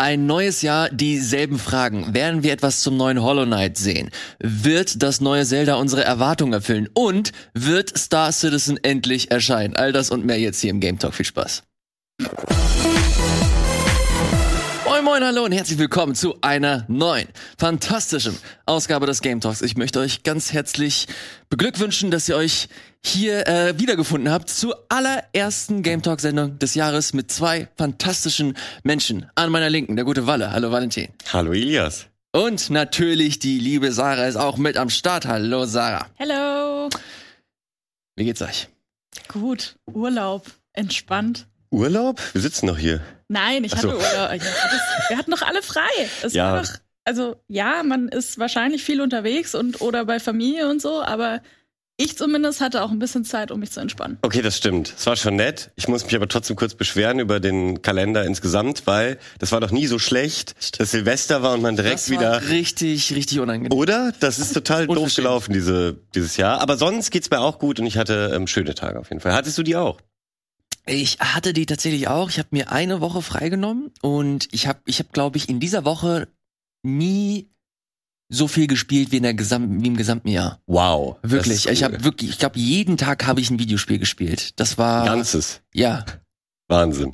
Ein neues Jahr, dieselben Fragen. Werden wir etwas zum neuen Hollow Knight sehen? Wird das neue Zelda unsere Erwartungen erfüllen? Und wird Star Citizen endlich erscheinen? All das und mehr jetzt hier im Game Talk. Viel Spaß. Moin Moin, hallo und herzlich willkommen zu einer neuen, fantastischen Ausgabe des Game Talks. Ich möchte euch ganz herzlich beglückwünschen, dass ihr euch hier äh, wiedergefunden habt zur allerersten Game Talk Sendung des Jahres mit zwei fantastischen Menschen. An meiner Linken, der gute Walle. Hallo Valentin. Hallo Elias. Und natürlich die liebe Sarah ist auch mit am Start. Hallo Sarah. Hello. Wie geht's euch? Gut. Urlaub. Entspannt. Urlaub? Wir sitzen noch hier. Nein, ich Ach so. hatte Urlaub. Ich hatte das, wir hatten noch alle frei. Es Ja. war doch, also ja, man ist wahrscheinlich viel unterwegs und oder bei Familie und so, aber ich zumindest hatte auch ein bisschen Zeit, um mich zu entspannen. Okay, das stimmt. Es war schon nett. Ich muss mich aber trotzdem kurz beschweren über den Kalender insgesamt, weil das war doch nie so schlecht, dass Silvester war und man direkt Das war wieder. richtig, richtig unangenehm. Oder? Das ist total doof gelaufen diese, dieses Jahr. Aber sonst geht's mir auch gut und ich hatte ähm, schöne Tage auf jeden Fall. Hattest du die auch? Ich hatte die tatsächlich auch. Ich habe mir eine Woche freigenommen und ich habe, ich habe, glaube ich, in dieser Woche nie so viel gespielt wie in der gesamten, wie im gesamten Jahr. Wow. Wirklich. ist Ich cool. habe wirklich, ich glaube, jeden Tag habe ich ein Videospiel gespielt. Das war Ganzes. ja. Wahnsinn.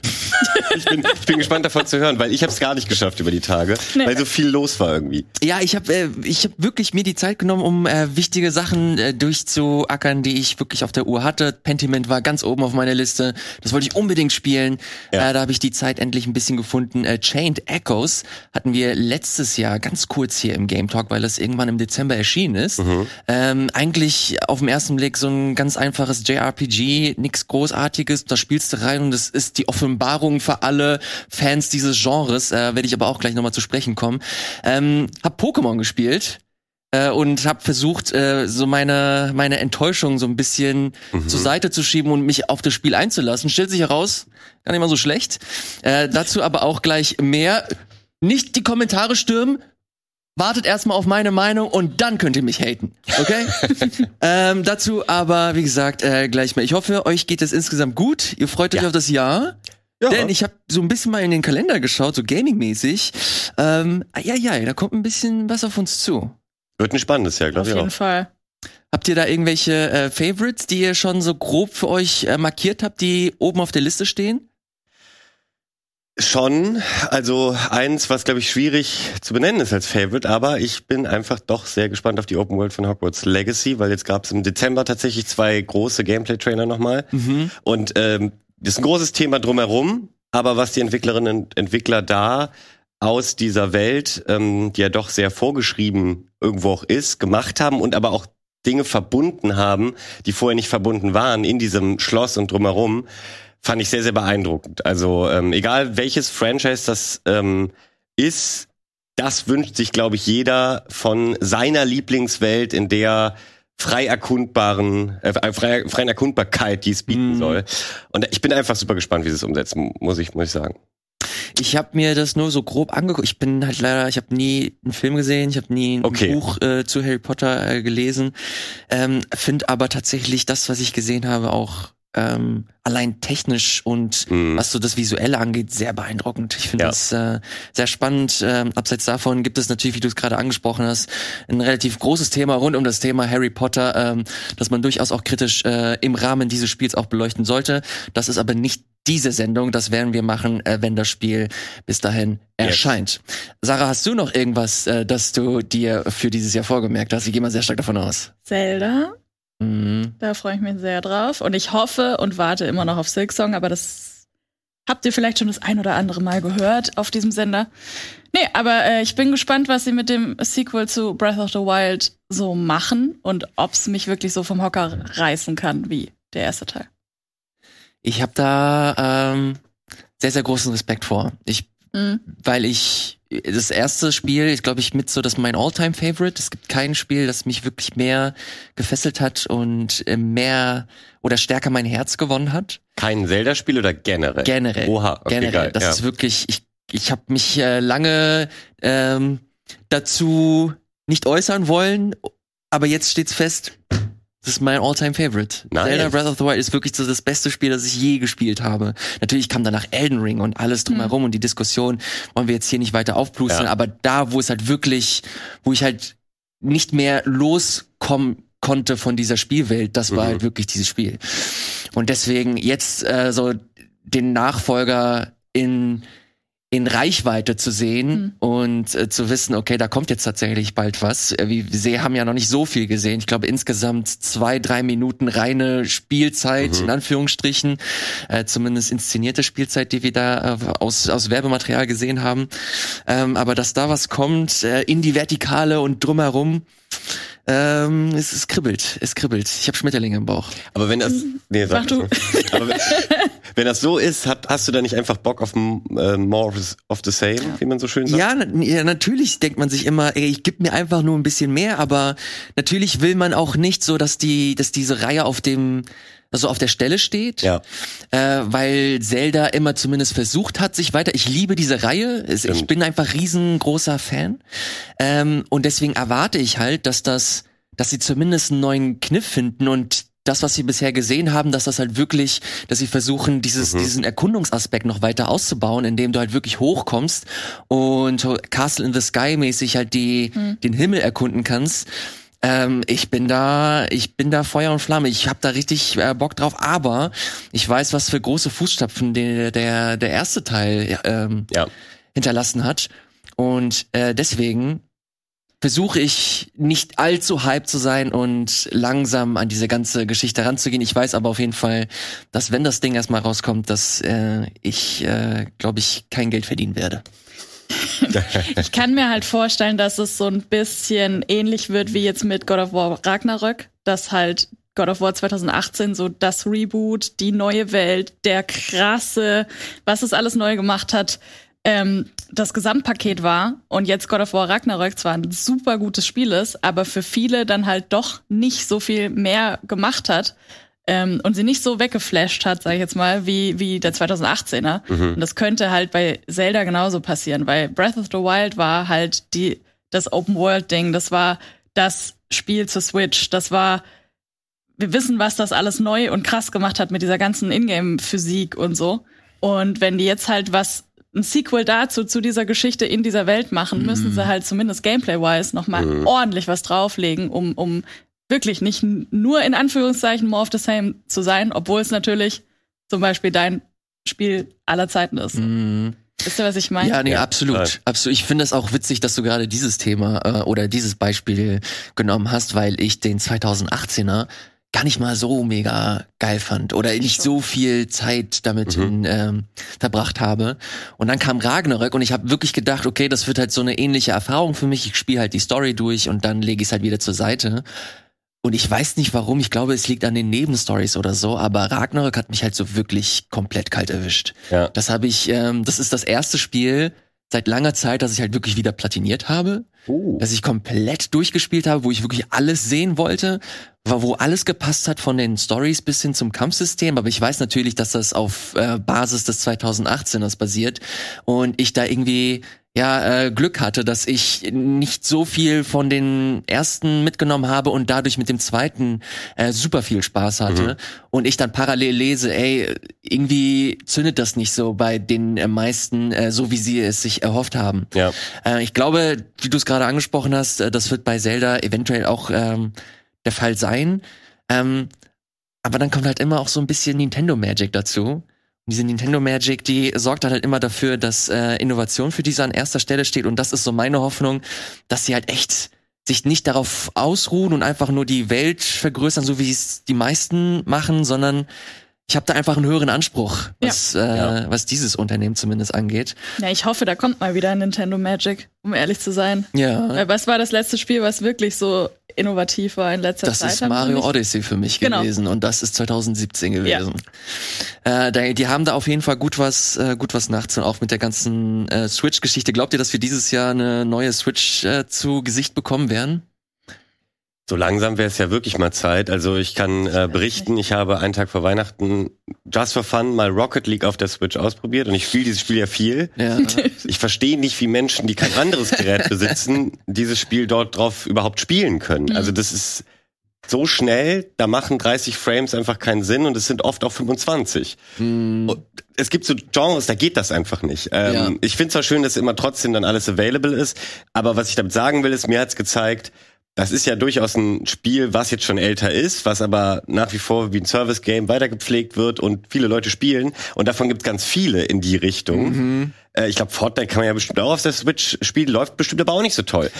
ich, bin, ich bin gespannt davon zu hören, weil ich habe es gar nicht geschafft über die Tage, Nee. weil so viel los war irgendwie. Ja, ich habe äh, ich habe wirklich mir die Zeit genommen, um äh, wichtige Sachen äh, durchzuackern, die ich wirklich auf der Uhr hatte. Pentiment war ganz oben auf meiner Liste. Das wollte ich unbedingt spielen. Ja. Äh, da habe ich die Zeit endlich ein bisschen gefunden. Äh, Chained Echoes hatten wir letztes Jahr ganz kurz hier im Game Talk, weil das irgendwann im Dezember erschienen ist. Ähm, eigentlich auf den ersten Blick so ein ganz einfaches JRPG, nix Großartiges. Da spielst du rein und es ist die Offenbarung für alle Fans dieses Genres. Äh, Werde ich aber auch gleich nochmal zu sprechen kommen. Ähm, hab Pokémon gespielt äh, und habe versucht, äh, so meine meine Enttäuschung so ein bisschen zur Seite zu schieben und mich auf das Spiel einzulassen. Stellt sich heraus, gar nicht mal so schlecht. Äh, dazu aber auch gleich mehr. Nicht die Kommentare stürmen. Wartet erstmal auf meine Meinung und dann könnt ihr mich haten. Okay? ähm, dazu aber, wie gesagt, äh, gleich mehr. Ich hoffe, euch geht es insgesamt gut. Ihr freut euch Ja. auf das Jahr. Ja. Denn ich habe so ein bisschen mal in den Kalender geschaut, so gaming-mäßig. Ähm, ja, ja, da kommt ein bisschen was auf uns zu. Wird ein spannendes Jahr, Auf glaube ich jeden auch. Fall. Habt ihr da irgendwelche äh, Favorites, die ihr schon so grob für euch äh, markiert habt, die oben auf der Liste stehen? Schon, also eins, was glaube ich schwierig zu benennen ist als Favorite, aber ich bin einfach doch sehr gespannt auf die Open World von Hogwarts Legacy, weil jetzt gab es im Dezember tatsächlich zwei große Gameplay-Trainer nochmal. Mhm. Und ähm, das ist ein großes Thema drumherum, aber was die Entwicklerinnen und Entwickler da aus dieser Welt, ähm, die ja doch sehr vorgeschrieben irgendwo auch ist, gemacht haben und aber auch Dinge verbunden haben, die vorher nicht verbunden waren in diesem Schloss und drumherum, fand ich sehr, sehr beeindruckend. Also ähm, egal welches Franchise das ähm, ist, das wünscht sich, glaube ich, jeder von seiner Lieblingswelt, in der frei erkundbaren, äh, frei, freien Erkundbarkeit, die es bieten Mhm. soll. Und ich bin einfach super gespannt, wie sie es umsetzen, muss ich, muss ich sagen. Ich habe mir das nur so grob angeguckt. Ich bin halt leider, ich habe nie einen Film gesehen, ich habe nie ein Okay. Buch äh, zu Harry Potter äh, gelesen. Ähm, Finde aber tatsächlich das, was ich gesehen habe, auch ähm, allein technisch und Mhm. was so das Visuelle angeht, sehr beeindruckend. Ich finde Ja. das äh, sehr spannend. Ähm, abseits davon gibt es natürlich, wie du es gerade angesprochen hast, ein relativ großes Thema rund um das Thema Harry Potter, ähm, das man durchaus auch kritisch äh, im Rahmen dieses Spiels auch beleuchten sollte. Das ist aber nicht diese Sendung, das werden wir machen, äh, wenn das Spiel bis dahin Yes. erscheint. Sarah, hast du noch irgendwas, äh, das du dir für dieses Jahr vorgemerkt hast? Ich gehe mal sehr stark davon aus. Zelda, Mhm. da freue ich mich sehr drauf. Und ich hoffe und warte immer noch auf Silksong, aber das habt ihr vielleicht schon das ein oder andere Mal gehört auf diesem Sender. Nee, aber äh, ich bin gespannt, was sie mit dem Sequel zu Breath of the Wild so machen und ob es mich wirklich so vom Hocker reißen kann wie der erste Teil. Ich habe da ähm, sehr, sehr großen Respekt vor. Ich Mhm. weil ich das erste Spiel ist, glaube ich, mit so das mein Alltime favorite Es gibt kein Spiel, das mich wirklich mehr gefesselt hat und äh, mehr oder stärker mein Herz gewonnen hat. Kein Zelda-Spiel oder generell? Generell. Oha, okay, Generell. geil. Das ja. ist wirklich, ich, ich habe mich äh, lange ähm, dazu nicht äußern wollen, aber jetzt steht's fest. Das ist mein All-Time Favorite. Nice. Zelda Breath of the Wild ist wirklich so das beste Spiel, das ich je gespielt habe. Natürlich kam danach Elden Ring und alles drumherum und die Diskussion wollen wir jetzt hier nicht weiter aufblusen, Ja. aber da, wo es halt wirklich, wo ich halt nicht mehr loskommen konnte von dieser Spielwelt, das war Mhm. halt wirklich dieses Spiel. Und deswegen jetzt äh, so den Nachfolger in in Reichweite zu sehen und äh, zu wissen, okay, da kommt jetzt tatsächlich bald was. Äh, wir wir haben ja noch nicht so viel gesehen. Ich glaube insgesamt zwei, drei Minuten reine Spielzeit, in Anführungsstrichen, äh, zumindest inszenierte Spielzeit, die wir da äh, aus, aus Werbematerial gesehen haben. Ähm, aber dass da was kommt, äh, in die Vertikale und drumherum, ähm, es, es kribbelt, es kribbelt. Ich habe Schmetterlinge im Bauch. Aber wenn das, nee, sag Mach du. Aber wenn, wenn das so ist, hat, hast du da nicht einfach Bock auf äh, more of the- same, wie man so schön sagt? Ja, na- ja, natürlich denkt man sich immer, ey, ich gebe mir einfach nur ein bisschen mehr, aber natürlich will man auch nicht so, dass die, dass diese Reihe auf dem, also auf der Stelle steht, Ja. äh, weil Zelda immer zumindest versucht hat, sich weiter. Ich liebe diese Reihe, Es- ich Stimmt. bin einfach riesengroßer Fan ähm, und deswegen erwarte ich halt, dass das, dass sie zumindest einen neuen Kniff finden und das, was wir bisher gesehen haben, dass das halt wirklich, dass sie versuchen, dieses, diesen Erkundungsaspekt noch weiter auszubauen, indem du halt wirklich hochkommst und Castle in the Sky mäßig halt die, den Himmel erkunden kannst. Ähm, ich bin da, ich bin da Feuer und Flamme. Ich habe da richtig äh, Bock drauf. Aber ich weiß, was für große Fußstapfen der der, der erste Teil ähm, Ja. hinterlassen hat. Und äh, deswegen versuche ich nicht allzu hyped zu sein und langsam an diese ganze Geschichte ranzugehen. Ich weiß aber auf jeden Fall, dass wenn das Ding erstmal rauskommt, dass äh, ich, äh, glaube ich, kein Geld verdienen werde. Ich kann mir halt vorstellen, dass es so ein bisschen ähnlich wird wie jetzt mit God of War Ragnarök, dass halt God of War 2018 so das Reboot, die neue Welt, der krasse, was es alles neu gemacht hat, ähm, das Gesamtpaket war und jetzt God of War Ragnarök zwar ein super gutes Spiel ist, aber für viele dann halt doch nicht so viel mehr gemacht hat ähm, und sie nicht so weggeflasht hat, sage ich jetzt mal, wie, wie der 2018er. Und das könnte halt bei Zelda genauso passieren, weil Breath of the Wild war halt die, das Open-World-Ding, das war das Spiel zur Switch, das war wir wissen, was das alles neu und krass gemacht hat mit dieser ganzen Ingame-Physik und so. Und wenn die jetzt halt was, ein Sequel dazu, zu dieser Geschichte in dieser Welt machen, müssen sie halt zumindest gameplay-wise nochmal ordentlich was drauflegen, um, um wirklich nicht nur in Anführungszeichen more of the same zu sein, obwohl es natürlich zum Beispiel dein Spiel aller Zeiten ist. Wisst ihr, was ich meine? Ja, nee, Ja, absolut. total. absolut. Ich finde es auch witzig, dass du gerade dieses Thema äh, oder dieses Beispiel genommen hast, weil ich den 2018er gar nicht mal so mega geil fand oder nicht so viel Zeit damit in, ähm, verbracht habe. Und dann kam Ragnarök und ich habe wirklich gedacht, okay, das wird halt so eine ähnliche Erfahrung für mich. Ich spiele halt die Story durch und dann lege ich es halt wieder zur Seite. Und ich weiß nicht warum, ich glaube, es liegt an den Nebenstories oder so, aber Ragnarök hat mich halt so wirklich komplett kalt erwischt. Ja. Das habe ich, ähm, das ist das erste Spiel seit langer Zeit, dass ich halt wirklich wieder platiniert habe, Uh. dass ich komplett durchgespielt habe, wo ich wirklich alles sehen wollte, wo alles gepasst hat von den Stories bis hin zum Kampfsystem, aber ich weiß natürlich, dass das auf äh, Basis des 2018ers basiert und ich da irgendwie ja äh, Glück hatte, dass ich nicht so viel von den ersten mitgenommen habe und dadurch mit dem zweiten äh, super viel Spaß hatte und ich dann parallel lese, ey, irgendwie zündet das nicht so bei den äh, meisten, äh, so wie sie es sich erhofft haben. Ja. Äh, ich glaube, wie du es gerade angesprochen hast, äh, das wird bei Zelda eventuell auch ähm, der Fall sein. Ähm, aber dann kommt halt immer auch so ein bisschen Nintendo Magic dazu. Diese Nintendo Magic, die sorgt dann halt immer dafür, dass äh, Innovation für diese an erster Stelle steht. Und das ist so meine Hoffnung, dass sie halt echt sich nicht darauf ausruhen und einfach nur die Welt vergrößern, so wie es die meisten machen, sondern ich habe da einfach einen höheren Anspruch, was, äh, Ja. was dieses Unternehmen zumindest angeht. Ja, ich hoffe, da kommt mal wieder ein Nintendo Magic, um ehrlich zu sein. Ja. Weil was war das letzte Spiel, was wirklich so innovativ war in letzter Das Zeit? ist Haben Sie Mario Odyssey für mich Genau. gewesen und das ist 2017 gewesen. Äh, da, die haben da auf jeden Fall gut was, äh, gut was nachts und auch mit der ganzen äh, Switch-Geschichte. Glaubt ihr, dass wir dieses Jahr eine neue Switch äh, zu Gesicht bekommen werden? So langsam wäre es ja wirklich mal Zeit. Also ich kann äh, berichten, ich habe einen Tag vor Weihnachten just for fun mal Rocket League auf der Switch ausprobiert und ich spiele dieses Spiel ja viel. Ja. Ich verstehe nicht, wie Menschen, die kein anderes Gerät besitzen, dieses Spiel dort drauf überhaupt spielen können. Also das ist so schnell, da machen 30 Frames einfach keinen Sinn und es sind oft auch 25. Hm. Und Es gibt so Genres, da geht das einfach nicht. Ähm, Ja. Ich finde zwar schön, dass immer trotzdem dann alles available ist, aber was ich damit sagen will, ist, mir hat's gezeigt, das ist ja durchaus ein Spiel, was jetzt schon älter ist, was aber nach wie vor wie ein Service-Game weitergepflegt wird und viele Leute spielen. Und davon gibt's ganz viele in die Richtung. Mhm. Äh, ich glaube, Fortnite kann man ja bestimmt auch auf der Switch spielen, läuft bestimmt aber auch nicht so toll.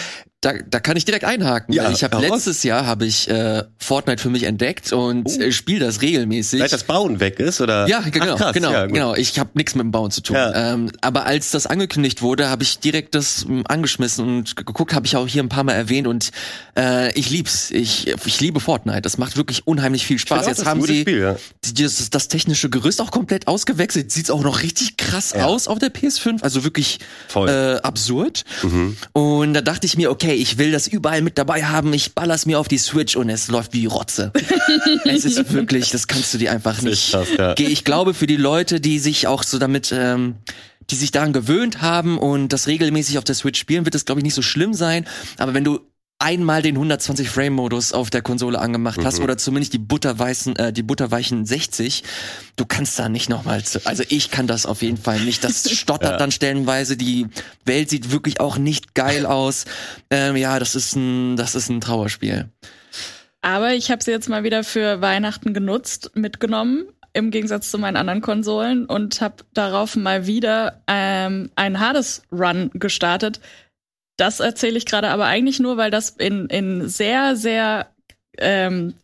Da, da kann ich direkt einhaken. Ja, weil ich habe letztes Jahr habe ich äh, Fortnite für mich entdeckt und Oh. äh, spiele das regelmäßig. Seit das Bauen weg ist, oder? Ja, genau, Ach, krass, genau, ja, genau. Ich habe nichts mit dem Bauen zu tun. Ja. Ähm, aber als das angekündigt wurde, habe ich direkt das ähm, angeschmissen und geguckt, habe ich auch hier ein paar Mal erwähnt und äh, ich lieb's. Ich, ich liebe Fortnite. Das macht wirklich unheimlich viel Spaß. auch, Jetzt haben sie Spiel, ja. das, das technische Gerüst auch komplett ausgewechselt. Sieht's auch noch richtig krass aus auf der PS5. Also wirklich Voll. äh, absurd. Mhm. Und da dachte ich mir, okay, ich will das überall mit dabei haben. Ich baller's mir auf die Switch und es läuft wie Rotze. es ist wirklich, das kannst du dir einfach nicht. krass, ja. Ich glaube, für die Leute, die sich auch so damit, ähm, die sich daran gewöhnt haben und das regelmäßig auf der Switch spielen, wird das, glaube ich, nicht so schlimm sein. Aber wenn du einmal den 120 Frame Modus auf der Konsole angemacht hast Mhm. oder zumindest die butterweißen äh, die butterweichen 60 du kannst da nicht nochmal also ich kann das auf jeden Fall nicht das stottert Ja. dann stellenweise die Welt sieht wirklich auch nicht geil aus ähm, ja das ist ein das ist ein Trauerspiel Aber ich habe sie jetzt mal wieder für Weihnachten genutzt, mitgenommen, im Gegensatz zu meinen anderen Konsolen und habe darauf mal wieder ähm, einen Hades-Run gestartet. Das erzähle ich gerade aber eigentlich nur, weil das in, in sehr, sehr ähm,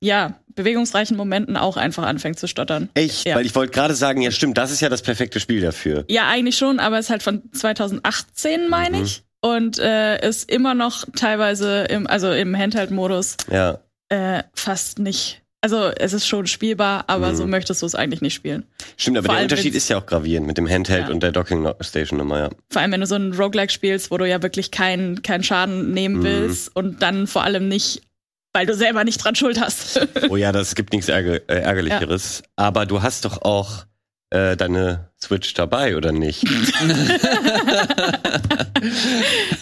ja, bewegungsreichen Momenten auch einfach anfängt zu stottern. Echt? Ja. Weil ich wollte gerade sagen, ja stimmt, das ist ja das perfekte Spiel dafür. Ja, eigentlich schon, aber es ist halt von 2018, meine Mhm. ich. Und äh, ist immer noch teilweise im, also im Handheld-Modus Ja. äh, fast nicht. Also es ist schon spielbar, aber Mhm. so möchtest du es eigentlich nicht spielen. Stimmt, aber Vor der Unterschied ist ja auch gravierend mit dem Handheld Ja. und der Docking Station Nummer, ja. Vor allem, wenn du so ein Roguelike spielst, wo du ja wirklich keinen keinen Schaden nehmen Mhm. willst und dann vor allem nicht, weil du selber nicht dran schuld hast. Oh ja, das gibt nichts Ärger äh, Ärgerlicheres. Aber du hast doch auch äh, deine Switch dabei, oder nicht?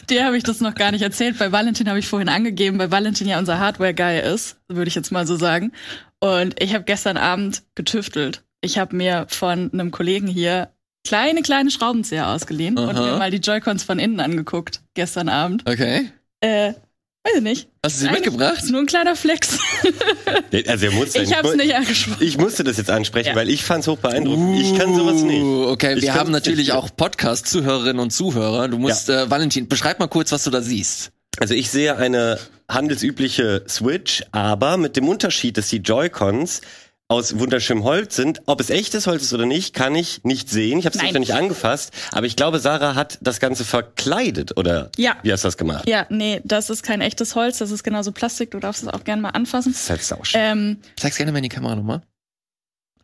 Dir habe ich das noch gar nicht erzählt. Bei Valentin habe ich vorhin angegeben, weil Valentin ja unser Hardware-Guy ist, würde ich jetzt mal so sagen. Und ich habe gestern Abend getüftelt. Ich habe mir von einem Kollegen hier kleine, kleine Schraubenzieher ausgeliehen und Aha. mir mal die Joy-Cons von innen angeguckt, gestern Abend. okay Äh, weiß ich nicht. hast du sie Eigentlich mitgebracht Ist nur ein kleiner Flex. Also er muss ich hab's nicht angesprochen. Ich musste das jetzt ansprechen, Ja. weil ich fand's hoch beeindruckend. ich kann sowas nicht. Uh, Okay, Ich wir haben natürlich nicht. auch Podcast-Zuhörerinnen und Zuhörer. Du musst, äh, Valentin, beschreib mal kurz, was du da siehst. Also ich sehe eine handelsübliche Switch, aber mit dem Unterschied, dass die Joy-Cons aus wunderschönem Holz sind. Ob es echtes Holz ist oder nicht, kann ich nicht sehen. Ich habe es nicht angefasst, aber ich glaube, Sarah hat das Ganze verkleidet oder Ja. wie hast du das gemacht? Ja, nee, das ist kein echtes Holz, das ist genauso Plastik. Du darfst es auch gerne mal anfassen. Das ist halt sauschön. Ähm, Zeig's gerne mal in die Kamera nochmal.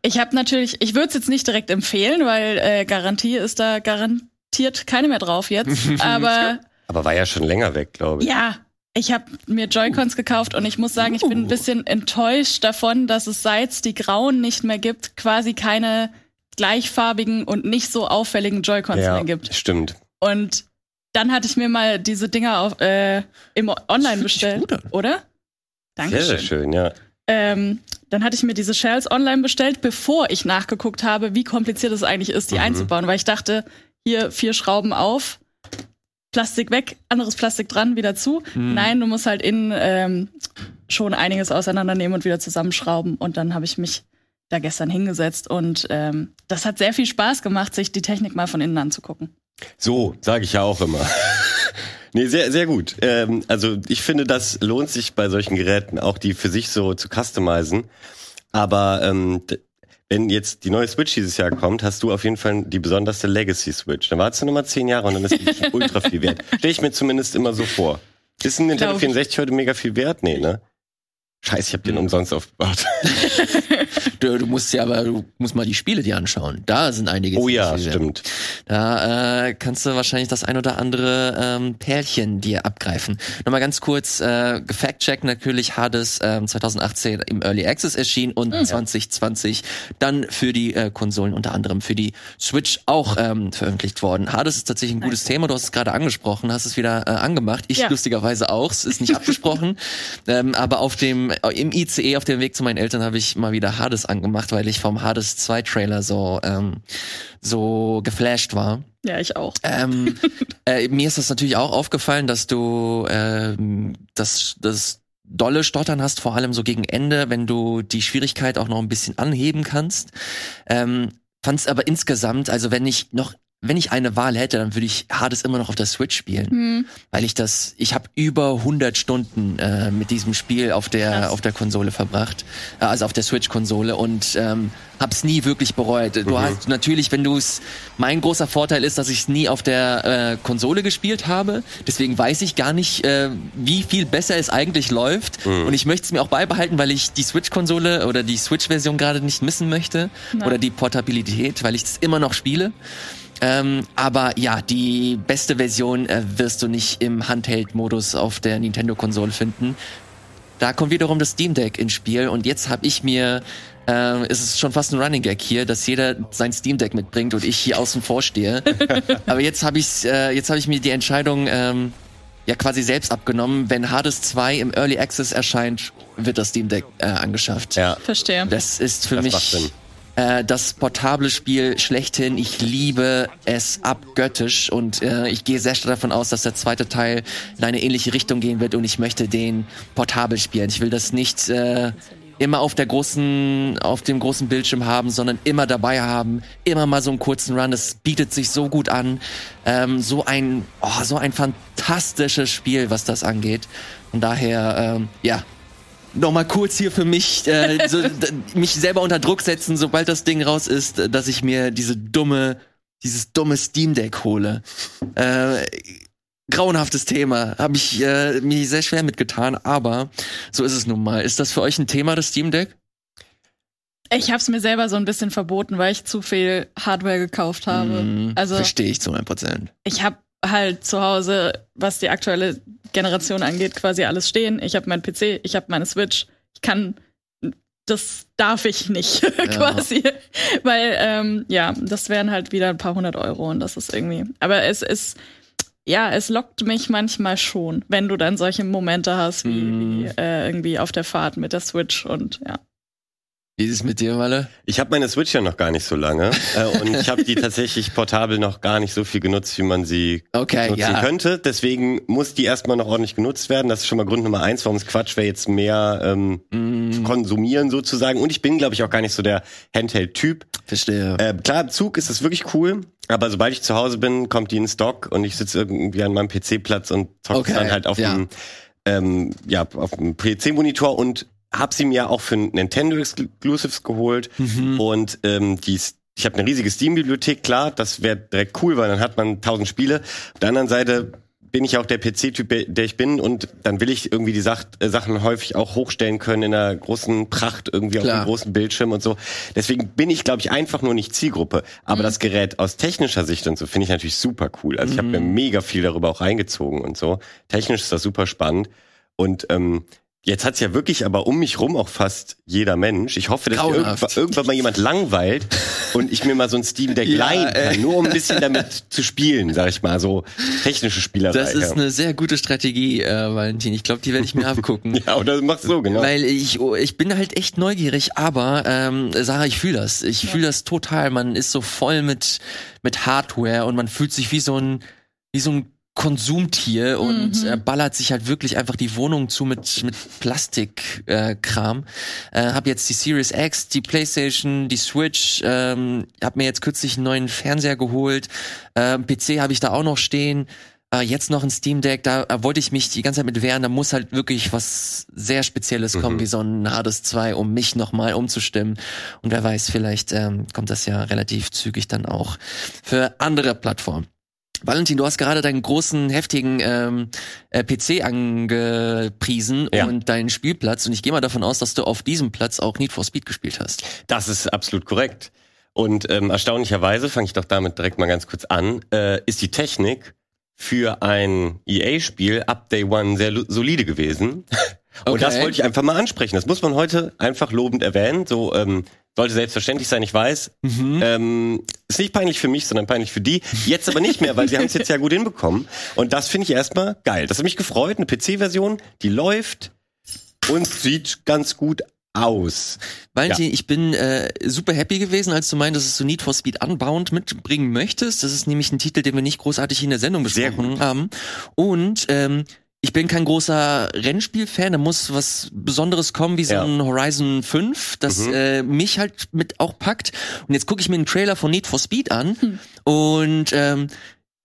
ich habe natürlich, ich würde es jetzt nicht direkt empfehlen, weil äh, Garantie ist da garantiert keine mehr drauf jetzt. Aber aber war ja schon länger weg, glaube ich. ja, ich habe mir Joy-Cons gekauft und ich muss sagen, ich bin ein bisschen enttäuscht davon, dass es seit es die grauen nicht mehr gibt, quasi keine gleichfarbigen und nicht so auffälligen Joy-Cons ja, mehr gibt. stimmt. Und dann hatte ich mir mal diese Dinger auf, äh, im Online bestellt, oder? Sehr, Dankeschön. sehr schön, ja. Ähm, dann hatte ich mir diese Shells online bestellt, bevor ich nachgeguckt habe, wie kompliziert es eigentlich ist, die Mhm. einzubauen, weil ich dachte, hier vier Schrauben auf, Plastik weg, anderes Plastik dran, wieder zu. Mhm. Nein, du musst halt innen ähm, schon einiges auseinandernehmen und wieder zusammenschrauben. Und dann habe ich mich da gestern hingesetzt und ähm, das hat sehr viel Spaß gemacht, sich die Technik mal von innen anzugucken. So, sage ich ja auch immer. nee, sehr, sehr gut. Ähm, also ich finde, das lohnt sich bei solchen Geräten, auch die für sich so zu customizen. Aber ähm, wenn jetzt die neue Switch dieses Jahr kommt, hast du auf jeden Fall die besonderste Legacy Switch. Dann wartest du nochmal zehn Jahre und dann ist die ultra viel wert. Stell ich mir zumindest immer so vor. Ist ein Nintendo Glaub ich. 64 heute mega viel wert? Nee, ne? Scheiße, ich habe den umsonst aufgebaut. Du, du musst ja aber, du musst mal die Spiele dir anschauen. Da sind einige. Oh ja, Spiele. stimmt. Da äh, kannst du wahrscheinlich das ein oder andere ähm, Pärchen dir abgreifen. Nochmal ganz kurz, äh, gefact-check natürlich Hades ähm, 2018 im Early Access erschienen und 2020 dann für die äh, Konsolen, unter anderem für die Switch auch ähm, veröffentlicht worden. Hades ist tatsächlich ein gutes Thema, du hast es gerade angesprochen, hast es wieder äh, angemacht. Ich Ja. lustigerweise auch, es ist nicht abgesprochen. ähm, aber auf dem ähm, im ICE auf dem Weg zu meinen Eltern habe ich mal wieder Hades angemacht, weil ich vom Hades 2 Trailer so ähm, so geflasht war. Ja, ich auch. Ähm, äh, mir ist das natürlich auch aufgefallen, dass du ähm, das, das dolle Stottern hast, vor allem so gegen Ende, wenn du die Schwierigkeit auch noch ein bisschen anheben kannst. Ähm, Fand es aber insgesamt, also wenn ich noch wenn ich eine Wahl hätte, dann würde ich Hades immer noch auf der Switch spielen, Hm. weil ich das, ich habe über 100 Stunden äh, mit diesem Spiel auf der Krass. auf der Konsole verbracht, äh, also auf der Switch-Konsole und ähm, hab's nie wirklich bereut. Du hast natürlich, wenn du es, mein großer Vorteil ist, dass ich es nie auf der äh, Konsole gespielt habe, deswegen weiß ich gar nicht, äh, wie viel besser es eigentlich läuft und ich möchte es mir auch beibehalten, weil ich die Switch-Konsole oder die Switch-Version gerade nicht missen möchte Na. oder die Portabilität, weil ich es immer noch spiele. Ähm, aber ja, die beste Version äh, wirst du nicht im Handheld-Modus auf der Nintendo-Konsole finden. Da kommt wiederum das Steam Deck ins Spiel und jetzt habe ich mir, äh, es ist schon fast ein Running Gag hier, dass jeder sein Steam Deck mitbringt und ich hier außen vor stehe. aber jetzt habe ich, äh, jetzt habe ich mir die Entscheidung ähm, ja quasi selbst abgenommen. Wenn Hades 2 im Early Access erscheint, wird das Steam Deck äh, angeschafft. Ja. Verstehe. Das ist für Das mich macht Sinn. Äh, das portable Spiel schlechthin. Ich liebe es abgöttisch und äh, ich gehe sehr stark davon aus, dass der zweite Teil in eine ähnliche Richtung gehen wird und ich möchte den portabel spielen. Ich will das nicht äh, immer auf der großen, auf dem großen Bildschirm haben, sondern immer dabei haben, immer mal so einen kurzen Run. Das bietet sich so gut an. Ähm, so ein, oh, so ein fantastisches Spiel, was das angeht. Und daher, ähm, ja, nochmal kurz hier für mich, äh, so, mich selber unter Druck setzen, sobald das Ding raus ist, dass ich mir diese dumme, dieses dumme Steam Deck hole. Äh, grauenhaftes Thema, habe ich äh, mir sehr schwer mitgetan, aber so ist es nun mal. Ist das für euch ein Thema, das Steam Deck? Ich habe es mir selber so ein bisschen verboten, weil ich zu viel Hardware gekauft habe. Hm, Also Verstehe ich zu 100 Prozent. ich habe halt zu Hause, was die aktuelle Generation angeht, quasi alles stehen. Ich habe meinen PC, ich habe meine Switch. Ich kann, das darf ich nicht quasi, weil ähm, ja, das wären halt wieder ein paar hundert Euro und das ist irgendwie. Aber es ist ja, es lockt mich manchmal schon, wenn du dann solche Momente hast wie, Mhm. wie äh, irgendwie auf der Fahrt mit der Switch und ja. Wie ist es mit dir, Walle? Ich habe meine Switch ja noch gar nicht so lange äh, und ich habe die tatsächlich portabel noch gar nicht so viel genutzt, wie man sie Okay, nutzen ja. könnte. Deswegen muss die erstmal noch ordentlich genutzt werden. Das ist schon mal Grund Nummer eins, warum es Quatsch wäre, jetzt mehr ähm, Mm, zu konsumieren sozusagen. Und ich bin, glaube ich, auch gar nicht so der Handheld-Typ. verstehe. Äh, klar, im Zug ist das wirklich cool, aber sobald ich zu Hause bin, kommt die in Stock und ich sitze irgendwie an meinem PC-Platz und zocke Okay, dann halt auf ja. dem ähm, ja, auf dem PC-Monitor und hab sie mir auch für Nintendo Exclusives geholt Mhm. und ähm, die ich habe eine riesige Steam-Bibliothek, klar, das wäre direkt cool, weil dann hat man tausend Spiele. Auf der anderen Seite bin ich auch der PC-Typ, der ich bin und dann will ich irgendwie die Sach äh, Sachen häufig auch hochstellen können in einer großen Pracht irgendwie auf Klar. einem großen Bildschirm und so. Deswegen bin ich, glaube ich, einfach nur nicht Zielgruppe. Aber das Gerät aus technischer Sicht und so finde ich natürlich super cool. Also ich habe mir mega viel darüber auch reingezogen und so. Technisch ist das super spannend und ähm, Jetzt hat's ja wirklich aber um mich rum auch fast jeder Mensch. Ich hoffe, dass irgendwann, irgendwann mal jemand langweilt und ich mir mal so ein Steam Deck Ja, leihen ey. kann, nur um ein bisschen damit zu spielen, sag ich mal, so technische Spielerei. Das ist ja. eine sehr gute Strategie, äh, Valentin. Ich glaube, die werde ich mir abgucken. ja, oder machst so, genau. Weil ich, oh, ich bin halt echt neugierig, aber ähm, Sarah, ich fühle das. Ich fühle das total. Man ist so voll mit, mit Hardware und man fühlt sich wie so ein, wie so ein Konsumtier und Mhm. äh, ballert sich halt wirklich einfach die Wohnung zu mit, mit Plastikkram. Äh, Kram. äh, hab jetzt die Series X, die Playstation, die Switch, ähm, hab mir jetzt kürzlich einen neuen Fernseher geholt. Ähm, PC habe ich da auch noch stehen. Äh, jetzt noch ein Steam Deck, da äh, wollte ich mich die ganze Zeit mit wehren, da muss halt wirklich was sehr Spezielles kommen, Mhm. wie so ein Hades 2, um mich nochmal umzustimmen. Und wer weiß, vielleicht ähm, kommt das ja relativ zügig dann auch für andere Plattformen. Valentin, du hast gerade deinen großen, heftigen ähm, äh, PC angepriesen Ja. und deinen Spielplatz. Und ich gehe mal davon aus, dass du auf diesem Platz auch Need for Speed gespielt hast. Das ist absolut korrekt. Und ähm, erstaunlicherweise, fange ich doch damit direkt mal ganz kurz an, äh, ist die Technik für ein EA-Spiel ab Day One sehr solide gewesen. Und Okay. das wollte ich einfach mal ansprechen. Das muss man heute einfach lobend erwähnen. So ähm, sollte selbstverständlich sein, ich weiß. Ähm, ist nicht peinlich für mich, sondern peinlich für die. Jetzt aber nicht mehr, weil sie haben es jetzt ja gut hinbekommen. Und das finde ich erstmal geil. Das hat mich gefreut. Eine PC-Version, die läuft und sieht ganz gut aus. Valentin, ja. ich bin äh, super happy gewesen, als du meintest, dass du Need for Speed Unbound mitbringen möchtest. Das ist nämlich ein Titel, den wir nicht großartig in der Sendung besprochen haben. Und ähm, ich bin kein großer Rennspiel-Fan, da muss was Besonderes kommen, wie so ja. ein Horizon 5, das mhm. äh, mich halt mit auch packt. Und jetzt gucke ich mir einen Trailer von Need for Speed an hm. und ähm,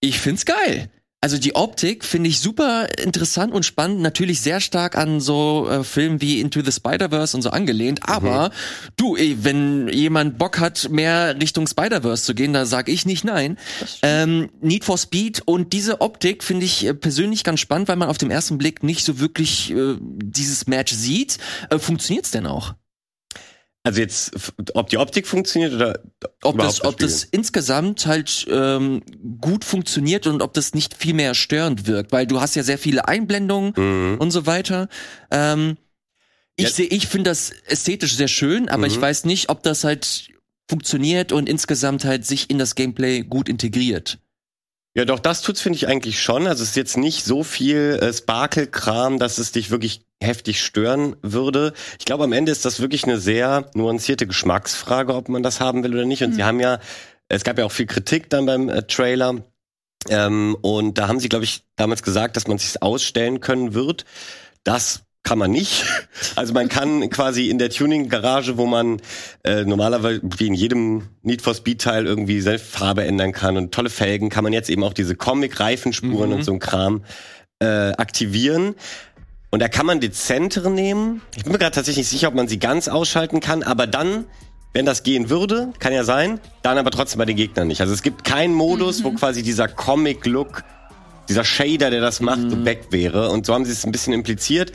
ich find's geil. Also die Optik finde ich super interessant und spannend, natürlich sehr stark an so äh, Filmen wie Into the Spider-Verse und so angelehnt, aber mhm. du, ey, wenn jemand Bock hat, mehr Richtung Spider-Verse zu gehen, da sag ich nicht nein. Ähm, Need for Speed und diese Optik finde ich äh, persönlich ganz spannend, weil man auf dem ersten Blick nicht so wirklich äh, dieses Match sieht. Äh, Funktioniert's denn auch? Also jetzt, ob die Optik funktioniert oder ob das, ob das insgesamt halt ähm, gut funktioniert und ob das nicht viel mehr störend wirkt, weil du hast ja sehr viele Einblendungen mhm. und so weiter. Ähm, ich sehe, ich finde das ästhetisch sehr schön, aber mhm. ich weiß nicht, ob das halt funktioniert und insgesamt halt sich in das Gameplay gut integriert. Ja, doch, das tut's, finde ich eigentlich schon. Also es ist jetzt nicht so viel äh, Sparkle-Kram, dass es dich wirklich heftig stören würde. Ich glaube, am Ende ist das wirklich eine sehr nuancierte Geschmacksfrage, ob man das haben will oder nicht. Und mhm. sie haben ja, es gab ja auch viel Kritik dann beim äh, Trailer. Ähm, und da haben sie, glaube ich, damals gesagt, dass man sich ausstellen können wird. Das kann man nicht. Also man kann quasi in der Tuning-Garage, wo man äh, normalerweise wie in jedem Need for Speed-Teil irgendwie seine Farbe ändern kann und tolle Felgen, kann man jetzt eben auch diese Comic-Reifenspuren mhm. und so ein Kram äh, aktivieren. Und da kann man dezentere nehmen. Ich bin mir gerade tatsächlich nicht sicher, ob man sie ganz ausschalten kann, aber dann, wenn das gehen würde, kann ja sein, dann aber trotzdem bei den Gegnern nicht. Also es gibt keinen Modus, mhm. wo quasi dieser Comic-Look, dieser Shader, der das macht, mhm. weg wäre. Und so haben sie es ein bisschen impliziert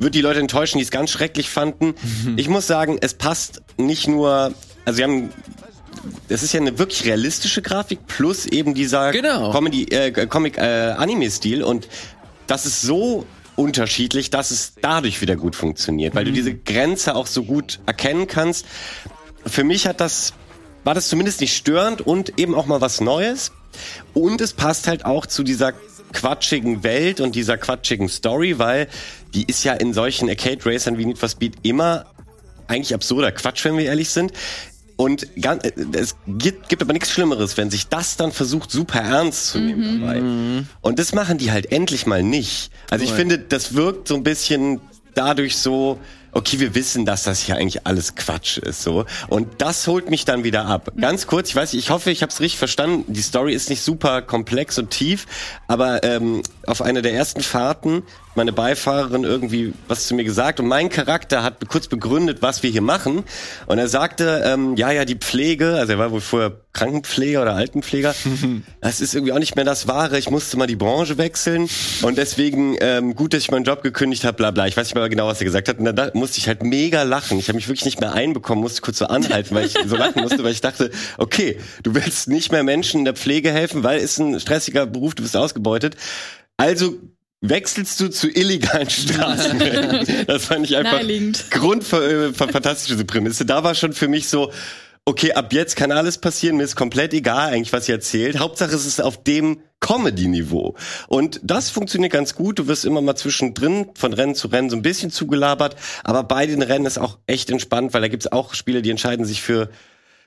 wird die Leute enttäuschen, die es ganz schrecklich fanden. Mhm. Ich muss sagen, es passt nicht nur, also sie haben das ist ja eine wirklich realistische Grafik plus eben dieser genau. Comedy äh, Comic äh, Anime Stil und das ist so unterschiedlich, dass es dadurch wieder gut funktioniert, weil mhm. du diese Grenze auch so gut erkennen kannst. Für mich hat das war das zumindest nicht störend und eben auch mal was Neues und es passt halt auch zu dieser quatschigen Welt und dieser quatschigen Story, weil die ist ja in solchen Arcade Racern wie Need for Speed immer eigentlich absurder Quatsch, wenn wir ehrlich sind. Und ganz, es gibt, gibt aber nichts Schlimmeres, wenn sich das dann versucht, super ernst zu nehmen mhm. dabei. Und das machen die halt endlich mal nicht. Also ich finde, das wirkt so ein bisschen dadurch so, okay, wir wissen, dass das hier eigentlich alles Quatsch ist, so. Und das holt mich dann wieder ab. Ganz kurz, ich weiß, ich hoffe, ich habe es richtig verstanden. Die Story ist nicht super komplex und tief, aber ähm, auf einer der ersten Fahrten meine Beifahrerin irgendwie was zu mir gesagt und mein Charakter hat kurz begründet, was wir hier machen. Und er sagte, ähm, ja, ja, die Pflege, also er war wohl vorher Krankenpfleger oder Altenpfleger, das ist irgendwie auch nicht mehr das Wahre. Ich musste mal die Branche wechseln und deswegen ähm, gut, dass ich meinen Job gekündigt habe, bla bla. Ich weiß nicht mehr genau, was er gesagt hat. Und dann musste ich halt mega lachen. Ich habe mich wirklich nicht mehr einbekommen, musste kurz so anhalten, weil ich so lachen musste, weil ich dachte, okay, du willst nicht mehr Menschen in der Pflege helfen, weil es ein stressiger Beruf, du bist ausgebeutet. Also wechselst du zu illegalen Straßen. das fand ich einfach Grund äh, fantastische Prämisse. Da war schon für mich so, okay, ab jetzt kann alles passieren, mir ist komplett egal eigentlich, was ihr erzählt. Hauptsache es ist auf dem Comedy-Niveau. Und das funktioniert ganz gut. Du wirst immer mal zwischendrin von Rennen zu Rennen so ein bisschen zugelabert. Aber bei den Rennen ist auch echt entspannt, weil da gibt's auch Spiele, die entscheiden sich für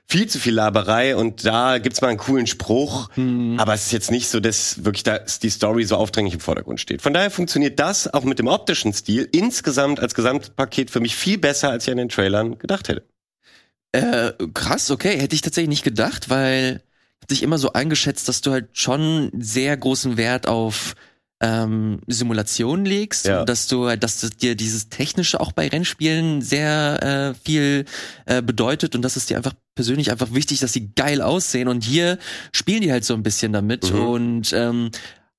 viel zu viel Laberei und da gibt's mal einen coolen Spruch, mhm. aber es ist jetzt nicht so, dass wirklich da die Story so aufdringlich im Vordergrund steht. Von daher funktioniert das auch mit dem optischen Stil insgesamt als Gesamtpaket für mich viel besser, als ich an den Trailern gedacht hätte. Äh, krass, okay, hätte ich tatsächlich nicht gedacht, weil ich dich immer so eingeschätzt, dass du halt schon sehr großen Wert auf ähm, Simulation legst ja. dass du, dass du dir dieses Technische auch bei Rennspielen sehr äh, viel äh, bedeutet und dass es dir einfach persönlich einfach wichtig, dass sie geil aussehen und hier spielen die halt so ein bisschen damit mhm. und ähm,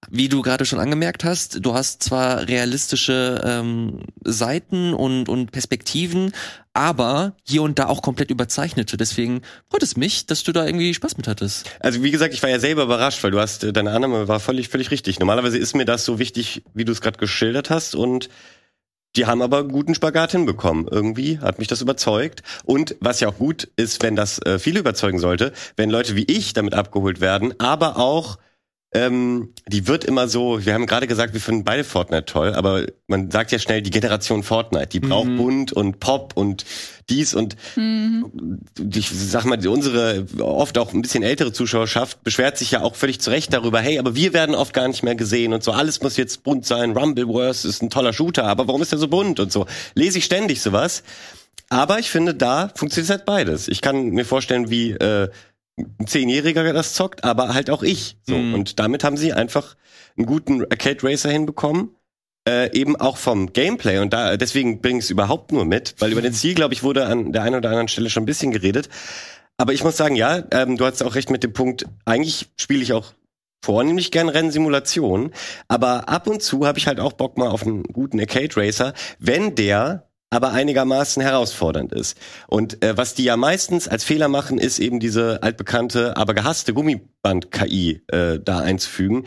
wie du gerade schon angemerkt hast, du hast zwar realistische ähm, Seiten und, und Perspektiven, aber hier und da auch komplett überzeichnete. Deswegen freut es mich, dass du da irgendwie Spaß mit hattest. Also wie gesagt, ich war ja selber überrascht, weil du hast, äh, deine Annahme war völlig, völlig richtig. Normalerweise ist mir das so wichtig, wie du es gerade geschildert hast und die haben aber einen guten Spagat hinbekommen. Irgendwie hat mich das überzeugt. Und was ja auch gut ist, wenn das äh, viele überzeugen sollte, wenn Leute wie ich damit abgeholt werden, aber auch ähm, die wird immer so, wir haben gerade gesagt, wir finden beide Fortnite toll, aber man sagt ja schnell, die Generation Fortnite, die braucht Mhm. bunt und Pop und dies und Mhm. ich sag mal, unsere oft auch ein bisschen ältere Zuschauerschaft beschwert sich ja auch völlig zu Recht darüber, hey, aber wir werden oft gar nicht mehr gesehen und so, alles muss jetzt bunt sein, Rumbleverse ist ein toller Shooter, aber warum ist der so bunt und so? Lese ich ständig sowas. Aber ich finde, da funktioniert halt beides. Ich kann mir vorstellen, wie äh, ein Zehnjähriger das zockt, aber halt auch ich. So. Mhm. Und damit haben sie einfach einen guten Arcade Racer hinbekommen. Äh, eben auch vom Gameplay und da deswegen bringe ich es überhaupt nur mit, weil über den Ziel, glaube ich, wurde an der einen oder anderen Stelle schon ein bisschen geredet. Aber ich muss sagen, ja, ähm, du hast auch recht mit dem Punkt, eigentlich spiele ich auch vornehmlich gern Rennsimulationen, aber ab und zu habe ich halt auch Bock mal auf einen guten Arcade Racer, wenn der aber einigermaßen herausfordernd ist. Und äh, was die ja meistens als Fehler machen, ist eben diese altbekannte, aber gehasste Gummiband-KI äh, da einzufügen.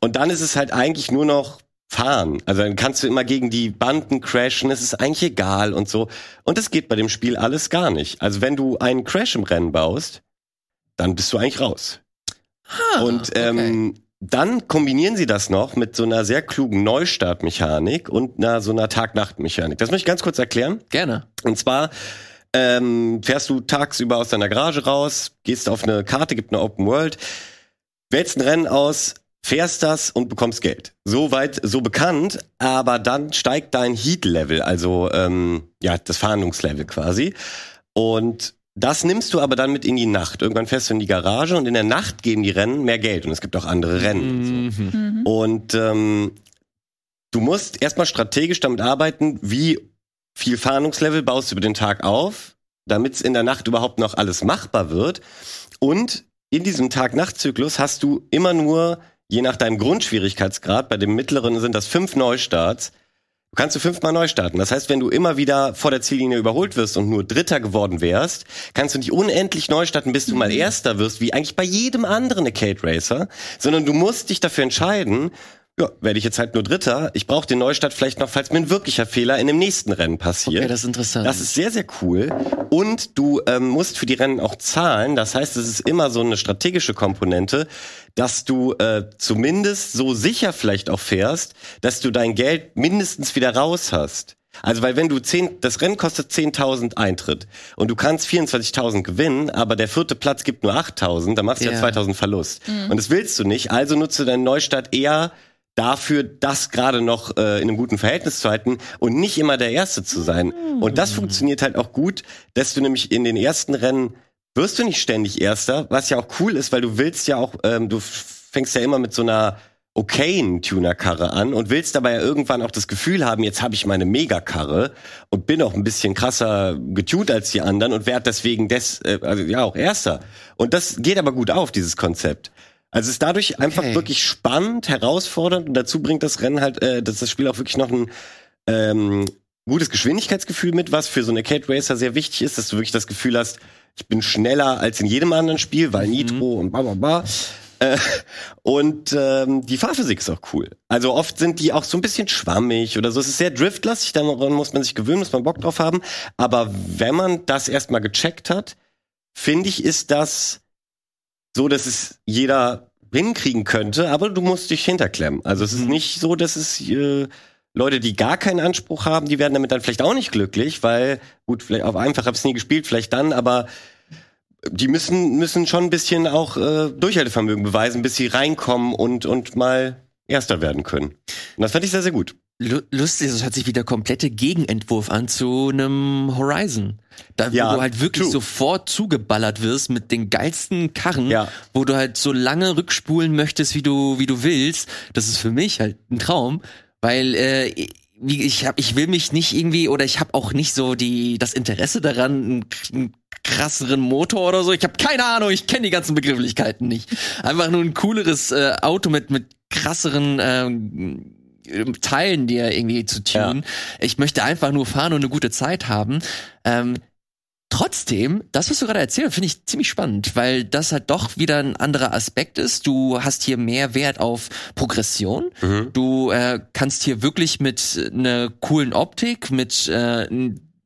Und dann ist es halt eigentlich nur noch fahren. Also dann kannst du immer gegen die Banden crashen, es ist eigentlich egal und so. Und das geht bei dem Spiel alles gar nicht. Also wenn du einen Crash im Rennen baust, dann bist du eigentlich raus. Ah, und ähm, dann kombinieren sie das noch mit so einer sehr klugen Neustartmechanik und einer so einer Tag-Nacht-Mechanik. Das möchte ich ganz kurz erklären. Gerne. Und zwar ähm, fährst du tagsüber aus deiner Garage raus, gehst auf eine Karte, gibt eine Open World, wählst ein Rennen aus, fährst das und bekommst Geld. So weit, so bekannt, aber dann steigt dein Heat-Level, also ähm, ja, das Fahndungslevel quasi. Und das nimmst du aber dann mit in die Nacht. Irgendwann fährst du in die Garage und in der Nacht geben die Rennen mehr Geld und es gibt auch andere Rennen. und so. Mhm. Mhm. Und ähm, du musst erstmal strategisch damit arbeiten, wie viel Fahndungslevel baust du über den Tag auf, damit es in der Nacht überhaupt noch alles machbar wird. Und in diesem Tag-Nacht-Zyklus hast du immer nur, je nach deinem Grundschwierigkeitsgrad, bei dem mittleren sind das fünf Neustarts, kannst du fünfmal neu starten. Das heißt, wenn du immer wieder vor der Ziellinie überholt wirst und nur Dritter geworden wärst, kannst du nicht unendlich neu starten, bis du mal Erster wirst, wie eigentlich bei jedem anderen Arcade Racer, sondern du musst dich dafür entscheiden, ja, werde ich jetzt halt nur Dritter. Ich brauche den Neustart vielleicht noch, falls mir ein wirklicher Fehler in dem nächsten Rennen passiert. Okay, das ist interessant. Das ist sehr, sehr cool. Und du ähm, musst für die Rennen auch zahlen. Das heißt, es ist immer so eine strategische Komponente, dass du äh, zumindest so sicher vielleicht auch fährst, dass du dein Geld mindestens wieder raus hast. Also, weil wenn du 10, das Rennen kostet 10.000 Eintritt und du kannst 24.000 gewinnen, aber der vierte Platz gibt nur 8.000, dann machst du ja, Ja. 2.000 Verlust. Und das willst du nicht, also nutze deinen Neustart eher dafür, das gerade noch äh, in einem guten Verhältnis zu halten und nicht immer der Erste zu sein. Und das funktioniert halt auch gut, dass du nämlich in den ersten Rennen wirst du nicht ständig Erster, was ja auch cool ist, weil du willst ja auch, ähm, du fängst ja immer mit so einer okayen Tuner-Karre an und willst dabei ja irgendwann auch das Gefühl haben, jetzt habe ich meine Megakarre und bin auch ein bisschen krasser getuned als die anderen und werde deswegen des, äh, also ja auch Erster. Und das geht aber gut auf, dieses Konzept. Also es ist dadurch einfach Okay. wirklich spannend, herausfordernd und dazu bringt das Rennen halt, äh, dass das Spiel auch wirklich noch ein ähm, gutes Geschwindigkeitsgefühl mit, was für so eine Arcade Racer sehr wichtig ist, dass du wirklich das Gefühl hast, ich bin schneller als in jedem anderen Spiel, weil Nitro und bla bla bla. Äh, und ähm, die Fahrphysik ist auch cool. Also oft sind die auch so ein bisschen schwammig oder so. Es ist sehr driftlastig, daran muss man sich gewöhnen, muss man Bock drauf haben. Aber wenn man das erstmal gecheckt hat, finde ich, ist das so, dass es jeder hinkriegen könnte, aber du musst dich hinterklemmen. Also es ist Mhm. nicht so, dass es äh, Leute, die gar keinen Anspruch haben, die werden damit dann vielleicht auch nicht glücklich, weil, gut, vielleicht auf einfach habe ich nie gespielt, vielleicht dann, aber die müssen, müssen schon ein bisschen auch äh, Durchhaltevermögen beweisen, bis sie reinkommen und, und mal Erster werden können. Und das fand ich sehr, sehr gut. Lu- Lustig, es hört sich wie der komplette Gegenentwurf an zu einem Horizon. Da, Ja, wo du halt wirklich true. sofort zugeballert wirst mit den geilsten Karren, Ja. wo du halt so lange rückspulen möchtest, wie du, wie du willst. Das ist für mich halt ein Traum, weil äh, wie, ich hab, ich will mich nicht irgendwie oder ich habe auch nicht so die das Interesse daran, einen, einen krasseren Motor oder so. Ich habe keine Ahnung, ich kenne die ganzen Begrifflichkeiten nicht. Einfach nur ein cooleres äh, Auto mit mit krasseren ähm, Teilen, die er irgendwie zu tunen. Ich möchte einfach nur fahren und eine gute Zeit haben. Ähm, Trotzdem, das, was du gerade erzählt, finde ich ziemlich spannend, weil das halt doch wieder ein anderer Aspekt ist. Du hast hier mehr Wert auf Progression. Mhm. Du äh, kannst hier wirklich mit einer coolen Optik, mit äh,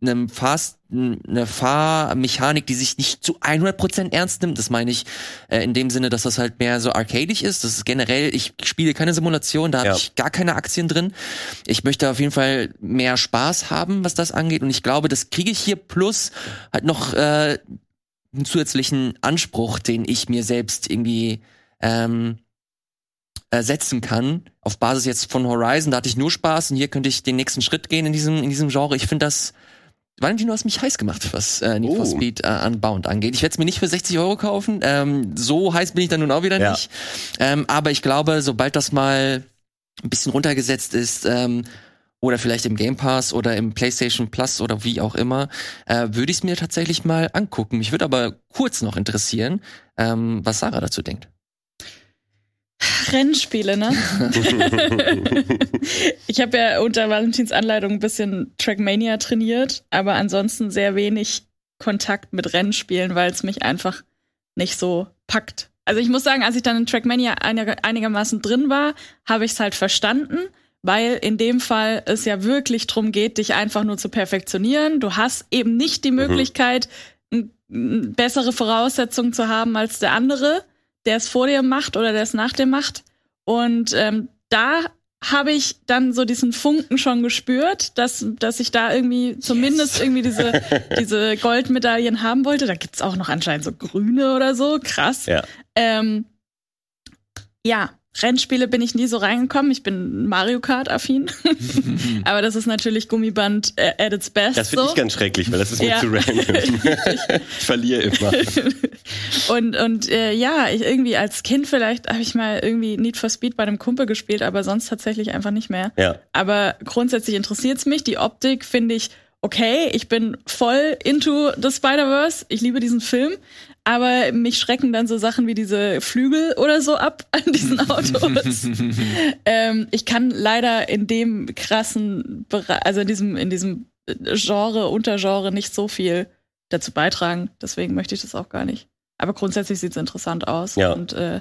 einem Fast eine Fahrmechanik, die sich nicht zu 100% ernst nimmt. Das meine ich äh, in dem Sinne, dass das halt mehr so arcadisch ist. Das ist generell, ich spiele keine Simulation, da ja. habe ich gar keine Aktien drin. Ich möchte auf jeden Fall mehr Spaß haben, was das angeht. Und ich glaube, das kriege ich hier plus halt noch äh, einen zusätzlichen Anspruch, den ich mir selbst irgendwie ähm, äh, setzen kann. Auf Basis jetzt von Horizon, da hatte ich nur Spaß und hier könnte ich den nächsten Schritt gehen in diesem, in diesem Genre. Ich finde das Valentino hast mich heiß gemacht, was äh, Need for oh. Speed äh, Unbound angeht. Ich werde es mir nicht für 60 Euro kaufen. Ähm, so heiß bin ich dann nun auch wieder ja. nicht. Ähm, aber ich glaube, sobald das mal ein bisschen runtergesetzt ist, ähm, oder vielleicht im Game Pass oder im PlayStation Plus oder wie auch immer, äh, würde ich es mir tatsächlich mal angucken. Mich würde aber kurz noch interessieren, ähm, was Sarah dazu denkt. Rennspiele, ne? ich habe ja unter Valentins Anleitung ein bisschen Trackmania trainiert, aber ansonsten sehr wenig Kontakt mit Rennspielen, weil es mich einfach nicht so packt. Also ich muss sagen, als ich dann in Trackmania einigermaßen drin war, habe ich es halt verstanden, weil in dem Fall es ja wirklich drum geht, dich einfach nur zu perfektionieren. Du hast eben nicht die mhm. Möglichkeit, mhm. bessere Voraussetzungen zu haben als der andere der es vor dir macht oder der es nach dir macht. Und ähm, da habe ich dann so diesen Funken schon gespürt, dass, dass ich da irgendwie zumindest yes. irgendwie diese, diese Goldmedaillen haben wollte. Da gibt's auch noch anscheinend so grüne oder so. Krass. Ja. Ähm, ja, Rennspiele bin ich nie so reingekommen. Ich bin Mario Kart affin. Aber das ist natürlich Gummiband äh, at its best. Das finde so. ich ganz schrecklich, weil das ist ja. mir zu random. ich verliere immer. und und äh, ja, ich irgendwie als Kind vielleicht habe ich mal irgendwie Need for Speed bei einem Kumpel gespielt, aber sonst tatsächlich einfach nicht mehr. Ja. Aber grundsätzlich interessiert's mich. Die Optik finde ich okay. Ich bin voll into the Spider-Verse. Ich liebe diesen Film aber mich schrecken dann so Sachen wie diese Flügel oder so ab an diesen Autos. ähm, ich kann leider in dem krassen, Bereich, also in diesem, in diesem Genre, Untergenre nicht so viel dazu beitragen. Deswegen möchte ich das auch gar nicht. Aber grundsätzlich sieht es interessant aus. Ja. Und äh,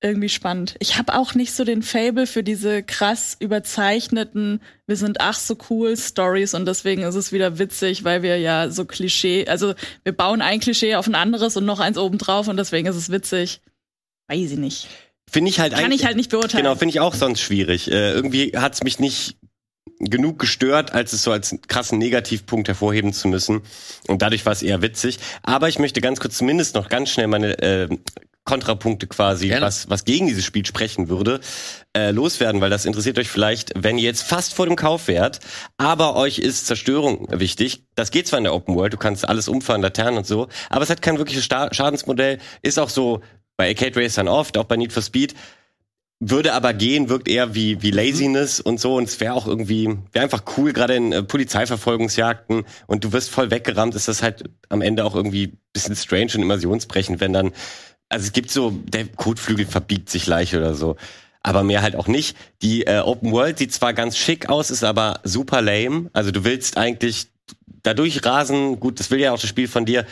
irgendwie spannend. Ich habe auch nicht so den Fable für diese krass überzeichneten, wir sind ach so cool Stories und deswegen ist es wieder witzig, weil wir ja so Klischee, also wir bauen ein Klischee auf ein anderes und noch eins oben drauf und deswegen ist es witzig. Weiß ich nicht. Finde ich halt Kann ich halt nicht beurteilen. Genau, finde ich auch sonst schwierig. Äh, irgendwie hat's mich nicht genug gestört, als es so als krassen Negativpunkt hervorheben zu müssen. Und dadurch war es eher witzig. Aber ich möchte ganz kurz zumindest noch ganz schnell meine äh, Kontrapunkte quasi, was, was gegen dieses Spiel sprechen würde, äh, loswerden, weil das interessiert euch vielleicht, wenn ihr jetzt fast vor dem Kauf wärt, aber euch ist Zerstörung wichtig. Das geht zwar in der Open World, du kannst alles umfahren, Laternen und so, aber es hat kein wirkliches Sta Schadensmodell, ist auch so bei Arcade Racern oft, auch bei Need for Speed. Würde aber gehen, wirkt eher wie, wie Laziness und so. Und es wäre auch irgendwie, wäre einfach cool, gerade in äh, Polizeiverfolgungsjagden und du wirst voll weggerammt, ist das halt am Ende auch irgendwie bisschen strange und immersionsbrechend, wenn dann also es gibt so, der Kotflügel verbiegt sich leicht oder so. Aber mehr halt auch nicht. Die äh, Open World sieht zwar ganz schick aus, ist aber super lame. Also du willst eigentlich dadurch rasen, gut, das will ja auch das Spiel von dir,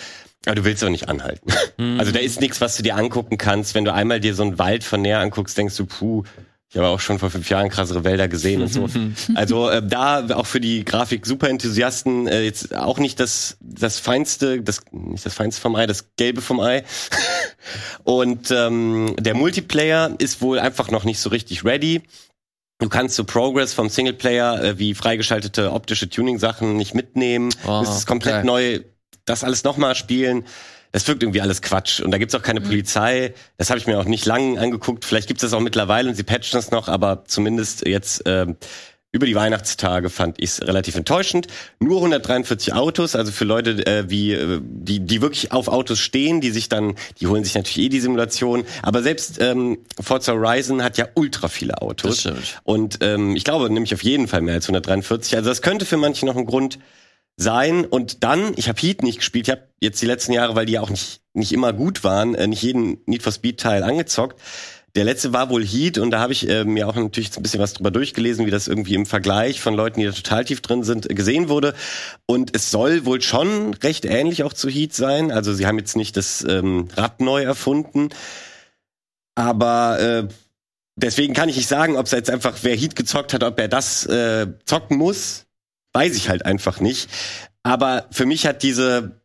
aber du willst auch nicht anhalten. Mhm. Also da ist nichts, was du dir angucken kannst. Wenn du einmal dir so einen Wald von näher anguckst, denkst du, puh, ich habe auch schon vor fünf Jahren krassere Wälder gesehen und so. Also äh, da auch für die Grafik super Enthusiasten äh, jetzt auch nicht das das feinste, das nicht das feinste vom Ei, das gelbe vom Ei. und ähm, der Multiplayer ist wohl einfach noch nicht so richtig ready. Du kannst so Progress vom Singleplayer äh, wie freigeschaltete optische Tuning-Sachen nicht mitnehmen. Oh, du müsstest komplett okay. neu das alles nochmal spielen das wirkt irgendwie alles Quatsch. Und da gibt's auch keine mhm. Polizei. Das habe ich mir auch nicht lang angeguckt. Vielleicht gibt's das auch mittlerweile und sie patchen das noch, aber zumindest jetzt äh, über die Weihnachtstage fand ich es relativ enttäuschend. Nur 143 Autos, also für Leute, äh, wie äh, die, die wirklich auf Autos stehen, die sich dann, die holen sich natürlich eh die Simulation. Aber selbst ähm, Forza Horizon hat ja ultra viele Autos. Das stimmt. Und ähm, ich glaube nämlich auf jeden Fall mehr als 143. Also das könnte für manche noch ein Grund sein. Und dann, ich habe Heat nicht gespielt, ich habe jetzt die letzten Jahre, weil die auch nicht, nicht immer gut waren, äh, nicht jeden Need for Speed Teil angezockt. Der letzte war wohl Heat und da habe ich äh, mir auch natürlich ein bisschen was drüber durchgelesen, wie das irgendwie im Vergleich von Leuten, die da total tief drin sind, gesehen wurde. Und es soll wohl schon recht ähnlich auch zu Heat sein. Also sie haben jetzt nicht das ähm, Rad neu erfunden. Aber äh, deswegen kann ich nicht sagen, ob es jetzt einfach, wer Heat gezockt hat, ob er das äh, zocken muss weiß ich halt einfach nicht. Aber für mich hat diese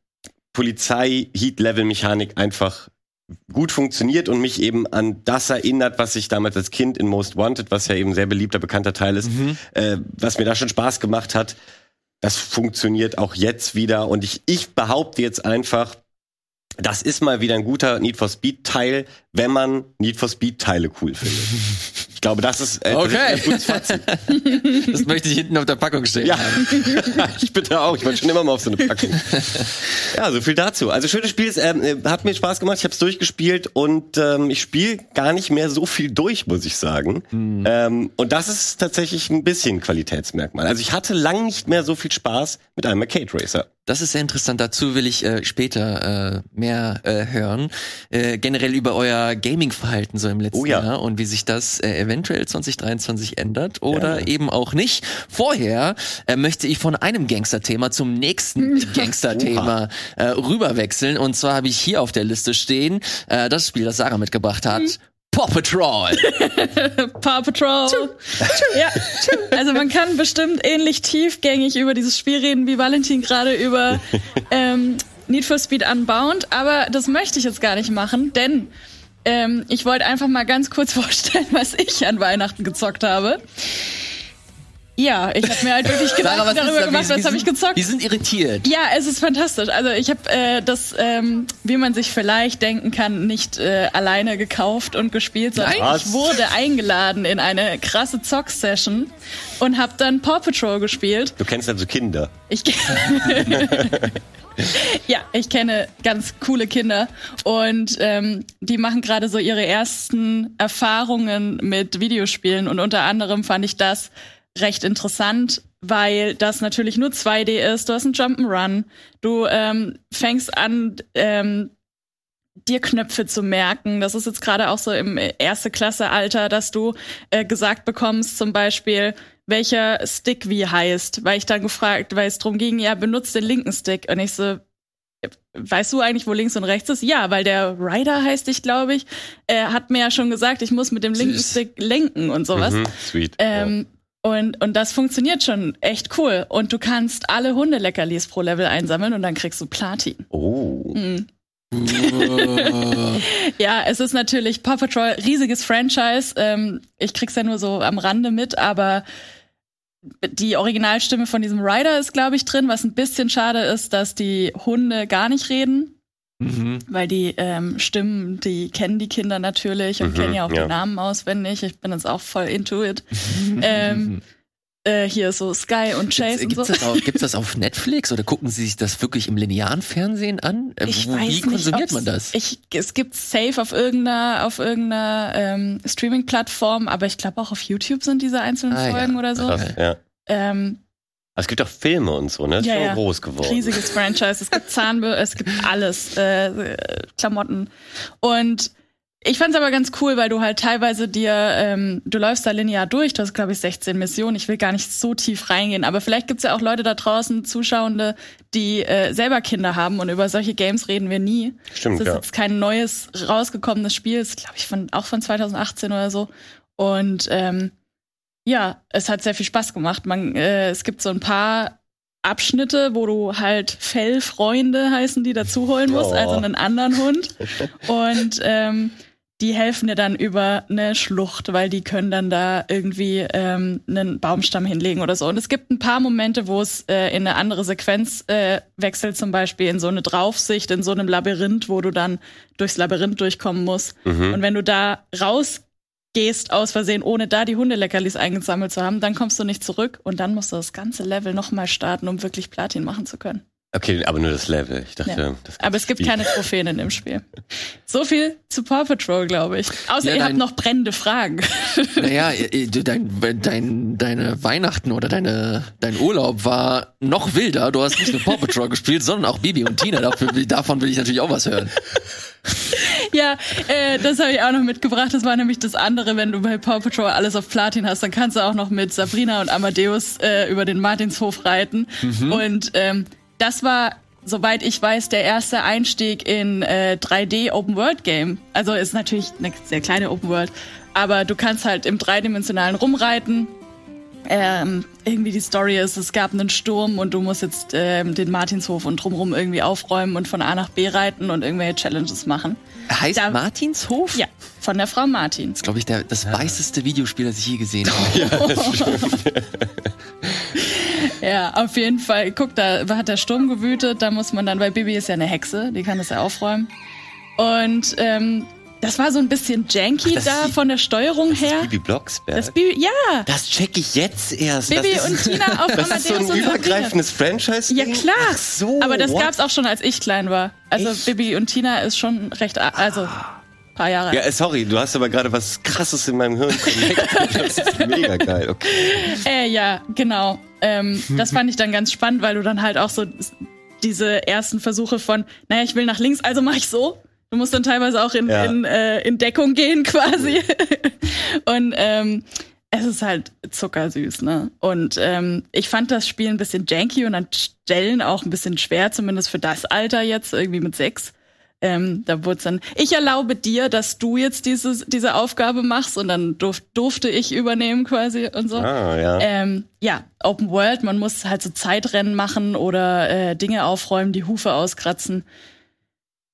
Polizei-Heat-Level-Mechanik einfach gut funktioniert und mich eben an das erinnert, was ich damals als Kind in Most Wanted, was ja eben sehr beliebter, bekannter Teil ist, mhm. äh, was mir da schon Spaß gemacht hat. Das funktioniert auch jetzt wieder und ich, ich behaupte jetzt einfach, das ist mal wieder ein guter Need for Speed Teil, wenn man Need for Speed Teile cool findet. Ich glaube, das ist, äh, okay. das ist ein gutes Fazit. Das möchte ich hinten auf der Packung stehen. Ja, ich bitte auch. Ich wollte schon immer mal auf so eine Packung. Ja, so viel dazu. Also schönes Spiel, äh, hat mir Spaß gemacht. Ich habe es durchgespielt und ähm, ich spiele gar nicht mehr so viel durch, muss ich sagen. Hm. Ähm, und das ist tatsächlich ein bisschen Qualitätsmerkmal. Also ich hatte lang nicht mehr so viel Spaß mit einem Arcade Racer. Das ist sehr interessant. Dazu will ich äh, später äh, mehr äh, hören. Äh, generell über euer Gaming-Verhalten so im letzten oh ja. Jahr und wie sich das äh, eventuell 2023 ändert oder ja. eben auch nicht. Vorher äh, möchte ich von einem Gangster-Thema zum nächsten Gangster-Thema äh, rüberwechseln. Und zwar habe ich hier auf der Liste stehen äh, das Spiel, das Sarah mitgebracht hat. Mhm. Paw Patrol. Paw Patrol. ja. Also man kann bestimmt ähnlich tiefgängig über dieses Spiel reden, wie Valentin gerade über ähm, Need for Speed Unbound. Aber das möchte ich jetzt gar nicht machen, denn ähm, ich wollte einfach mal ganz kurz vorstellen, was ich an Weihnachten gezockt habe. Ja, ich habe mir halt wirklich Gedanken darüber gemacht, was habe ich gezockt. Die sind irritiert. Ja, es ist fantastisch. Also ich habe äh, das, ähm, wie man sich vielleicht denken kann, nicht äh, alleine gekauft und gespielt, sondern was? ich wurde eingeladen in eine krasse Zock-Session und habe dann Paw Patrol gespielt. Du kennst also Kinder. Ich ja, ich kenne ganz coole Kinder und ähm, die machen gerade so ihre ersten Erfahrungen mit Videospielen und unter anderem fand ich das recht interessant, weil das natürlich nur 2D ist. Du hast einen Jump'n'Run. Du ähm, fängst an, ähm, dir Knöpfe zu merken. Das ist jetzt gerade auch so im erste Klasse Alter, dass du äh, gesagt bekommst, zum Beispiel, welcher Stick wie heißt, weil ich dann gefragt, weil es darum ging, ja, benutzt den linken Stick. Und ich so, weißt du eigentlich, wo links und rechts ist? Ja, weil der Rider heißt ich, glaube ich, äh, hat mir ja schon gesagt, ich muss mit dem linken Stick lenken und sowas. Mhm, sweet. Ähm, ja. Und, und das funktioniert schon echt cool. Und du kannst alle Hundeleckerlis pro Level einsammeln und dann kriegst du Platin. Oh. Mhm. ja, es ist natürlich Paw Patrol, riesiges Franchise. Ähm, ich krieg's ja nur so am Rande mit, aber die Originalstimme von diesem Rider ist, glaube ich, drin. Was ein bisschen schade ist, dass die Hunde gar nicht reden. Mhm. Weil die ähm, Stimmen, die kennen die Kinder natürlich und mhm, kennen ja auch ja. die Namen auswendig. Ich bin jetzt auch voll into it. ähm, äh, hier so Sky und Chase gibt's, und so. Das, auch, gibt's das auf Netflix oder gucken Sie sich das wirklich im linearen Fernsehen an? Äh, ich Wo, weiß wie konsumiert man das? Ich, es gibt safe auf irgendeiner auf irgendeiner ähm, Streaming-Plattform, aber ich glaube auch auf YouTube sind diese einzelnen ah, Folgen ja. oder so. Krass, ja. Ähm, es gibt auch Filme und so, ne? Das ja, ist ja. groß geworden. Riesiges Franchise. Es gibt Zahnbürste, es gibt alles, äh, Klamotten. Und ich fand's aber ganz cool, weil du halt teilweise dir, ähm, du läufst da linear durch, du hast, glaube ich, 16 Missionen. Ich will gar nicht so tief reingehen, aber vielleicht gibt's ja auch Leute da draußen, Zuschauende, die äh, selber Kinder haben und über solche Games reden wir nie. Stimmt, das ist ja. jetzt kein neues rausgekommenes Spiel, ist, glaube ich, von, auch von 2018 oder so. Und ähm, ja, es hat sehr viel Spaß gemacht. Man, äh, es gibt so ein paar Abschnitte, wo du halt Fellfreunde heißen, die dazu holen musst, oh. also einen anderen Hund. Und ähm, die helfen dir dann über eine Schlucht, weil die können dann da irgendwie ähm, einen Baumstamm hinlegen oder so. Und es gibt ein paar Momente, wo es äh, in eine andere Sequenz äh, wechselt, zum Beispiel in so eine Draufsicht, in so einem Labyrinth, wo du dann durchs Labyrinth durchkommen musst. Mhm. Und wenn du da raus gehst aus Versehen, ohne da die Hundeleckerlis eingesammelt zu haben, dann kommst du nicht zurück und dann musst du das ganze Level nochmal starten, um wirklich Platin machen zu können. Okay, aber nur das Level. Ich dachte, ja. das aber es gibt keine Trophäen in dem Spiel. So viel zu Paw Patrol, glaube ich. Außer ja, ihr habt noch brennende Fragen. Naja, dein, dein, deine Weihnachten oder deine, dein Urlaub war noch wilder. Du hast nicht nur Paw Patrol gespielt, sondern auch Bibi und Tina. Dafür, davon will ich natürlich auch was hören. ja, äh, das habe ich auch noch mitgebracht. Das war nämlich das andere, wenn du bei Paw Patrol alles auf Platin hast, dann kannst du auch noch mit Sabrina und Amadeus äh, über den Martinshof reiten. Mhm. Und ähm, das war soweit ich weiß, der erste Einstieg in äh, 3D Open World Game. Also ist natürlich eine sehr kleine Open World, aber du kannst halt im dreidimensionalen rumreiten ähm, irgendwie die Story ist, es gab einen Sturm und du musst jetzt ähm, den Martinshof und drumherum irgendwie aufräumen und von A nach B reiten und irgendwelche Challenges machen. Heißt Da- Martinshof? Ja, von der Frau Martin. Das ist, glaube ich, der, das weißeste Videospiel, das ich je gesehen habe. Ja, auf jeden Fall. Guck, da hat der Sturm gewütet, da muss man dann, weil Bibi ist ja eine Hexe, die kann das ja aufräumen. Und ähm, das war so ein bisschen janky das da ist- von der Steuerung her. Bibi Blocksberg. Das Bibi, ja. Das check ich jetzt erst. Bibi das und ist, Tina auf Das ist so ein übergreifendes Franchise. Ja klar. Ach so. Aber das what? gab's auch schon, als ich klein war. Also Echt? Bibi und Tina ist schon recht, also paar Jahre. Ja, äh, sorry, du hast aber gerade was Krasses in meinem Hirn connected. Das ist mega geil. Okay. Äh, ja, genau. Ähm, das fand ich dann ganz spannend, weil du dann halt auch so diese ersten Versuche von, naja, ich will nach links, also mach ich so. Du musst dann teilweise auch in, Ja. in, äh, in Deckung gehen quasi. Und ähm, es ist halt zuckersüß, ne? Und ähm, ich fand das Spiel ein bisschen janky und an Stellen auch ein bisschen schwer, zumindest für das Alter jetzt, irgendwie mit sechs. Ähm, da wurde dann, ich erlaube dir, dass du jetzt dieses, diese Aufgabe machst und dann durf, durfte ich übernehmen quasi und so. Ah, ja. Ähm, ja, Open World, man muss halt so Zeitrennen machen oder äh, Dinge aufräumen, die Hufe auskratzen.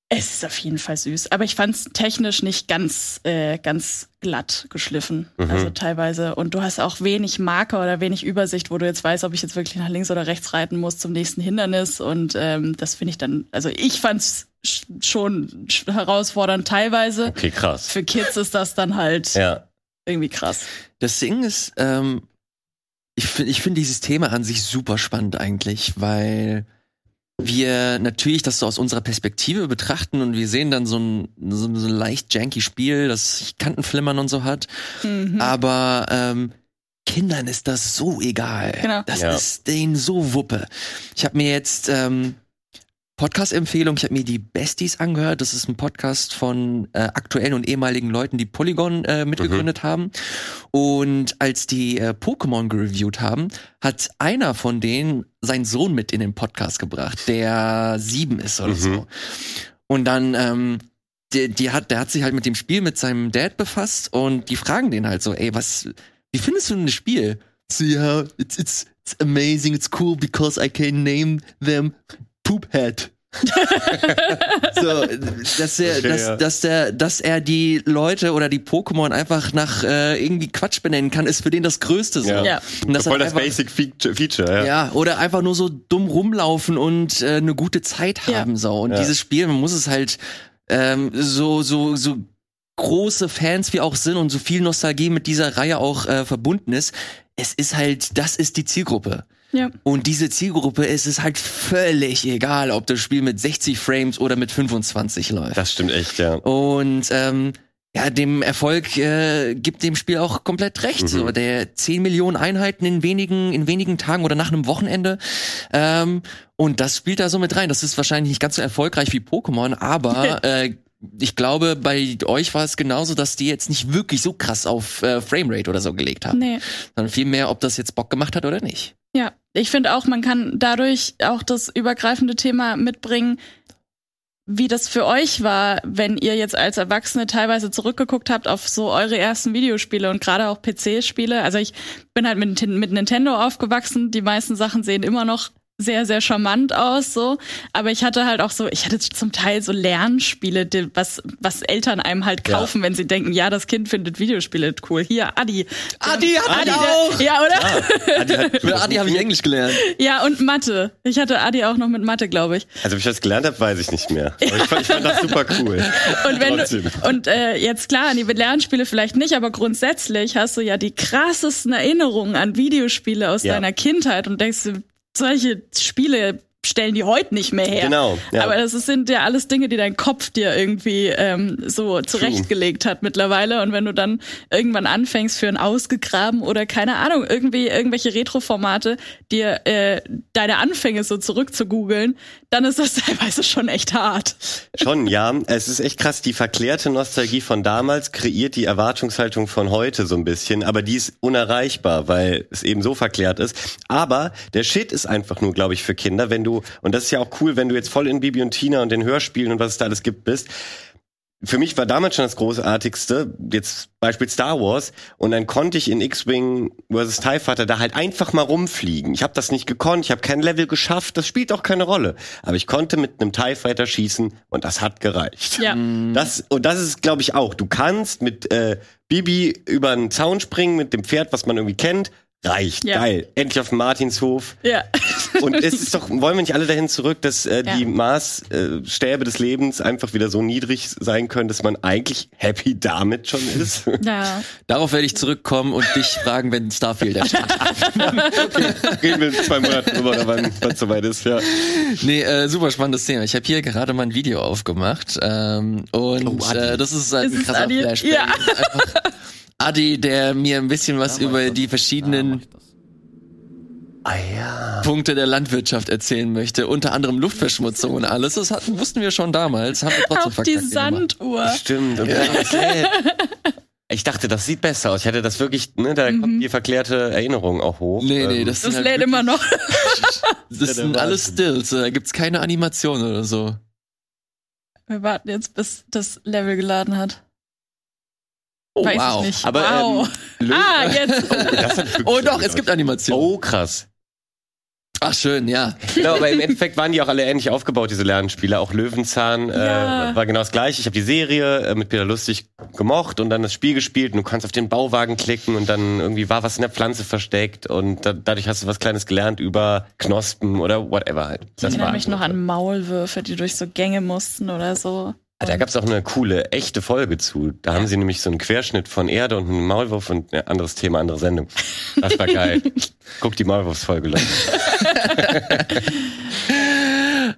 Es ist auf jeden Fall süß, aber ich fand es technisch nicht ganz, äh, ganz glatt geschliffen. Mhm. Also teilweise. Und du hast auch wenig Marker oder wenig Übersicht, wo du jetzt weißt, ob ich jetzt wirklich nach links oder rechts reiten muss zum nächsten Hindernis. Und ähm, das finde ich dann, also ich fand es schon sch- herausfordernd teilweise. Okay, krass. Für Kids ist das dann halt Ja. irgendwie krass. Das Ding ist, ähm, ich finde ich find dieses Thema an sich super spannend eigentlich, weil wir natürlich das so aus unserer Perspektive betrachten und wir sehen dann so ein, so, so ein leicht janky Spiel, das Kantenflimmern und so hat. Mhm. Aber ähm, Kindern ist das so egal. Genau. Das Ja. ist denen so Wuppe. Ich habe mir jetzt ähm, Podcast-Empfehlung, ich habe mir die Besties angehört. Das ist ein Podcast von äh, aktuellen und ehemaligen Leuten, die Polygon äh, mitgegründet haben. Und als die äh, Pokémon gereviewt haben, hat einer von denen seinen Sohn mit in den Podcast gebracht, der sieben ist oder Mhm. so. Und dann, ähm, die, die hat, der hat sich halt mit dem Spiel mit seinem Dad befasst und die fragen den halt so, ey, was, wie findest du denn das Spiel? So, ja, it's, it's, it's amazing, it's cool because I can name them Poophead. so, dass er, Okay, dass, ja. dass der, dass er die Leute oder die Pokémon einfach nach äh, irgendwie Quatsch benennen kann, ist für den das Größte so. Ja. Ja. Und dass er Voll das einfach- Basic Feature, Feature ja. ja, oder einfach nur so dumm rumlaufen und äh, eine gute Zeit Ja. haben so. Und Ja. dieses Spiel, man muss es halt ähm, so so so große Fans wie auch sind und so viel Nostalgie mit dieser Reihe auch äh, verbunden ist. Es ist halt, das ist die Zielgruppe. Ja. Und diese Zielgruppe ist es halt völlig egal, ob das Spiel mit 60 Frames oder mit 25 läuft. Das stimmt echt, ja. Und ähm, ja, dem Erfolg äh, gibt dem Spiel auch komplett recht. Mhm. So, der 10 Millionen Einheiten in wenigen, in wenigen Tagen oder nach einem Wochenende. Ähm, und das spielt da so mit rein. Das ist wahrscheinlich nicht ganz so erfolgreich wie Pokémon, aber äh, ich glaube, bei euch war es genauso, dass die jetzt nicht wirklich so krass auf äh, Framerate oder so gelegt haben, Nee. sondern vielmehr, ob das jetzt Bock gemacht hat oder nicht. Ja, ich finde auch, man kann dadurch auch das übergreifende Thema mitbringen, wie das für euch war, wenn ihr jetzt als Erwachsene teilweise zurückgeguckt habt auf so eure ersten Videospiele und gerade auch PC-Spiele. Also ich bin halt mit, mit Nintendo aufgewachsen. Die meisten Sachen sehen immer noch sehr, sehr charmant aus, so. Aber ich hatte halt auch so, ich hatte zum Teil so Lernspiele, die, was, was Eltern einem halt kaufen, wenn sie denken, ja, das Kind findet Videospiele cool. Hier, Adi. Adi hat Adi, Adi der- auch! Ja, oder? Adi hat, Mit Adi habe ich Englisch gelernt. Ja, und Mathe. Ich hatte Adi auch noch mit Mathe, glaube ich. Also, ob ich das gelernt habe, weiß ich nicht mehr. Aber ich, fand, ich fand das super cool. Und wenn Trotzdem. du, und äh, jetzt klar, die Lernspiele vielleicht nicht, aber grundsätzlich hast du ja die krassesten Erinnerungen an Videospiele aus Ja. deiner Kindheit und denkst, du, solche Spiele stellen die heute nicht mehr her. Genau, ja. Aber das sind ja alles Dinge, die dein Kopf dir irgendwie ähm, so zurechtgelegt hat mittlerweile. Und wenn du dann irgendwann anfängst für ein ausgegraben oder keine Ahnung, irgendwie irgendwelche Retro-Formate dir äh, deine Anfänge so zurückzugoogeln, dann ist das teilweise schon echt hart. Schon, ja. Es ist echt krass. Die verklärte Nostalgie von damals kreiert die Erwartungshaltung von heute so ein bisschen, aber die ist unerreichbar, weil es eben so verklärt ist. Aber der Shit ist einfach nur, glaube ich, für Kinder, wenn du, und das ist ja auch cool, wenn du jetzt voll in Bibi und Tina und den Hörspielen und was es da alles gibt bist, für mich war damals schon das Großartigste, jetzt Beispiel Star Wars, und dann konnte ich in X-Wing vs. TIE Fighter da halt einfach mal rumfliegen. Ich habe das nicht gekonnt, ich habe kein Level geschafft, das spielt auch keine Rolle. Aber ich konnte mit einem TIE Fighter schießen und das hat gereicht. Ja. Das, und das ist, glaube ich, auch. Du kannst mit äh, Bibi über einen Zaun springen, mit dem Pferd, was man irgendwie kennt. Reicht. Ja. Geil. Endlich auf dem Martinshof. Ja. Und es ist doch, wollen wir nicht alle dahin zurück, dass äh, Ja. die Maßstäbe des Lebens einfach wieder so niedrig sein können, dass man eigentlich happy damit schon ist? ja. Darauf werde ich zurückkommen und dich fragen, wenn Starfield erscheint. Reden wir in zwei Monaten drüber, oder wann es soweit ist, ja. Nee, äh, super spannendes Thema. Ich habe hier gerade mal ein Video aufgemacht ähm, und Oh, äh, das ist halt Ist ein es krasser? Flashback. Ja. Adi, der mir ein bisschen was Ja, über die Ja, verschiedenen. Ah ja. Punkte der Landwirtschaft erzählen möchte, unter anderem Luftverschmutzung und alles. Das hatten, wussten wir schon damals. Haben wir trotzdem Auf die gemacht. Sanduhr. Stimmt. Und ich dachte, das sieht besser aus. Ich hatte das wirklich, ne, da kommt die verklärte Erinnerung auch hoch. Nee, nee, Ähm, das, Das sind, lädt halt immer noch. das sind alles. Stills. Da gibt's keine Animation oder so. Wir warten jetzt, bis das Level geladen hat. Oh, Weiß wow. ich nicht. Aber, wow. ähm, ah, jetzt. Oh, das hat wirklich Oh doch, es gibt Animation. Oh, krass. Ach schön, ja. Genau, aber im Endeffekt waren die auch alle ähnlich aufgebaut, diese Lernspiele. Auch Löwenzahn Ja. äh, war genau das gleiche. Ich habe die Serie äh, mit Peter Lustig gemocht und dann das Spiel gespielt und du kannst auf den Bauwagen klicken und dann irgendwie war was in der Pflanze versteckt und da, dadurch hast du was Kleines gelernt über Knospen oder whatever halt. Ich Das erinnere war mich noch an Maulwürfe, die durch so Gänge mussten oder so. Ah, Da gab es auch eine coole, echte Folge zu. Da haben sie nämlich so einen Querschnitt von Erde und einen Maulwurf und ein anderes Thema, andere Sendung. Das war geil. Guck die Maulwurfsfolge, Leute.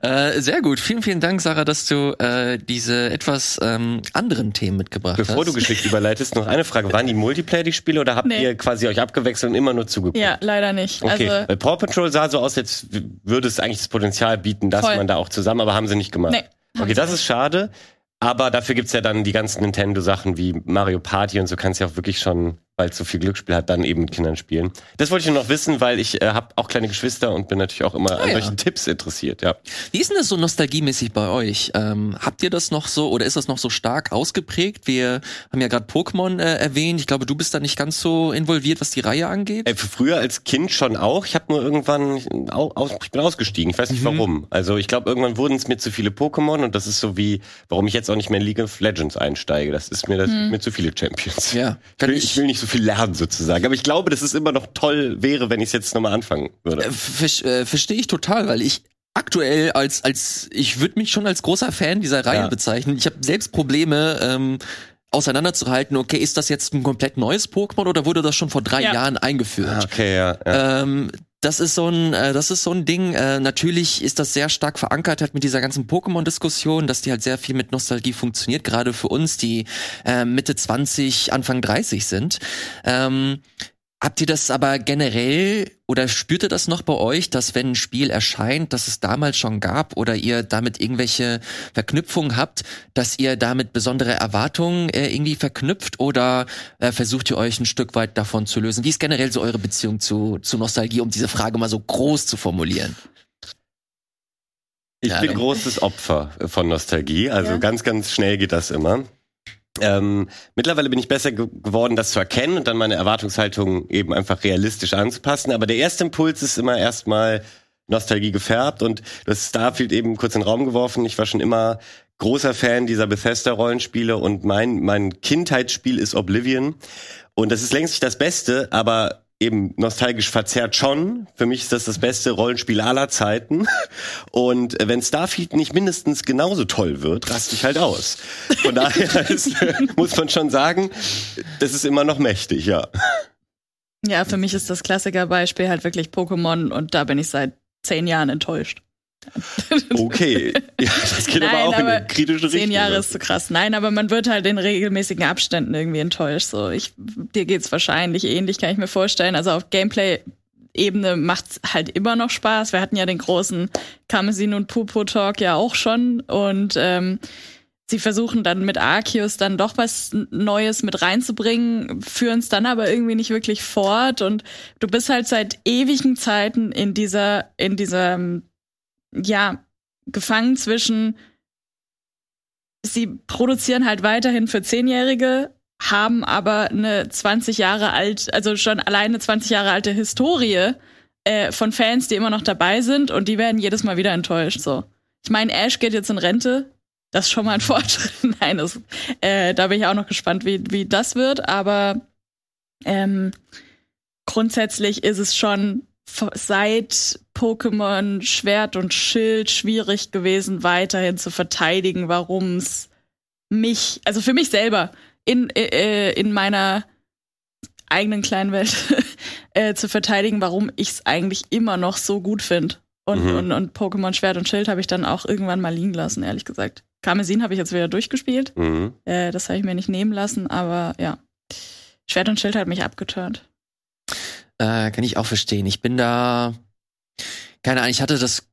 Äh, sehr gut. Vielen, vielen Dank, Sarah, dass du äh, diese etwas ähm, anderen Themen mitgebracht Bevor hast. du geschickt überleitest, noch eine Frage. Waren die Multiplayer, die Spiele, oder habt Nee. ihr quasi euch abgewechselt und immer nur zugeguckt? Ja, leider nicht. Okay, Also, weil Paw Patrol sah so aus, als würde es eigentlich das Potenzial bieten, dass Voll. man da auch zusammen, aber haben sie nicht gemacht. Nee, okay, das ist schade. Aber dafür gibt's ja dann die ganzen Nintendo-Sachen wie Mario Party und so kannst ja auch wirklich schon, weil so viel Glücksspiel hat, dann eben mit Kindern spielen. Das wollte ich nur noch wissen, weil ich äh, habe auch kleine Geschwister und bin natürlich auch immer an Ah, ja. solchen Tipps interessiert. Ja. Wie ist denn das so nostalgiemäßig bei euch? Ähm, habt ihr das noch so oder ist das noch so stark ausgeprägt? Wir haben ja gerade Pokémon äh, erwähnt. Ich glaube, du bist da nicht ganz so involviert, was die Reihe angeht. Äh, früher als Kind schon auch. Ich habe nur irgendwann au, aus, ich bin ausgestiegen. Ich weiß nicht Mhm. warum. Also ich glaube, irgendwann wurden es mir zu viele Pokémon und das ist so wie, warum ich jetzt auch nicht mehr in League of Legends einsteige. Das ist mir das Hm. mir zu viele Champions. Ja, Ich will, ich- ich will nicht so viel lernen sozusagen. Aber ich glaube, dass es immer noch toll wäre, wenn ich es jetzt nochmal anfangen würde. Äh, ver äh, Verstehe ich total, weil ich aktuell als als ich würde mich schon als großer Fan dieser Reihe Ja. bezeichnen. Ich habe selbst Probleme. Ähm, auseinanderzuhalten, okay, ist das jetzt ein komplett neues Pokémon oder wurde das schon vor drei Ja. Jahren eingeführt? Ah, okay, ja. ja. Ähm, das ist so ein, äh, das ist so ein Ding. Äh, natürlich ist das sehr stark verankert halt mit dieser ganzen Pokémon-Diskussion, dass die halt sehr viel mit Nostalgie funktioniert, gerade für uns, die äh, Mitte 20, Anfang 30 sind. Ähm, Habt ihr das aber generell oder spürt ihr das noch bei euch, dass wenn ein Spiel erscheint, dass es damals schon gab oder ihr damit irgendwelche Verknüpfungen habt, dass ihr damit besondere Erwartungen äh, irgendwie verknüpft oder äh, versucht ihr euch ein Stück weit davon zu lösen? Wie ist generell so eure Beziehung zu, zu Nostalgie, um diese Frage mal so groß zu formulieren? Ich Ja, bin dann- großes Opfer von Nostalgie. Also Ja. ganz, ganz schnell geht das immer. Ähm, mittlerweile bin ich besser ge geworden, das zu erkennen und dann meine Erwartungshaltung eben einfach realistisch anzupassen. Aber der erste Impuls ist immer erstmal Nostalgie gefärbt und du hast Starfield eben kurz in den Raum geworfen. Ich war schon immer großer Fan dieser Bethesda-Rollenspiele und mein, mein Kindheitsspiel ist Oblivion. Und das ist längst nicht das Beste, aber eben nostalgisch verzerrt schon. Für mich ist das das beste Rollenspiel aller Zeiten. Und wenn Starfield nicht mindestens genauso toll wird, raste ich halt aus. Von daher ist, muss man schon sagen, das ist immer noch mächtig, ja. ja, für mich ist das Klassikerbeispiel halt wirklich Pokémon und da bin ich seit zehn Jahren enttäuscht. Okay. Ja, das geht aber Nein, auch in aber eine kritische Richtung. Zehn Jahre ist zu krass. Nein, aber man wird halt in regelmäßigen Abständen irgendwie enttäuscht. So, ich, dir geht's wahrscheinlich ähnlich, kann ich mir vorstellen. Also auf Gameplay-Ebene macht's halt immer noch Spaß. Wir hatten ja den großen Kamezin und Pupo Talk ja auch schon und ähm, sie versuchen dann mit Arceus dann doch was Neues mit reinzubringen, führen es dann aber irgendwie nicht wirklich fort und du bist halt seit ewigen Zeiten in dieser, in dieser, ja, gefangen zwischen sie produzieren halt weiterhin für Zehnjährige, haben aber eine 20 Jahre alt, also schon alleine 20 Jahre alte Historie äh, von Fans, die immer noch dabei sind und die werden jedes Mal wieder enttäuscht. So, ich meine, Ash geht jetzt in Rente. Das ist schon mal ein Fortschritt. Nein, das, äh, da bin ich auch noch gespannt, wie, wie das wird. Aber ähm, grundsätzlich ist es schon seit Pokémon Schwert und Schild schwierig gewesen, weiterhin zu verteidigen, warum es mich, also für mich selber, in, äh, in meiner eigenen kleinen Welt äh, zu verteidigen, warum ich es eigentlich immer noch so gut finde. Und, mhm. und, und Pokémon Schwert und Schild habe ich dann auch irgendwann mal liegen lassen, ehrlich gesagt. Karmesin habe ich jetzt wieder durchgespielt. Mhm. Äh, das habe ich mir nicht nehmen lassen, aber ja. Schwert und Schild hat mich abgeturnt. Äh, kann ich auch verstehen. Ich bin da, keine Ahnung, ich hatte das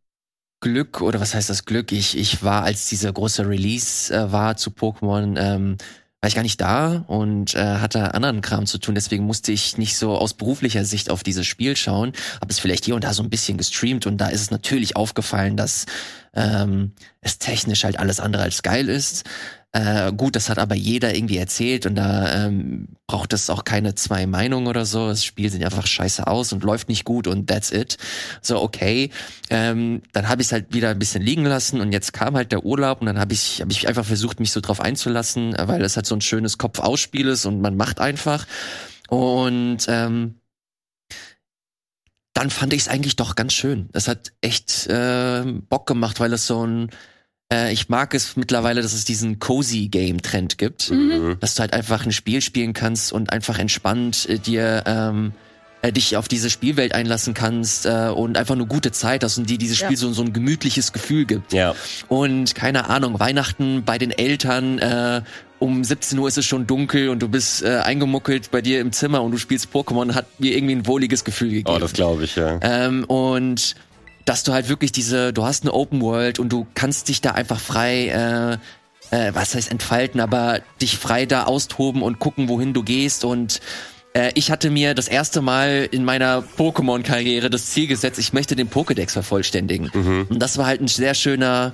Glück, oder was heißt das Glück? Ich, ich war, als dieser große Release äh, war zu Pokémon, ähm, war ich gar nicht da und äh, hatte anderen Kram zu tun. Deswegen musste ich nicht so aus beruflicher Sicht auf dieses Spiel schauen. Habe es vielleicht hier und da so ein bisschen gestreamt und da ist es natürlich aufgefallen, dass ähm, es technisch halt alles andere als geil ist. Äh, gut, das hat aber jeder irgendwie erzählt und da ähm, braucht es auch keine zwei Meinungen oder so. Das Spiel sieht einfach scheiße aus und läuft nicht gut und that's it. So, okay. Ähm, dann habe ich es halt wieder ein bisschen liegen lassen und jetzt kam halt der Urlaub und dann habe ich, hab ich einfach versucht, mich so drauf einzulassen, weil es halt so ein schönes Kopf-Ausspiel ist und man macht einfach. Und ähm, dann fand ich es eigentlich doch ganz schön. Es hat echt äh, Bock gemacht, weil es so ein äh, ich mag es mittlerweile, dass es diesen cozy Game Trend gibt, mhm. dass du halt einfach ein Spiel spielen kannst und einfach entspannt äh, dir ähm, äh, dich auf diese Spielwelt einlassen kannst äh, und einfach eine gute Zeit hast und dir dieses Spiel ja. so, so ein gemütliches Gefühl gibt. Ja. Und keine Ahnung, Weihnachten bei den Eltern, äh, um 17 Uhr ist es schon dunkel und du bist äh, eingemuckelt bei dir im Zimmer und du spielst Pokémon, hat mir irgendwie ein wohliges Gefühl gegeben. Oh, das glaube ich, ja. Ähm, und dass du halt wirklich diese, du hast eine Open World und du kannst dich da einfach frei, äh, äh, was heißt entfalten, aber dich frei da austoben und gucken, wohin du gehst und äh, ich hatte mir das erste Mal in meiner Pokémon-Karriere das Ziel gesetzt, ich möchte den Pokédex vervollständigen. Mhm. Und das war halt ein sehr schöner,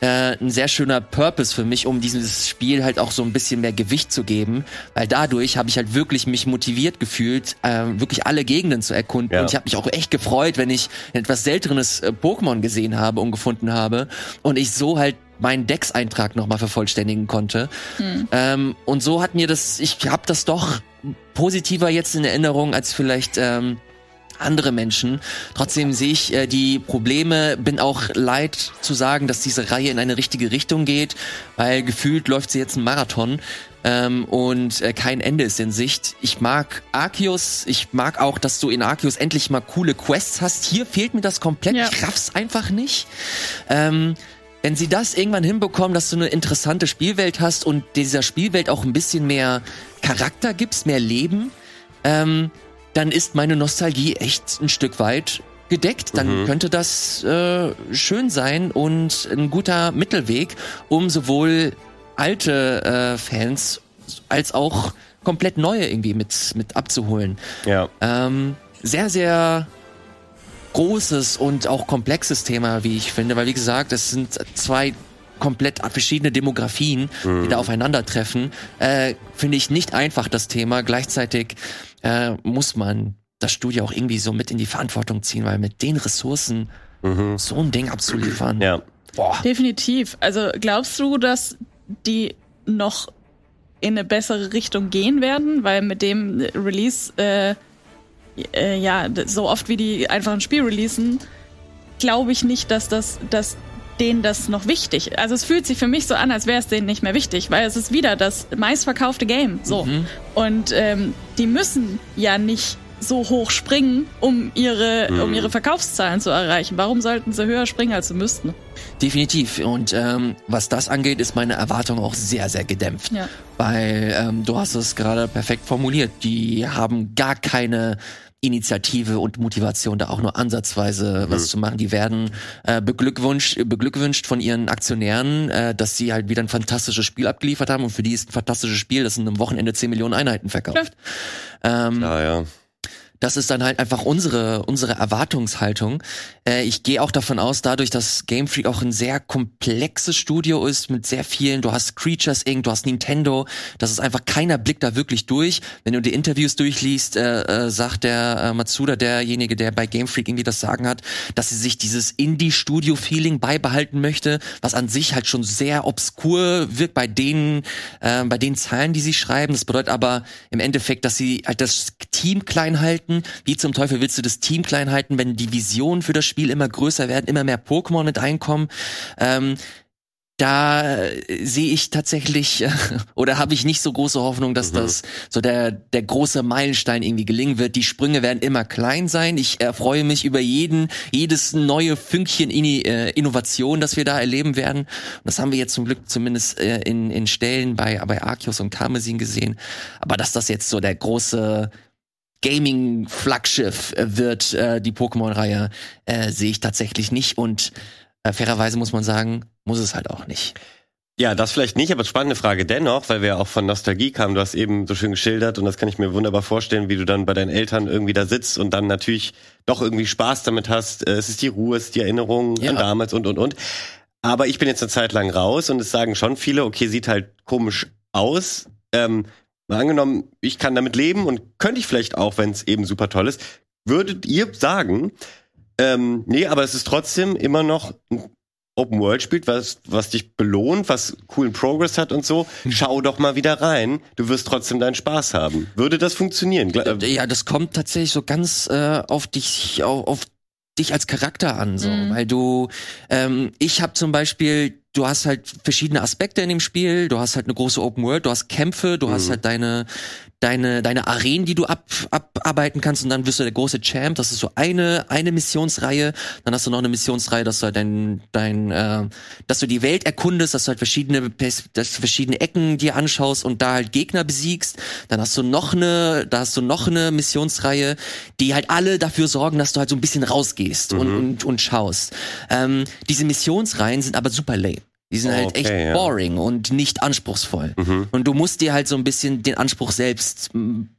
äh, ein sehr schöner Purpose für mich, um dieses Spiel halt auch so ein bisschen mehr Gewicht zu geben, weil dadurch habe ich halt wirklich mich motiviert gefühlt, äh, wirklich alle Gegenden zu erkunden ja. und ich habe mich auch echt gefreut, wenn ich ein etwas seltenes äh, Pokémon gesehen habe und gefunden habe und ich so halt meinen Dex-Eintrag nochmal vervollständigen konnte. Hm. Ähm, und so hat mir das, ich habe das doch positiver jetzt in Erinnerung als vielleicht ähm, andere Menschen. Trotzdem sehe ich äh, die Probleme, bin auch leid zu sagen, dass diese Reihe in eine richtige Richtung geht, weil gefühlt läuft sie jetzt ein Marathon ähm, und äh, kein Ende ist in Sicht. Ich mag Arceus, ich mag auch, dass du in Arceus endlich mal coole Quests hast. Hier fehlt mir das komplett, ja. ich raff's einfach nicht. Ähm, wenn sie das irgendwann hinbekommen, dass du eine interessante Spielwelt hast und dieser Spielwelt auch ein bisschen mehr Charakter gibst, mehr Leben, ähm, dann ist meine Nostalgie echt ein Stück weit gedeckt. Dann mhm. könnte das äh, schön sein und ein guter Mittelweg, um sowohl alte äh, Fans als auch komplett neue irgendwie mit, mit abzuholen. Ja. Ähm, sehr, sehr großes und auch komplexes Thema, wie ich finde, weil wie gesagt, es sind zwei komplett verschiedene Demografien, mhm. die da aufeinandertreffen. Äh, finde ich nicht einfach das Thema. Gleichzeitig äh, muss man das Studio auch irgendwie so mit in die Verantwortung ziehen, weil mit den Ressourcen mhm. so ein Ding abzuliefern. Ja. Boah. Definitiv. Also glaubst du, dass die noch in eine bessere Richtung gehen werden, weil mit dem Release äh, äh, ja so oft wie die einfach ein Spiel releasen, glaube ich nicht, dass das dass denen das noch wichtig. Also es fühlt sich für mich so an, als wäre es denen nicht mehr wichtig, weil es ist wieder das meistverkaufte Game. So. Mhm. Und ähm, die müssen ja nicht so hoch springen, um ihre, mhm. um ihre Verkaufszahlen zu erreichen. Warum sollten sie höher springen, als sie müssten? Definitiv. Und ähm, was das angeht, ist meine Erwartung auch sehr, sehr gedämpft. Ja. Weil ähm, du hast es gerade perfekt formuliert. Die haben gar keine Initiative und Motivation, da auch nur ansatzweise mhm. was zu machen. Die werden äh, beglückwünscht, beglückwünscht von ihren Aktionären, äh, dass sie halt wieder ein fantastisches Spiel abgeliefert haben und für die ist ein fantastisches Spiel, das in einem Wochenende 10 Millionen Einheiten verkauft. Ähm, ja, ja. Das ist dann halt einfach unsere unsere Erwartungshaltung. Äh, ich gehe auch davon aus, dadurch, dass Game Freak auch ein sehr komplexes Studio ist mit sehr vielen. Du hast Creatures Inc., du hast Nintendo. Das ist einfach keiner blickt da wirklich durch. Wenn du die Interviews durchliest, äh, äh, sagt der äh, Matsuda, derjenige, der bei Game Freak irgendwie das Sagen hat, dass sie sich dieses Indie-Studio-Feeling beibehalten möchte, was an sich halt schon sehr obskur wirkt bei denen, äh, bei den Zahlen, die sie schreiben. Das bedeutet aber im Endeffekt, dass sie halt das Team klein halten. Wie zum Teufel willst du das Team klein halten, wenn die Visionen für das Spiel immer größer werden, immer mehr Pokémon mit einkommen? Ähm, da äh, sehe ich tatsächlich oder habe ich nicht so große Hoffnung, dass mhm. das so der der große Meilenstein irgendwie gelingen wird. Die Sprünge werden immer klein sein. Ich erfreue mich über jeden jedes neue Fünkchen in, äh, Innovation, das wir da erleben werden. Und das haben wir jetzt zum Glück zumindest äh, in in Stellen bei bei Arceus und Karmesin gesehen. Aber dass das jetzt so der große Gaming-Flaggschiff äh, wird, äh, die Pokémon-Reihe, äh, sehe ich tatsächlich nicht. Und äh, fairerweise muss man sagen, muss es halt auch nicht. Ja, das vielleicht nicht, aber spannende Frage dennoch, weil wir ja auch von Nostalgie kamen. Du hast eben so schön geschildert und das kann ich mir wunderbar vorstellen, wie du dann bei deinen Eltern irgendwie da sitzt und dann natürlich doch irgendwie Spaß damit hast. Äh, es ist die Ruhe, es ist die Erinnerung ja. an damals und, und, und. Aber ich bin jetzt eine Zeit lang raus und es sagen schon viele, okay, sieht halt komisch aus. Ähm, mal angenommen, ich kann damit leben und könnte ich vielleicht auch, wenn es eben super toll ist. Würdet ihr sagen, ähm, nee, aber es ist trotzdem immer noch ein Open World spielt, was, was dich belohnt, was coolen Progress hat und so, hm. schau doch mal wieder rein. Du wirst trotzdem deinen Spaß haben. Würde das funktionieren? Äh, ja, das kommt tatsächlich so ganz äh, auf dich, auf, auf dich als Charakter an, so, mhm. weil du, ähm, ich habe zum Beispiel du hast halt verschiedene Aspekte in dem Spiel. Du hast halt eine große Open World, du hast Kämpfe, du mhm. hast halt deine deine deine Arenen, die du ab, abarbeiten kannst und dann wirst du der große Champ. Das ist so eine eine Missionsreihe. Dann hast du noch eine Missionsreihe, dass du halt dein dein äh, dass du die Welt erkundest, dass du halt verschiedene dass verschiedene Ecken dir anschaust und da halt Gegner besiegst. Dann hast du noch eine da hast du noch eine Missionsreihe, die halt alle dafür sorgen, dass du halt so ein bisschen rausgehst mhm. und, und und schaust. Ähm, diese Missionsreihen sind aber super lame. Die sind oh, halt echt ja. boring und nicht anspruchsvoll. Mhm. Und du musst dir halt so ein bisschen den Anspruch selbst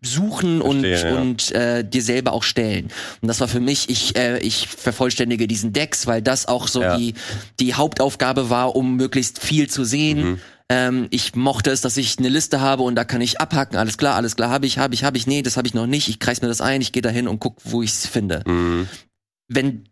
suchen und, Verstehe, ja. und äh, dir selber auch stellen. Und das war für mich, ich, äh, ich vervollständige diesen Decks, weil das auch so ja. die, die Hauptaufgabe war, um möglichst viel zu sehen. Mhm. Ähm, ich mochte es, dass ich eine Liste habe und da kann ich abhacken, alles klar, alles klar, habe ich, habe ich, habe ich, nee, das habe ich noch nicht, ich kreis mir das ein, ich gehe dahin und guck, wo ich es finde. Mhm. Wenn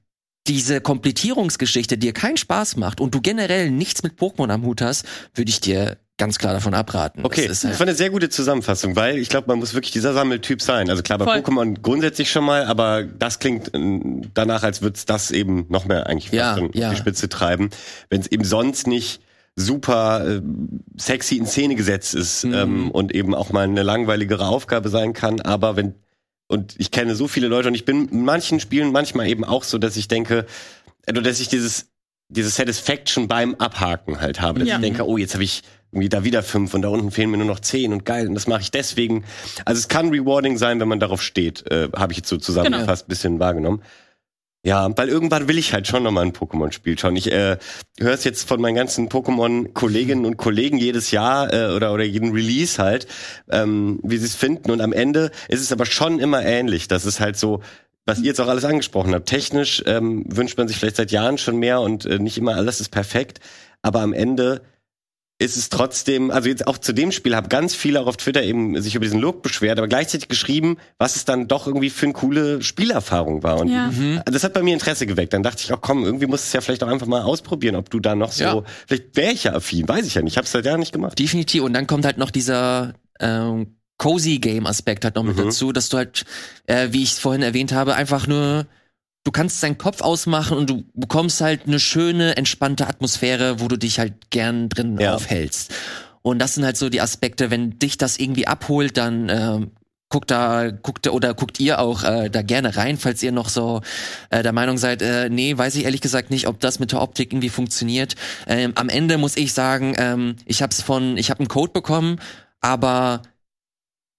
diese Komplettierungsgeschichte dir keinen Spaß macht und du generell nichts mit Pokémon am Hut hast, würde ich dir ganz klar davon abraten. Okay, das, halt war eine sehr gute Zusammenfassung, weil ich glaube, man muss wirklich dieser Sammeltyp sein. Also klar, bei Voll. Pokémon grundsätzlich schon mal, aber das klingt äh, danach, als würde es das eben noch mehr eigentlich ja, ja. die Spitze treiben, wenn es eben sonst nicht super äh, sexy in Szene gesetzt ist mhm. ähm, und eben auch mal eine langweiligere Aufgabe sein kann, aber wenn und ich kenne so viele Leute und ich bin in manchen Spielen manchmal eben auch so, dass ich denke, also dass ich dieses dieses Satisfaction beim Abhaken halt habe, dass ja. ich denke, oh, jetzt habe ich irgendwie da wieder fünf und da unten fehlen mir nur noch zehn und geil und das mache ich deswegen. Also es kann rewarding sein, wenn man darauf steht, äh, habe ich jetzt so zusammengefasst genau. bisschen wahrgenommen. Ja, weil irgendwann will ich halt schon nochmal ein Pokémon-Spiel schauen. Ich äh, höre es jetzt von meinen ganzen Pokémon-Kolleginnen und Kollegen jedes Jahr äh, oder, oder jeden Release halt, ähm, wie sie es finden. Und am Ende ist es aber schon immer ähnlich. Das ist halt so, was ihr jetzt auch alles angesprochen habt. Technisch ähm, wünscht man sich vielleicht seit Jahren schon mehr und äh, nicht immer alles ist perfekt. Aber am Ende ist es trotzdem, also jetzt auch zu dem Spiel, habe ganz viele auch auf Twitter eben sich über diesen Look beschwert, aber gleichzeitig geschrieben, was es dann doch irgendwie für eine coole Spielerfahrung war. Und ja. mhm. das hat bei mir Interesse geweckt. Dann dachte ich auch, komm, irgendwie musst du es ja vielleicht auch einfach mal ausprobieren, ob du da noch so, ja. vielleicht wäre ich ja affin, weiß ich ja nicht. Ich habe es seit Jahren nicht gemacht. Definitiv. Und dann kommt halt noch dieser ähm, Cozy Game Aspekt halt noch mit mhm. dazu, dass du halt, äh, wie ich es vorhin erwähnt habe, einfach nur du kannst deinen Kopf ausmachen und du bekommst halt eine schöne, entspannte Atmosphäre, wo du dich halt gern drin ja. aufhältst. Und das sind halt so die Aspekte, wenn dich das irgendwie abholt, dann äh, guckt da, guckt oder guckt ihr auch äh, da gerne rein, falls ihr noch so äh, der Meinung seid, äh, nee, weiß ich ehrlich gesagt nicht, ob das mit der Optik irgendwie funktioniert. Ähm, am Ende muss ich sagen, ähm, ich hab's von, ich habe einen Code bekommen, aber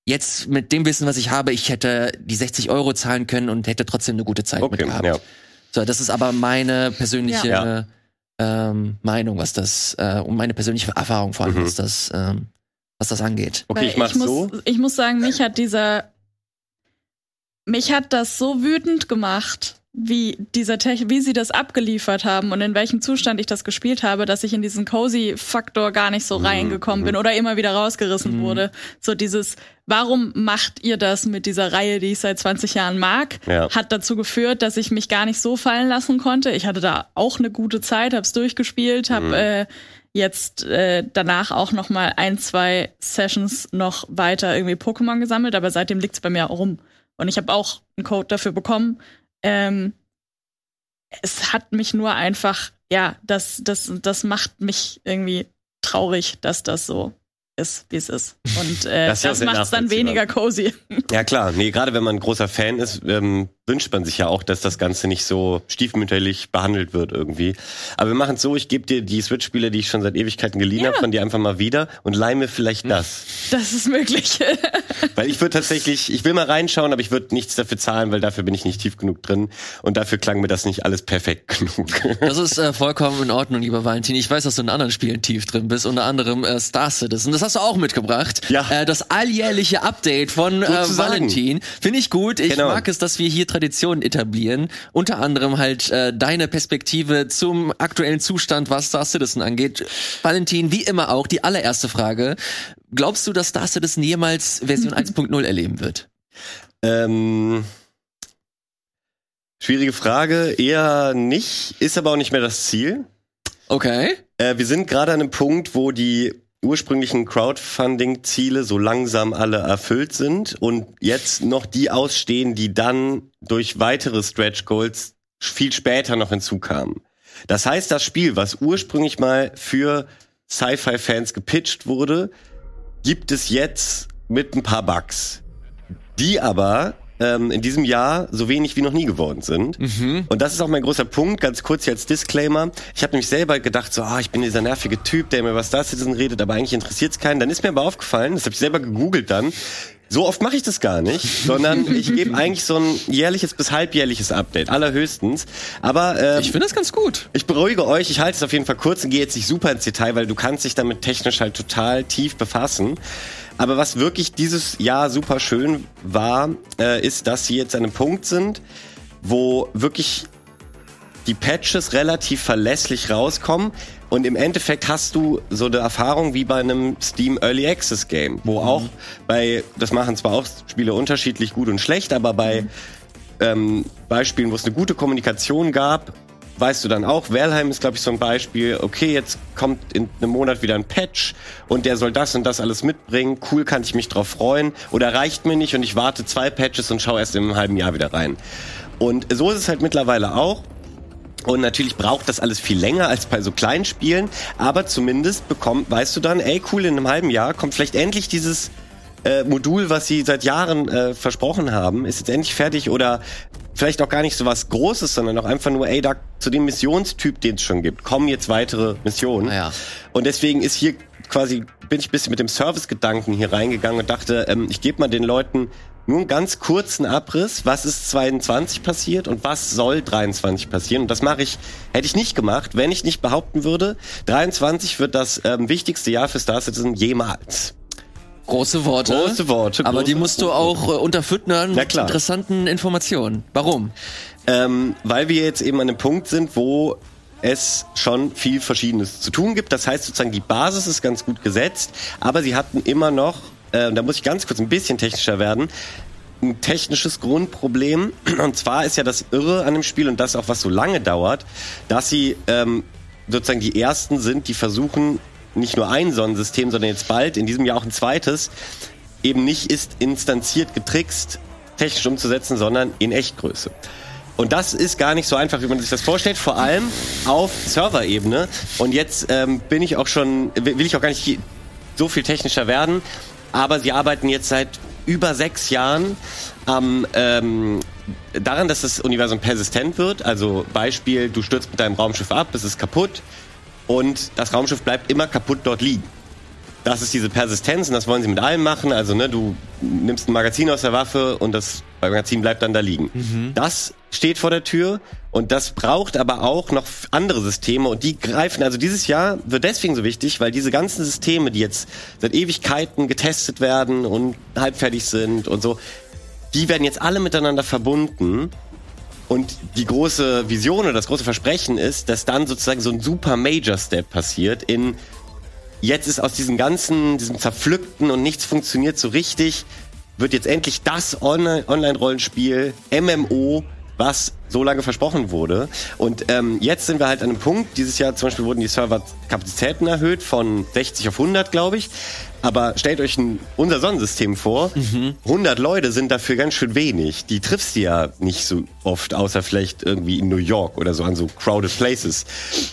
jetzt mit dem Wissen, was ich habe, ich hätte die 60 Euro zahlen können und hätte trotzdem eine gute Zeit okay, mit gehabt. Ja. So, das ist aber meine persönliche ja. ähm, Meinung, was das äh, und meine persönliche Erfahrung vor allem, mhm. was das ähm, was das angeht. Okay, Weil ich mach's ich so. ich muss sagen, mich hat dieser mich hat das so wütend gemacht, wie dieser Tech, wie sie das abgeliefert haben und in welchem Zustand ich das gespielt habe, dass ich in diesen cozy Faktor gar nicht so mhm. reingekommen bin oder immer wieder rausgerissen mhm. wurde. So dieses, warum macht ihr das mit dieser Reihe, die ich seit 20 Jahren mag, ja. hat dazu geführt, dass ich mich gar nicht so fallen lassen konnte. Ich hatte da auch eine gute Zeit, hab's durchgespielt, hab mhm. äh, jetzt äh, danach auch noch mal ein, zwei Sessions noch weiter irgendwie Pokémon gesammelt, aber seitdem liegt's bei mir rum. Und ich habe auch einen Code dafür bekommen, ähm, es hat mich nur einfach, ja, das, das, das macht mich irgendwie traurig, dass das so ist, wie es ist. Und äh, das, das macht es dann weniger cozy. Ja klar, nee, gerade wenn man ein großer Fan ist, ähm, wünscht man sich ja auch, dass das Ganze nicht so stiefmütterlich behandelt wird irgendwie. Aber wir machen es so, ich gebe dir die Switch-Spiele, die ich schon seit Ewigkeiten geliehen ja. habe, von dir einfach mal wieder und leih mir vielleicht hm. das. Das ist möglich. weil ich würde tatsächlich, ich will mal reinschauen, aber ich würde nichts dafür zahlen, weil dafür bin ich nicht tief genug drin und dafür klang mir das nicht alles perfekt genug. das ist äh, vollkommen in Ordnung, lieber Valentin. Ich weiß, dass du in anderen Spielen tief drin bist, unter anderem äh, Star Citizen. Das hast du auch mitgebracht. Ja. Äh, das alljährliche Update von äh, Valentin. Finde ich gut. Ich genau. mag es, dass wir hier Traditionen etablieren. Unter anderem halt äh, deine Perspektive zum aktuellen Zustand, was Star Citizen angeht. Valentin, wie immer auch, die allererste Frage. Glaubst du, dass Star Citizen jemals Version 1.0 erleben wird? Ähm, schwierige Frage. Eher nicht. Ist aber auch nicht mehr das Ziel. Okay. Äh, wir sind gerade an einem Punkt, wo die ursprünglichen Crowdfunding-Ziele so langsam alle erfüllt sind und jetzt noch die ausstehen, die dann durch weitere Stretch Goals viel später noch hinzukamen. Das heißt, das Spiel, was ursprünglich mal für Sci-Fi-Fans gepitcht wurde, gibt es jetzt mit ein paar Bugs, die aber ähm, in diesem Jahr so wenig wie noch nie geworden sind. Mhm. Und das ist auch mein großer Punkt, ganz kurz hier als Disclaimer. Ich habe nämlich selber gedacht, so, ah, ich bin dieser nervige Typ, der mir was Citizen redet, aber eigentlich interessiert es keinen. Dann ist mir aber aufgefallen, das habe ich selber gegoogelt dann, so oft mache ich das gar nicht, sondern ich gebe eigentlich so ein jährliches bis halbjährliches Update, allerhöchstens. Aber ähm, ich finde das ganz gut. Ich beruhige euch, ich halte es auf jeden Fall kurz und gehe jetzt nicht super ins Detail, weil du kannst dich damit technisch halt total tief befassen. Aber was wirklich dieses Jahr super schön war, äh, ist, dass sie jetzt an einem Punkt sind, wo wirklich die Patches relativ verlässlich rauskommen. Und im Endeffekt hast du so eine Erfahrung wie bei einem Steam Early Access Game, wo mhm. auch bei, das machen zwar auch Spiele unterschiedlich gut und schlecht, aber bei mhm. ähm, Beispielen, wo es eine gute Kommunikation gab, weißt du dann auch, Valheim ist, glaube ich, so ein Beispiel, okay, jetzt kommt in einem Monat wieder ein Patch und der soll das und das alles mitbringen, cool, kann ich mich drauf freuen oder reicht mir nicht und ich warte zwei Patches und schaue erst in einem halben Jahr wieder rein. Und so ist es halt mittlerweile auch. Und natürlich braucht das alles viel länger als bei so kleinen Spielen, aber zumindest bekommt, weißt du dann, ey cool, in einem halben Jahr kommt vielleicht endlich dieses äh, Modul, was sie seit Jahren äh, versprochen haben, ist jetzt endlich fertig oder vielleicht auch gar nicht so was Großes, sondern auch einfach nur, ey, da zu dem Missionstyp, den es schon gibt, kommen jetzt weitere Missionen. Ja. Und deswegen ist hier quasi, bin ich ein bisschen mit dem Service-Gedanken hier reingegangen und dachte, ähm, ich gebe mal den Leuten nur einen ganz kurzen Abriss, was ist 22 passiert und was soll 23 passieren. Und das mache ich, hätte ich nicht gemacht, wenn ich nicht behaupten würde, 23 wird das ähm, wichtigste Jahr für Star Citizen jemals. Große Worte. Große Worte. Aber die musst du auch äh, unterfüttern mit interessanten Informationen. Warum? Ähm, weil wir jetzt eben an einem Punkt sind, wo es schon viel Verschiedenes zu tun gibt. Das heißt sozusagen, die Basis ist ganz gut gesetzt, aber sie hatten immer noch, äh, da muss ich ganz kurz ein bisschen technischer werden, ein technisches Grundproblem. Und zwar ist ja das Irre an dem Spiel und das auch, was so lange dauert, dass sie ähm, sozusagen die ersten sind, die versuchen, nicht nur ein Sonnensystem, sondern jetzt bald in diesem Jahr auch ein zweites, eben nicht ist instanziert getrickst, technisch umzusetzen, sondern in Echtgröße. Und das ist gar nicht so einfach, wie man sich das vorstellt, vor allem auf Serverebene. Und jetzt ähm, bin ich auch schon, will ich auch gar nicht so viel technischer werden, aber sie arbeiten jetzt seit über sechs Jahren am ähm, daran, dass das Universum persistent wird. Also Beispiel, du stürzt mit deinem Raumschiff ab, es ist kaputt, und das Raumschiff bleibt immer kaputt dort liegen. Das ist diese Persistenz und das wollen sie mit allem machen. Also, ne, du nimmst ein Magazin aus der Waffe und das Magazin bleibt dann da liegen. Mhm. Das steht vor der Tür und das braucht aber auch noch andere Systeme und die greifen, also dieses Jahr wird deswegen so wichtig, weil diese ganzen Systeme, die jetzt seit Ewigkeiten getestet werden und halbfertig sind und so, die werden jetzt alle miteinander verbunden. Und die große Vision oder das große Versprechen ist, dass dann sozusagen so ein super Major Step passiert in jetzt ist aus diesem ganzen, diesem zerpflückten und nichts funktioniert so richtig, wird jetzt endlich das Online-Rollenspiel, MMO, was so lange versprochen wurde. Und ähm, jetzt sind wir halt an einem Punkt, dieses Jahr zum Beispiel wurden die Serverkapazitäten erhöht von 60 auf 100, glaube ich. Aber stellt euch ein, unser Sonnensystem vor. Mhm. 100 Leute sind dafür ganz schön wenig. Die triffst du ja nicht so oft, außer vielleicht irgendwie in New York oder so an so crowded places.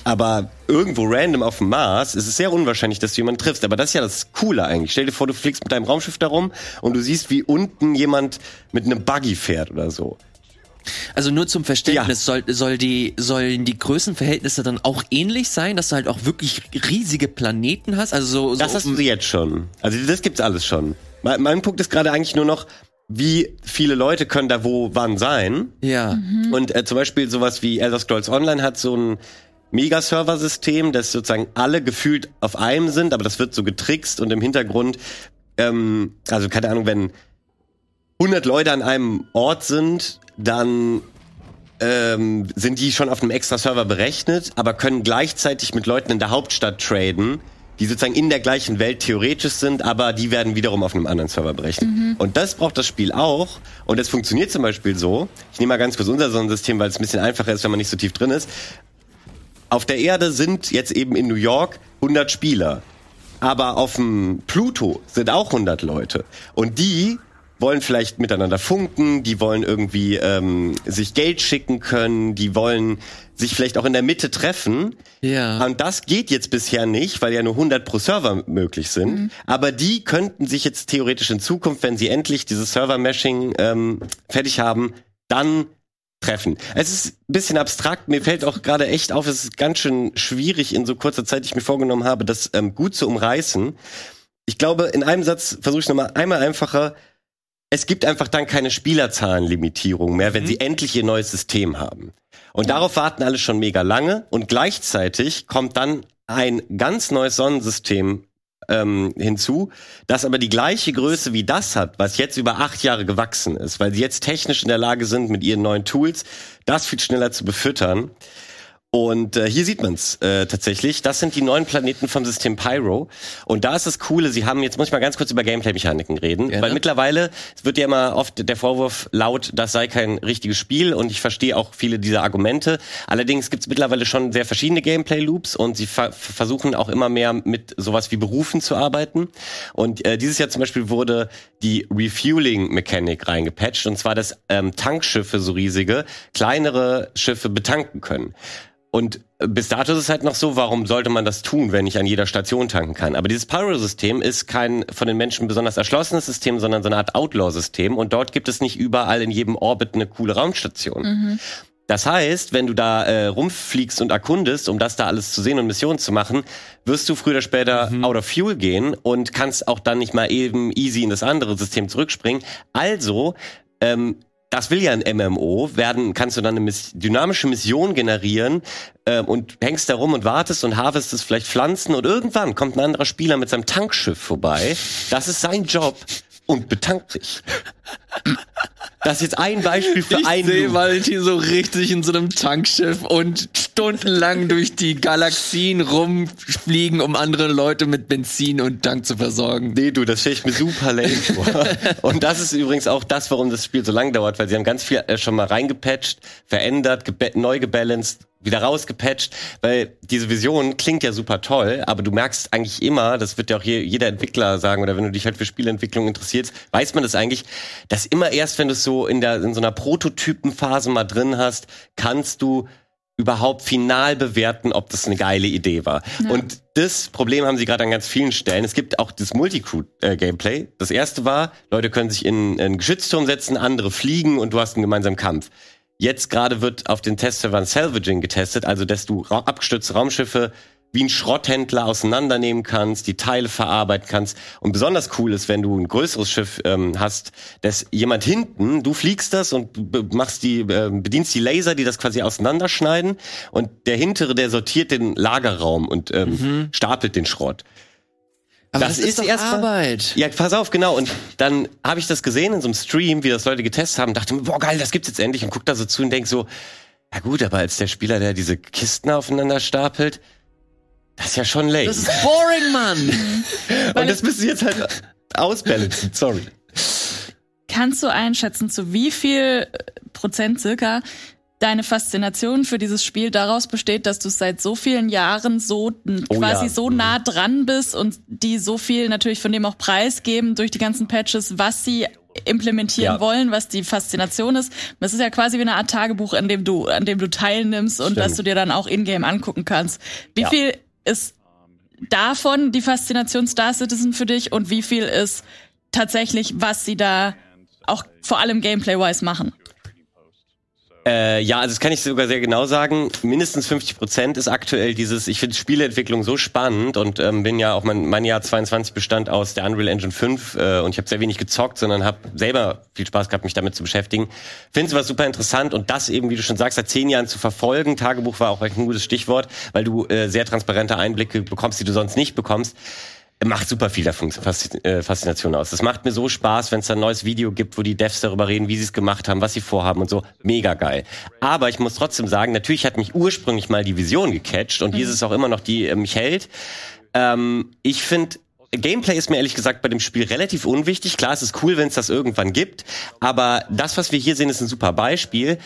Aber irgendwo random auf dem Mars ist es sehr unwahrscheinlich, dass du jemanden triffst. Aber das ist ja das Coole eigentlich. Stell dir vor, du fliegst mit deinem Raumschiff darum und du siehst, wie unten jemand mit einem Buggy fährt oder so. Also nur zum Verständnis, ja. soll, soll die, sollen die Größenverhältnisse dann auch ähnlich sein, dass du halt auch wirklich riesige Planeten hast? Also so, so das hast du jetzt schon. Also das gibt's alles schon. Mein, mein Punkt ist gerade eigentlich nur noch, wie viele Leute können da wo wann sein. Ja. Mhm. Und äh, zum Beispiel sowas wie Elder Scrolls Online hat so ein Mega-Server-System, das sozusagen alle gefühlt auf einem sind, aber das wird so getrickst und im Hintergrund, ähm, also keine Ahnung, wenn 100 Leute an einem Ort sind, dann ähm, sind die schon auf einem extra Server berechnet, aber können gleichzeitig mit Leuten in der Hauptstadt traden, die sozusagen in der gleichen Welt theoretisch sind, aber die werden wiederum auf einem anderen Server berechnet. Mhm. Und das braucht das Spiel auch. Und das funktioniert zum Beispiel so. Ich nehme mal ganz kurz unser Sonnensystem, weil es ein bisschen einfacher ist, wenn man nicht so tief drin ist. Auf der Erde sind jetzt eben in New York 100 Spieler. Aber auf dem Pluto sind auch 100 Leute. Und die wollen vielleicht miteinander funken, die wollen irgendwie ähm, sich Geld schicken können, die wollen sich vielleicht auch in der Mitte treffen. Ja. Und das geht jetzt bisher nicht, weil ja nur 100 pro Server möglich sind. Mhm. Aber die könnten sich jetzt theoretisch in Zukunft, wenn sie endlich dieses Server-Meshing ähm, fertig haben, dann treffen. Es ist ein bisschen abstrakt. Mir fällt auch gerade echt auf, es ist ganz schön schwierig in so kurzer Zeit, die ich mir vorgenommen habe, das ähm, gut zu umreißen. Ich glaube, in einem Satz versuche ich nochmal einmal einfacher es gibt einfach dann keine Spielerzahlenlimitierung mehr, wenn mhm. sie endlich ihr neues System haben. Und darauf warten alle schon mega lange und gleichzeitig kommt dann ein ganz neues Sonnensystem ähm, hinzu, das aber die gleiche Größe wie das hat, was jetzt über acht Jahre gewachsen ist, weil sie jetzt technisch in der Lage sind, mit ihren neuen Tools das viel schneller zu befüttern. Und äh, hier sieht man's äh, tatsächlich. Das sind die neuen Planeten vom System Pyro. Und da ist das Coole, sie haben, jetzt muss ich mal ganz kurz über Gameplay-Mechaniken reden, Gerne. weil mittlerweile es wird ja immer oft der Vorwurf laut, das sei kein richtiges Spiel und ich verstehe auch viele dieser Argumente. Allerdings gibt's mittlerweile schon sehr verschiedene Gameplay-Loops und sie ver versuchen auch immer mehr mit sowas wie Berufen zu arbeiten. Und äh, dieses Jahr zum Beispiel wurde die Refueling-Mechanik reingepatcht und zwar, dass ähm, Tankschiffe, so riesige, kleinere Schiffe betanken können. Und bis dato ist es halt noch so, warum sollte man das tun, wenn ich an jeder Station tanken kann? Aber dieses Pyro-System ist kein von den Menschen besonders erschlossenes System, sondern so eine Art Outlaw-System. Und dort gibt es nicht überall in jedem Orbit eine coole Raumstation. Mhm. Das heißt, wenn du da äh, rumfliegst und erkundest, um das da alles zu sehen und Missionen zu machen, wirst du früher oder später mhm. out of fuel gehen und kannst auch dann nicht mal eben easy in das andere System zurückspringen. Also ähm, das will ja ein MMO, werden, kannst du dann eine Miss dynamische Mission generieren äh, und hängst da rum und wartest und harvestest vielleicht Pflanzen und irgendwann kommt ein anderer Spieler mit seinem Tankschiff vorbei. Das ist sein Job und betankt sich. Das ist jetzt ein Beispiel für ich einen. Ich sehe Valentin so richtig in so einem Tankschiff und stundenlang durch die Galaxien rumfliegen, um andere Leute mit Benzin und Tank zu versorgen. Nee, du, das stelle ich mir super lame vor. und das ist übrigens auch das, warum das Spiel so lang dauert, weil sie haben ganz viel äh, schon mal reingepatcht, verändert, neu gebalanced, wieder rausgepatcht, weil diese Vision klingt ja super toll, aber du merkst eigentlich immer, das wird ja auch jeder Entwickler sagen, oder wenn du dich halt für Spielentwicklung interessierst, weiß man das eigentlich, dass immer erst, wenn du es so in der in so einer Prototypenphase mal drin hast, kannst du überhaupt final bewerten, ob das eine geile Idee war. Ja. Und das Problem haben sie gerade an ganz vielen Stellen. Es gibt auch das Multicrew-Gameplay. Das erste war, Leute können sich in, in einen Geschützturm setzen, andere fliegen und du hast einen gemeinsamen Kampf. Jetzt gerade wird auf den Testservern Salvaging getestet, also dass du ra abgestürzte Raumschiffe wie ein Schrotthändler auseinandernehmen kannst, die Teile verarbeiten kannst. Und besonders cool ist, wenn du ein größeres Schiff ähm, hast, dass jemand hinten, du fliegst das und machst die, äh, bedienst die Laser, die das quasi auseinanderschneiden. Und der hintere, der sortiert den Lagerraum und ähm, mhm. stapelt den Schrott. Aber das das ist ist doch erstmal- Arbeit. Ja, pass auf, genau. Und dann habe ich das gesehen in so einem Stream, wie das Leute getestet haben, dachte mir, boah, geil, das gibt's jetzt endlich und guck da so zu und denk so, ja gut, aber als der Spieler, der diese Kisten aufeinander stapelt, das ist ja schon lame. Das ist boring, Mann. und das müssen sie jetzt halt ausbalancen, sorry. Kannst du einschätzen, zu wie viel Prozent circa deine Faszination für dieses Spiel daraus besteht, dass du seit so vielen Jahren so Oh quasi ja. so nah dran bist und die so viel natürlich von dem auch preisgeben durch die ganzen Patches, was sie implementieren Ja. wollen, was die Faszination ist. Das ist ja quasi wie eine Art Tagebuch, an dem du, an dem du teilnimmst und Stimmt. dass du dir dann auch in-game angucken kannst. Wie Ja. viel ist davon die Faszination Star Citizen für dich und wie viel ist tatsächlich, was sie da auch vor allem gameplay-wise machen? Äh, ja, also das kann ich sogar sehr genau sagen. Mindestens 50 Prozent ist aktuell dieses, ich finde Spieleentwicklung so spannend und ähm, bin ja auch mein, mein Jahr 22 bestand aus der Unreal Engine 5 äh, und ich habe sehr wenig gezockt, sondern habe selber viel Spaß gehabt, mich damit zu beschäftigen. Finde es was super interessant und das eben, wie du schon sagst, seit zehn Jahren zu verfolgen. Tagebuch war auch ein gutes Stichwort, weil du äh, sehr transparente Einblicke bekommst, die du sonst nicht bekommst macht super viel Faszi- äh, Faszination aus. Das macht mir so Spaß, wenn es ein neues Video gibt, wo die Devs darüber reden, wie sie es gemacht haben, was sie vorhaben und so. Mega geil. Aber ich muss trotzdem sagen, natürlich hat mich ursprünglich mal die Vision gecatcht und die ist es auch immer noch, die äh, mich hält. Ähm, ich finde, Gameplay ist mir ehrlich gesagt bei dem Spiel relativ unwichtig. Klar, es ist cool, wenn es das irgendwann gibt, aber das, was wir hier sehen, ist ein super Beispiel.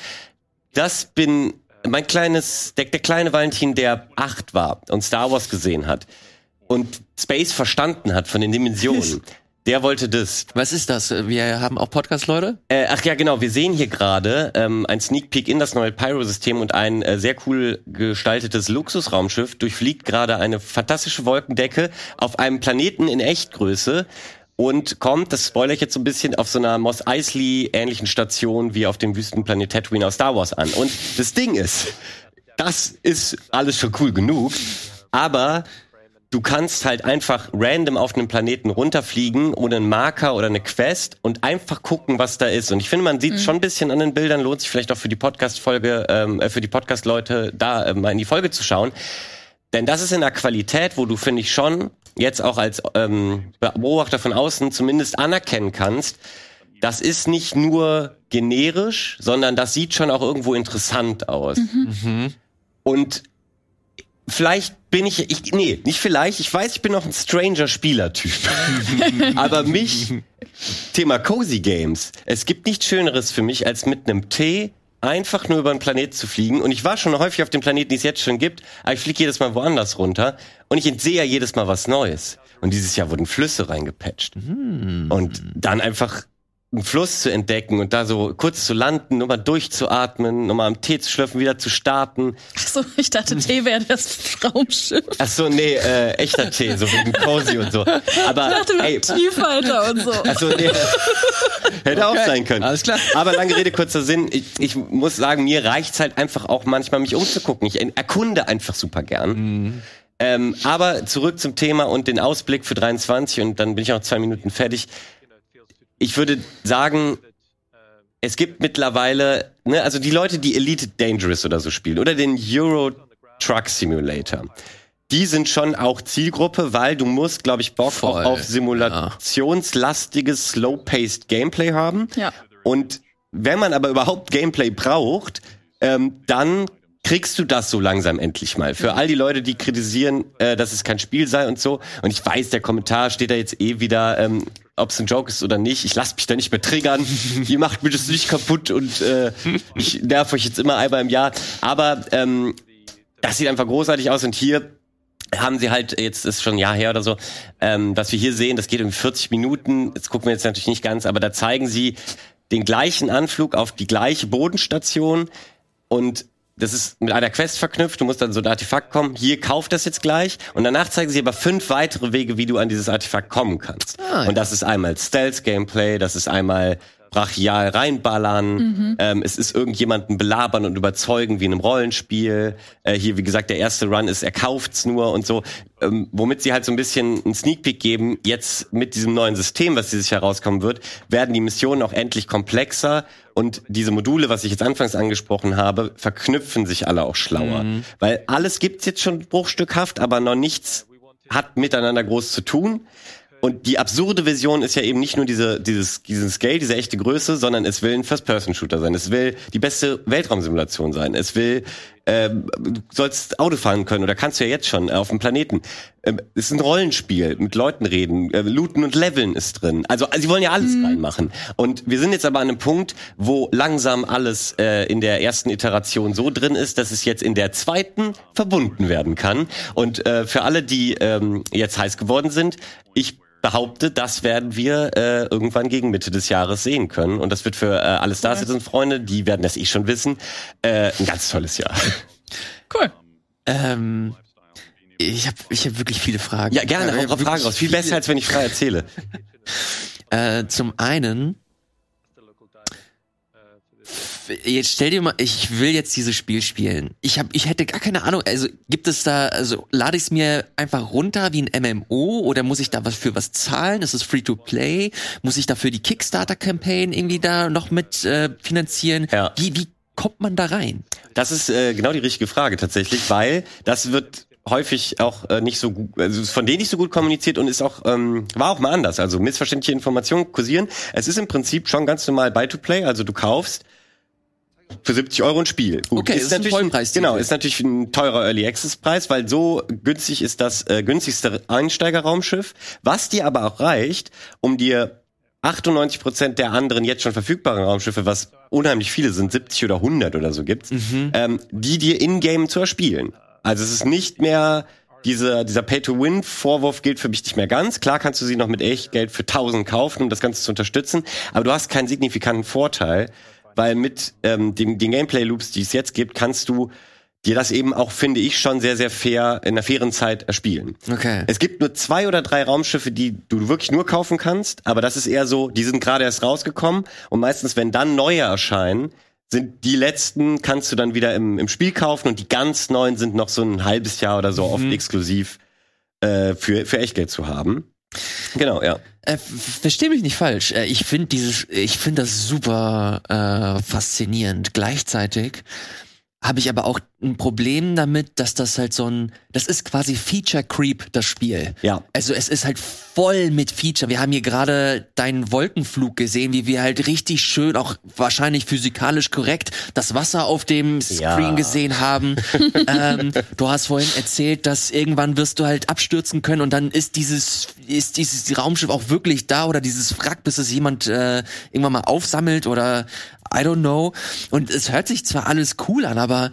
Das bin mein kleines, der, der kleine Valentin, der acht war und Star Wars gesehen hat und Space verstanden hat von den Dimensionen. Der wollte das. Was ist das? Wir haben auch Podcast-Leute? Äh, ach ja, genau. Wir sehen hier gerade ähm, ein Sneak Peek in das neue Pyro-System und ein äh, sehr cool gestaltetes Luxusraumschiff durchfliegt gerade eine fantastische Wolkendecke auf einem Planeten in Echtgröße und kommt, das spoilere ich jetzt so ein bisschen, auf so einer Moss Eisley ähnlichen Station wie auf dem Wüstenplanet Tatooine aus Star Wars an. Und das Ding ist, das ist alles schon cool genug, aber du kannst halt einfach random auf einem Planeten runterfliegen ohne einen Marker oder eine Quest und einfach gucken, was da ist. Und ich finde, man sieht schon ein bisschen an den Bildern, lohnt sich vielleicht auch für die Podcast-Folge, ähm, äh, für die Podcast-Leute da äh, mal in die Folge zu schauen. Denn das ist in der Qualität, wo du, finde ich, schon jetzt auch als ähm, Beobachter von außen zumindest anerkennen kannst, das ist nicht nur generisch, sondern das sieht schon auch irgendwo interessant aus. Und vielleicht bin ich, ich, nee, nicht vielleicht, ich weiß, ich bin noch ein stranger Spielertyp. Aber mich, Thema Cozy Games, es gibt nichts Schöneres für mich, als mit einem Tee einfach nur über den Planet zu fliegen. Und ich war schon häufig auf dem Planeten, die es jetzt schon gibt, aber ich fliege jedes Mal woanders runter und ich entsehe ja jedes Mal was Neues. Und dieses Jahr wurden Flüsse reingepatcht. Und dann einfach einen Fluss zu entdecken und da so kurz zu landen, nochmal durchzuatmen, nochmal am Tee zu schlürfen, wieder zu starten. Achso, ich dachte, T wäre das Raumschiff. Ach so, nee, äh, echter Tee, so wegen Cozy und so. Aber Ich dachte, ey, mit Tiefhalter und so. ach so, nee. Hätte auch sein können. alles klar. Aber lange Rede, kurzer Sinn. Ich, ich muss sagen, mir reicht's halt einfach auch manchmal, mich umzugucken. Ich erkunde einfach super gern. Ähm, aber zurück zum Thema und den Ausblick für 23 und dann bin ich auch zwei Minuten fertig. Ich würde sagen, es gibt mittlerweile, ne, also die Leute, die Elite Dangerous oder so spielen oder den Euro Truck Simulator, die sind schon auch Zielgruppe, weil du musst, glaube ich, Bock Voll, auch auf simulationslastiges, slow-paced Gameplay haben. Ja. Und wenn man aber überhaupt Gameplay braucht, ähm, dann kriegst du das so langsam endlich mal. Für all die Leute, die kritisieren, äh, dass es kein Spiel sei und so. Und ich weiß, der Kommentar steht da jetzt eh wieder, ähm, ob es ein Joke ist oder nicht. Ich lasse mich da nicht mehr triggern. Ihr macht mir das nicht kaputt und äh, ich nerv euch jetzt immer einmal im Jahr. Aber ähm, das sieht einfach großartig aus und hier haben sie halt, jetzt ist schon ein Jahr her oder so, ähm, was wir hier sehen, das geht um 40 Minuten, jetzt gucken wir jetzt natürlich nicht ganz, aber da zeigen sie den gleichen Anflug auf die gleiche Bodenstation und das ist mit einer Quest verknüpft, du musst dann so ein Artefakt kommen, hier kauf das jetzt gleich und danach zeigen sie aber fünf weitere Wege, wie du an dieses Artefakt kommen kannst. Ah, ja. Und das ist einmal Stealth-Gameplay, das ist einmal brachial reinballern, ähm, es ist irgendjemanden belabern und überzeugen wie in einem Rollenspiel. Äh, hier, wie gesagt, der erste Run ist, er kauft's nur und so, ähm, womit sie halt so ein bisschen einen Sneak Peek geben. Jetzt mit diesem neuen System, was dieses Jahr rauskommen wird, werden die Missionen auch endlich komplexer und diese Module, was ich jetzt anfangs angesprochen habe, verknüpfen sich alle auch schlauer. Weil alles gibt's jetzt schon bruchstückhaft, aber noch nichts hat miteinander groß zu tun. Und die absurde Vision ist ja eben nicht nur diese, dieses, diesen Scale, diese echte Größe, sondern es will ein First-Person-Shooter sein. Es will die beste Weltraumsimulation sein. Es will, ähm, du sollst Auto fahren können oder kannst du ja jetzt schon äh, auf dem Planeten. Ähm, es ist ein Rollenspiel, mit Leuten reden, äh, looten und leveln ist drin. Also, also sie wollen ja alles mhm. reinmachen. Und wir sind jetzt aber an einem Punkt, wo langsam alles äh, in der ersten Iteration so drin ist, dass es jetzt in der zweiten verbunden werden kann. Und äh, für alle, die ähm, jetzt heiß geworden sind, ich behaupte, das werden wir äh, irgendwann gegen Mitte des Jahres sehen können. Und das wird für äh, alle Star Citizen Freunde, die werden das eh schon wissen, äh, ein ganz tolles Jahr. Cool. Ähm, ich habe ich hab wirklich viele Fragen. Ja, gerne, hau Fragen raus. Viel besser, als wenn ich frei erzähle. äh, zum einen jetzt stell dir mal, ich will jetzt dieses Spiel spielen. Ich hab, ich hätte gar keine Ahnung. Also gibt es da, also lade ich es mir einfach runter wie ein MMO oder muss ich da was für was zahlen? Ist es free to play? Muss ich dafür die Kickstarter Campaign irgendwie da noch mit äh, finanzieren? Ja. Wie wie kommt man da rein? Das ist äh, genau die richtige Frage tatsächlich, weil das wird häufig auch äh, nicht so gut, also von denen nicht so gut kommuniziert und ist auch ähm, war auch mal anders. Also missverständliche Informationen kursieren. Es ist im Prinzip schon ganz normal Buy to Play, also du kaufst für 70 Euro ein Spiel. Gut, okay, ist, ist natürlich ein Vollpreis. Genau, ist natürlich ein teurer Early Access Preis, weil so günstig ist das äh, günstigste Einsteigerraumschiff, was dir aber auch reicht, um dir 98 Prozent der anderen jetzt schon verfügbaren Raumschiffe, was unheimlich viele sind, 70 oder 100 oder so gibt's, mhm. ähm, die dir in-game zu erspielen. Also es ist nicht mehr dieser, dieser Pay-to-Win-Vorwurf gilt für mich nicht mehr ganz. Klar kannst du sie noch mit Echtgeld für 1000 kaufen, um das Ganze zu unterstützen, aber du hast keinen signifikanten Vorteil, weil mit ähm, dem, den Gameplay-Loops, die es jetzt gibt, kannst du dir das eben auch, finde ich, schon sehr, sehr fair in einer fairen Zeit erspielen. Okay. Es gibt nur zwei oder drei Raumschiffe, die du wirklich nur kaufen kannst, aber das ist eher so, die sind gerade erst rausgekommen und meistens, wenn dann neue erscheinen, sind die letzten, kannst du dann wieder im, im Spiel kaufen und die ganz neuen sind noch so ein halbes Jahr oder so mhm. oft exklusiv äh, für, für Echtgeld zu haben. Genau, ja. Äh, Versteh mich nicht falsch. Äh, ich finde dieses, ich finde das super äh, faszinierend. Gleichzeitig habe ich aber auch ein Problem damit, dass das halt so ein, das ist quasi Feature Creep, das Spiel. Ja. Also es ist halt voll mit Feature. Wir haben hier gerade deinen Wolkenflug gesehen, wie wir halt richtig schön, auch wahrscheinlich physikalisch korrekt, das Wasser auf dem Screen ja. gesehen haben. ähm, du hast vorhin erzählt, dass irgendwann wirst du halt abstürzen können und dann ist dieses, ist dieses Raumschiff auch wirklich da oder dieses Wrack, bis es jemand äh, irgendwann mal aufsammelt oder I don't know. Und es hört sich zwar alles cool an, aber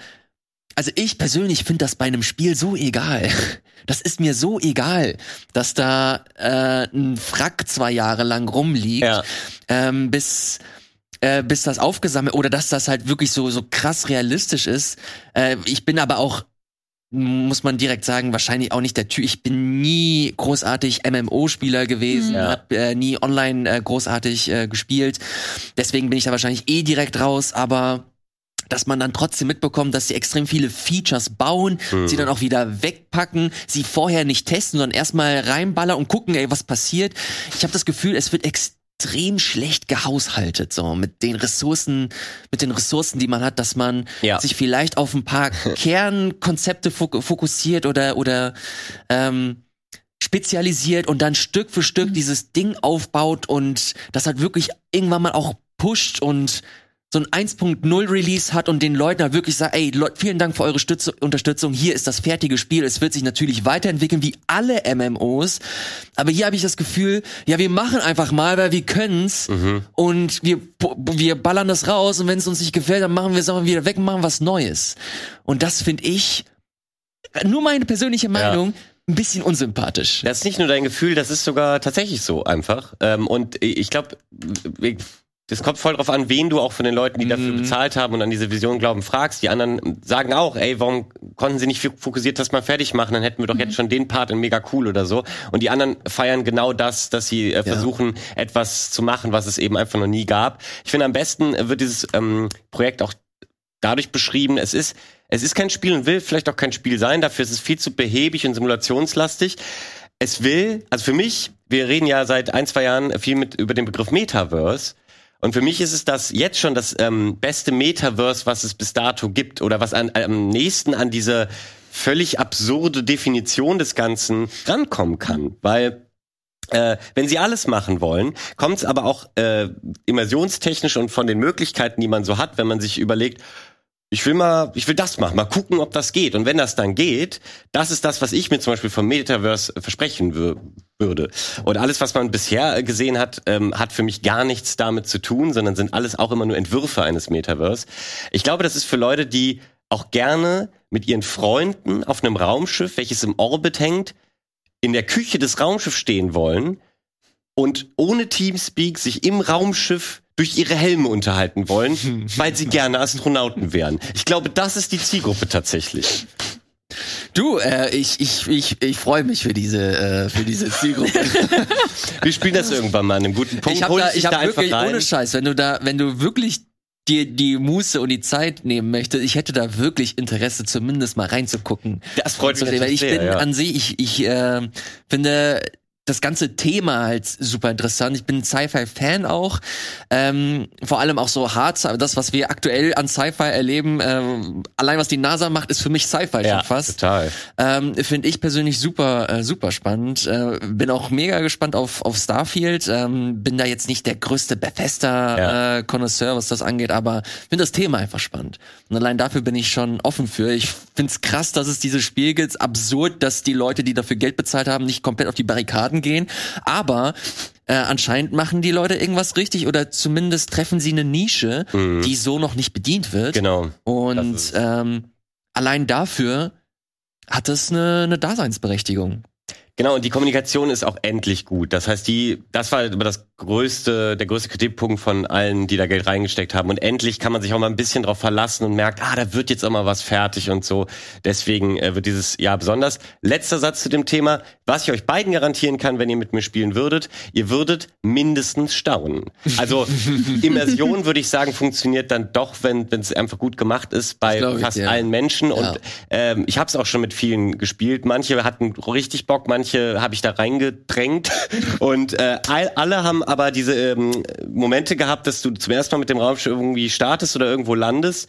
also ich persönlich finde das bei einem Spiel so egal. Das ist mir so egal, dass da äh, ein Frack zwei Jahre lang rumliegt, ja. ähm, bis äh, bis das aufgesammelt oder dass das halt wirklich so so krass realistisch ist. Äh, ich bin aber auch muss man direkt sagen, wahrscheinlich auch nicht der Typ. Ich bin nie großartig MMO-Spieler gewesen, mhm. ja. hab äh, nie online äh, großartig äh, gespielt. Deswegen bin ich da wahrscheinlich eh direkt raus, aber dass man dann trotzdem mitbekommt, dass sie extrem viele Features bauen, mhm. sie dann auch wieder wegpacken, sie vorher nicht testen, sondern erstmal reinballern und gucken, ey, was passiert. Ich habe das Gefühl, es wird extrem schlecht gehaushaltet, so mit den Ressourcen, mit den Ressourcen, die man hat, dass man ja. sich vielleicht auf ein paar Kernkonzepte fokussiert oder oder ähm, spezialisiert und dann Stück für Stück mhm. dieses Ding aufbaut und das halt wirklich irgendwann mal auch pusht und so ein 1.0 Release hat und den Leuten halt wirklich sagt, ey, Leute, vielen Dank für eure Stütze, Unterstützung. Hier ist das fertige Spiel. Es wird sich natürlich weiterentwickeln wie alle MMOs. Aber hier habe ich das Gefühl, ja, wir machen einfach mal, weil wir können's mhm. und wir wir ballern das raus und wenn es uns nicht gefällt, dann machen wir es auch wieder weg und machen was Neues. Und das finde ich nur meine persönliche Meinung. Ja ein bisschen unsympathisch. Das ist nicht nur dein Gefühl, das ist sogar tatsächlich so einfach. Ähm, und ich glaube, das kommt voll drauf an, wen du auch von den Leuten, die dafür mhm. bezahlt haben und an diese Vision glauben, fragst. Die anderen sagen auch, ey, warum konnten sie nicht fokussiert das mal fertig machen? Dann hätten wir doch mhm. jetzt schon den Part in mega cool oder so. Und die anderen feiern genau das, dass sie äh, versuchen, ja. etwas zu machen, was es eben einfach noch nie gab. Ich finde, am besten wird dieses ähm, Projekt auch dadurch beschrieben, es ist, es ist kein Spiel und will vielleicht auch kein Spiel sein. Dafür ist es viel zu behäbig und simulationslastig. Es will, also für mich, wir reden ja seit ein, zwei Jahren viel mit über den Begriff Metaverse. Und für mich ist es das jetzt schon das ähm, beste Metaverse, was es bis dato gibt oder was an, am nächsten an diese völlig absurde Definition des Ganzen rankommen kann, weil äh, wenn sie alles machen wollen, kommt es aber auch äh, immersionstechnisch und von den Möglichkeiten, die man so hat, wenn man sich überlegt, ich will mal, ich will das machen, mal gucken, ob das geht. Und wenn das dann geht, das ist das, was ich mir zum Beispiel vom Metaverse versprechen würde. Und alles, was man bisher gesehen hat, ähm, hat für mich gar nichts damit zu tun, sondern sind alles auch immer nur Entwürfe eines Metaverse. Ich glaube, das ist für Leute, die auch gerne mit ihren Freunden auf einem Raumschiff, welches im Orbit hängt, in der Küche des Raumschiffs stehen wollen und ohne Teamspeak sich im Raumschiff durch ihre Helme unterhalten wollen, weil sie gerne Astronauten wären. Ich glaube, das ist die Zielgruppe tatsächlich. Du, äh, ich, ich, ich, ich freue mich für diese, äh, für diese Zielgruppe. Wir spielen das irgendwann mal an einem guten Punkt. Ich habe da, ich hab da wirklich rein. ohne Scheiß, wenn du da, wenn du wirklich dir die Muße und die Zeit nehmen möchtest, ich hätte da wirklich Interesse, zumindest mal reinzugucken. Das freut mich Weil ich bin ja. an sich, ich, ich äh, finde das ganze Thema halt super interessant. Ich bin Sci-Fi-Fan auch. Ähm, vor allem auch so hart, das, was wir aktuell an Sci-Fi erleben, ähm, allein was die NASA macht, ist für mich Sci-Fi ja, schon fast. total. Ähm, Finde ich persönlich super, äh, super spannend. Äh, bin auch mega gespannt auf, auf Starfield. Ähm, bin da jetzt nicht der größte Bethesda Ja. äh, was das angeht, aber finde das Thema einfach spannend. Und allein dafür bin ich schon offen für. Ich finde es krass, dass es dieses Spiel gibt. Absurd, dass die Leute, die dafür Geld bezahlt haben, nicht komplett auf die Barrikaden gehen. Aber äh, anscheinend machen die Leute irgendwas richtig oder zumindest treffen sie eine Nische, die so noch nicht bedient wird. Genau. Und ähm, allein dafür hat es eine, eine Daseinsberechtigung. Genau, und die Kommunikation ist auch endlich gut. Das heißt, die, das war das größte, der größte Kritikpunkt von allen, die da Geld reingesteckt haben. Und endlich kann man sich auch mal ein bisschen drauf verlassen und merkt, ah, da wird jetzt auch mal was fertig und so. Deswegen äh, wird dieses Jahr besonders. Letzter Satz zu dem Thema. Was ich euch beiden garantieren kann, wenn ihr mit mir spielen würdet, ihr würdet mindestens staunen. Also Immersion, würde ich sagen, funktioniert dann doch, wenn wenn es einfach gut gemacht ist, bei glaub ich fast dir. allen Menschen. Und Ja. ähm, ich habe es auch schon mit vielen gespielt. Manche hatten richtig Bock, manche habe ich da reingedrängt. Und äh, all, alle haben aber diese ähm, Momente gehabt, dass du zum ersten Mal mit dem Raumschiff irgendwie startest oder irgendwo landest.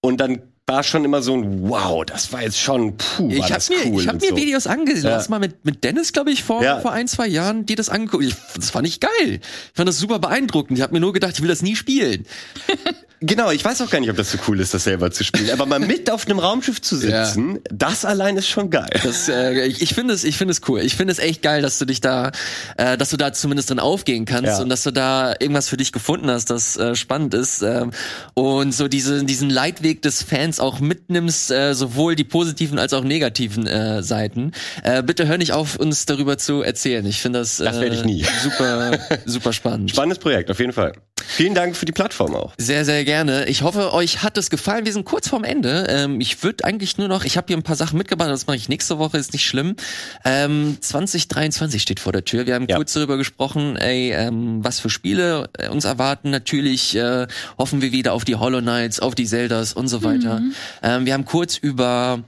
Und dann war schon immer so ein Wow, das war jetzt schon puh, Ich habe das mir, cool. ich hab und mir so. Videos angesehen. Du Ja. hast mal mit, mit Dennis, glaube ich, vor, Ja. vor ein, zwei Jahren dir das angeguckt. Ich, das fand ich geil. Ich fand das super beeindruckend. Ich habe mir nur gedacht, ich will das nie spielen. Genau, ich weiß auch gar nicht, ob das so cool ist, das selber zu spielen. Aber mal mit auf einem Raumschiff zu sitzen, das allein ist schon geil. Das, äh, ich ich finde es, ich finde es cool. Ich finde es echt geil, dass du dich da, äh, dass du da zumindest drin aufgehen kannst Ja. und dass du da irgendwas für dich gefunden hast, das äh, spannend ist ähm, und so diese, diesen Leitweg des Fans auch mitnimmst, äh, sowohl die positiven als auch negativen äh, Seiten. Äh, bitte hör nicht auf, uns darüber zu erzählen. Ich finde das, äh, Das werde ich nie. super, super spannend. Spannendes Projekt, auf jeden Fall. Vielen Dank für die Plattform auch. Sehr, sehr gerne. Ich hoffe, euch hat es gefallen. Wir sind kurz vorm Ende. Ähm, ich würde eigentlich nur noch, ich habe hier ein paar Sachen mitgebracht, das mache ich nächste Woche, ist nicht schlimm. Ähm, 2023 steht vor der Tür. Wir haben Ja. kurz darüber gesprochen, ey, ähm, was für Spiele äh, uns erwarten. Natürlich äh, hoffen wir wieder auf die Hollow Knights, auf die Zeldas und so weiter. Ähm, wir haben kurz über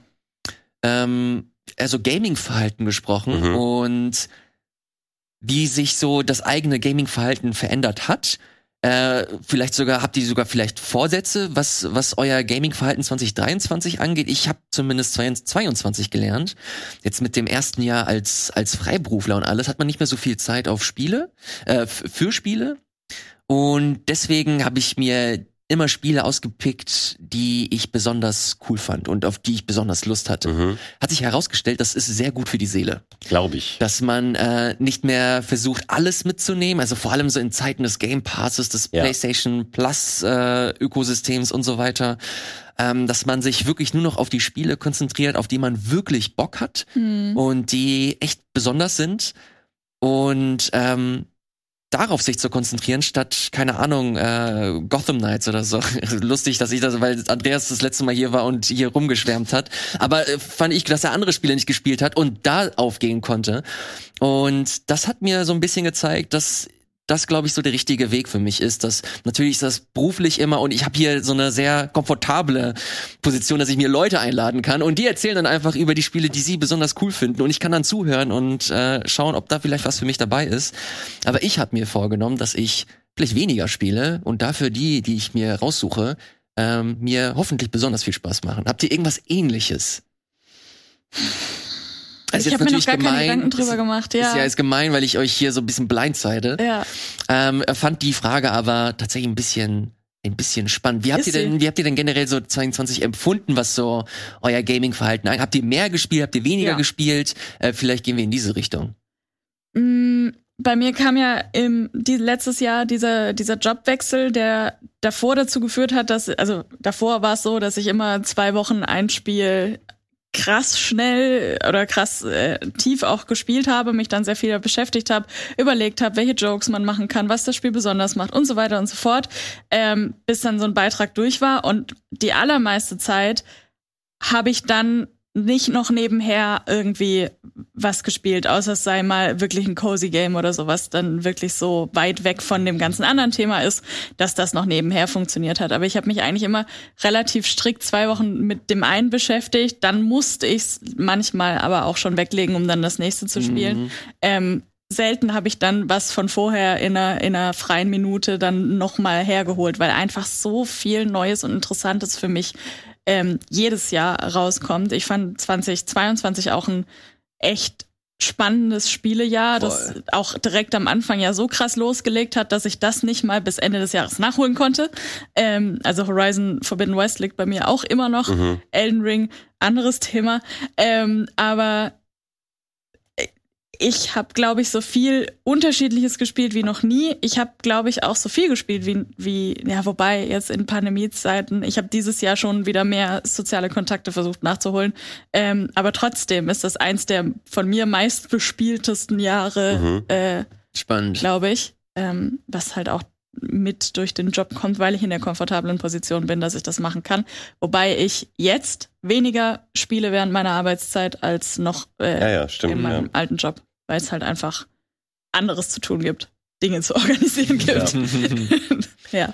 ähm, also Gaming-Verhalten gesprochen Mhm. und wie sich so das eigene Gaming-Verhalten verändert hat. Äh, vielleicht sogar, habt ihr sogar vielleicht Vorsätze, was, was euer Gaming-Verhalten 2023 angeht? Ich habe zumindest 22 gelernt. Jetzt mit dem ersten Jahr als, als Freiberufler und alles hat man nicht mehr so viel Zeit auf Spiele, äh, für Spiele. Und deswegen habe ich mir immer Spiele ausgepickt, die ich besonders cool fand und auf die ich besonders Lust hatte. Mhm. Hat sich herausgestellt, das ist sehr gut für die Seele Glaube ich. dass man äh, nicht mehr versucht, alles mitzunehmen, also vor allem so in Zeiten des Game Passes, des Ja. PlayStation Plus äh, Ökosystems und so weiter, ähm, dass man sich wirklich nur noch auf die Spiele konzentriert, auf die man wirklich Bock hat und die echt besonders sind und ähm, darauf sich zu konzentrieren, statt, keine Ahnung, äh, Gotham Knights oder so. Lustig, dass ich das, weil Andreas das letzte Mal hier war und hier rumgeschwärmt hat. Aber äh, fand ich, dass er andere Spiele nicht gespielt hat und da aufgehen konnte. Und das hat mir so ein bisschen gezeigt, dass das, glaube ich, so der richtige Weg für mich ist. Dass natürlich ist das beruflich immer und ich habe hier so eine sehr komfortable Position, dass ich mir Leute einladen kann und die erzählen dann einfach über die Spiele, die sie besonders cool finden und ich kann dann zuhören und äh, schauen, ob da vielleicht was für mich dabei ist. Aber ich habe mir vorgenommen, dass ich vielleicht weniger spiele und dafür die, die ich mir raussuche, ähm, mir hoffentlich besonders viel Spaß machen. Habt ihr irgendwas Ähnliches? Also ich habe mir noch gar keine gemein, Gedanken drüber gemacht. Ist Ja. ja ist gemein, weil ich euch hier so ein bisschen blindseide. ja. Ähm, fand die Frage aber tatsächlich ein bisschen ein bisschen spannend. Wie habt Ist ihr denn, sie. wie habt ihr denn generell so 22 empfunden, was so euer Gaming-Verhalten angeht? Habt ihr mehr gespielt? Habt ihr weniger Ja. gespielt? Äh, vielleicht gehen wir in diese Richtung. Mm, Bei mir kam ja im die, letztes Jahr dieser dieser Jobwechsel, der davor dazu geführt hat, dass also davor war es so, dass ich immer zwei Wochen ein Spiel krass schnell oder krass äh, tief auch gespielt habe, mich dann sehr viel beschäftigt habe, überlegt habe, welche Jokes man machen kann, was das Spiel besonders macht und so weiter und so fort, ähm, bis dann so ein Beitrag durch war. Und die allermeiste Zeit habe ich dann nicht noch nebenher irgendwie was gespielt, außer es sei mal wirklich ein cozy Game oder sowas, dann wirklich so weit weg von dem ganzen anderen Thema ist, dass das noch nebenher funktioniert hat. Aber ich habe mich eigentlich immer relativ strikt zwei Wochen mit dem einen beschäftigt, dann musste ich es manchmal aber auch schon weglegen, um dann das nächste zu spielen. Ähm, selten habe ich dann was von vorher in einer, in einer freien Minute dann nochmal hergeholt, weil einfach so viel Neues und Interessantes für mich ähm, jedes Jahr rauskommt. Ich fand 2022 auch ein echt spannendes Spielejahr, das auch direkt am Anfang ja so krass losgelegt hat, dass ich das nicht mal bis Ende des Jahres nachholen konnte. Ähm, also Horizon Forbidden West liegt bei mir auch immer noch. Elden Ring, anderes Thema. Ähm, aber ich habe, glaube ich, so viel Unterschiedliches gespielt wie noch nie. Ich habe, glaube ich, auch so viel gespielt wie, wie ja, wobei jetzt in Pandemiezeiten, ich habe dieses Jahr schon wieder mehr soziale Kontakte versucht nachzuholen. Ähm, aber trotzdem ist das eins der von mir meist bespieltesten Jahre, äh, Spannend. glaube ich. Ähm, was halt auch mit durch den Job kommt, weil ich in der komfortablen Position bin, dass ich das machen kann. Wobei ich jetzt weniger spiele während meiner Arbeitszeit als noch äh, Ja, ja, stimmt. in meinem Ja. alten Job, weil es halt einfach anderes zu tun gibt, Dinge zu organisieren gibt. Ja.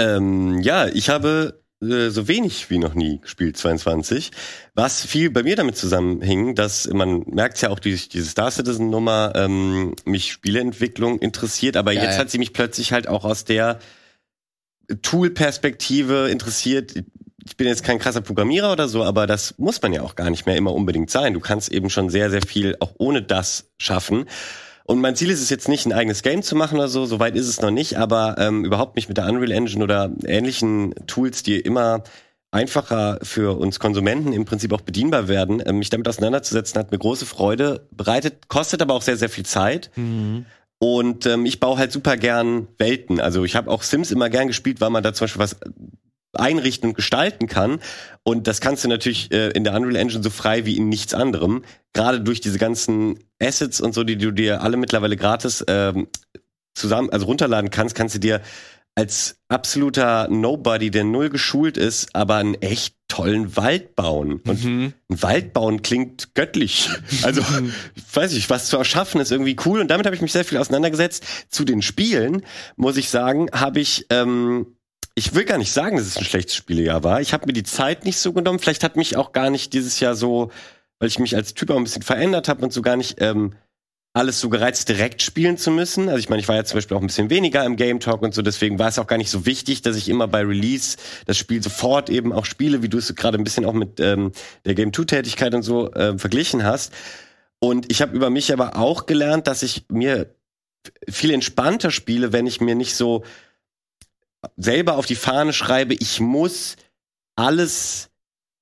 Ähm, ja, ich habe äh, so wenig wie noch nie gespielt, 22. Was viel bei mir damit zusammenhing, dass man merkt ja auch durch diese Star Citizen Nummer, ähm, mich Spieleentwicklung interessiert, aber Ja, jetzt ja. hat sie mich plötzlich halt auch aus der Tool-Perspektive interessiert. Ich bin jetzt kein krasser Programmierer oder so, aber das muss man ja auch gar nicht mehr immer unbedingt sein. Du kannst eben schon sehr, sehr viel auch ohne das schaffen. Und mein Ziel ist es jetzt nicht, ein eigenes Game zu machen oder so, soweit ist es noch nicht, aber ähm, überhaupt mich mit der Unreal Engine oder ähnlichen Tools, die immer einfacher für uns Konsumenten im Prinzip auch bedienbar werden, ähm, mich damit auseinanderzusetzen, hat mir große Freude bereitet, kostet aber auch sehr, sehr viel Zeit. Und ähm, ich baue halt super gern Welten. Also ich habe auch Sims immer gern gespielt, weil man da zum Beispiel was einrichten und gestalten kann. Und das kannst du natürlich äh, in der Unreal Engine so frei wie in nichts anderem. Gerade durch diese ganzen Assets und so, die du dir alle mittlerweile gratis ähm, zusammen, also runterladen kannst, kannst du dir als absoluter Nobody, der null geschult ist, aber einen echt tollen Wald bauen. Und ein Wald bauen klingt göttlich. Also, ich weiß nicht, was zu erschaffen ist irgendwie cool. Und damit habe ich mich sehr viel auseinandergesetzt. Zu den Spielen, muss ich sagen, habe ich, ähm, ich will gar nicht sagen, dass es ein schlechtes Spielejahr war. Ich habe mir die Zeit nicht so genommen. Vielleicht hat mich auch gar nicht dieses Jahr so, weil ich mich als Typ auch ein bisschen verändert habe und so gar nicht ähm, alles so gereizt, direkt spielen zu müssen. Also ich meine, ich war ja zum Beispiel auch ein bisschen weniger im Game Talk und so, deswegen war es auch gar nicht so wichtig, dass ich immer bei Release das Spiel sofort eben auch spiele, wie du es gerade ein bisschen auch mit ähm, der Game 2-Tätigkeit und so äh, verglichen hast. Und ich habe über mich aber auch gelernt, dass ich mir viel entspannter spiele, wenn ich mir nicht so selber auf die Fahne schreibe, ich muss alles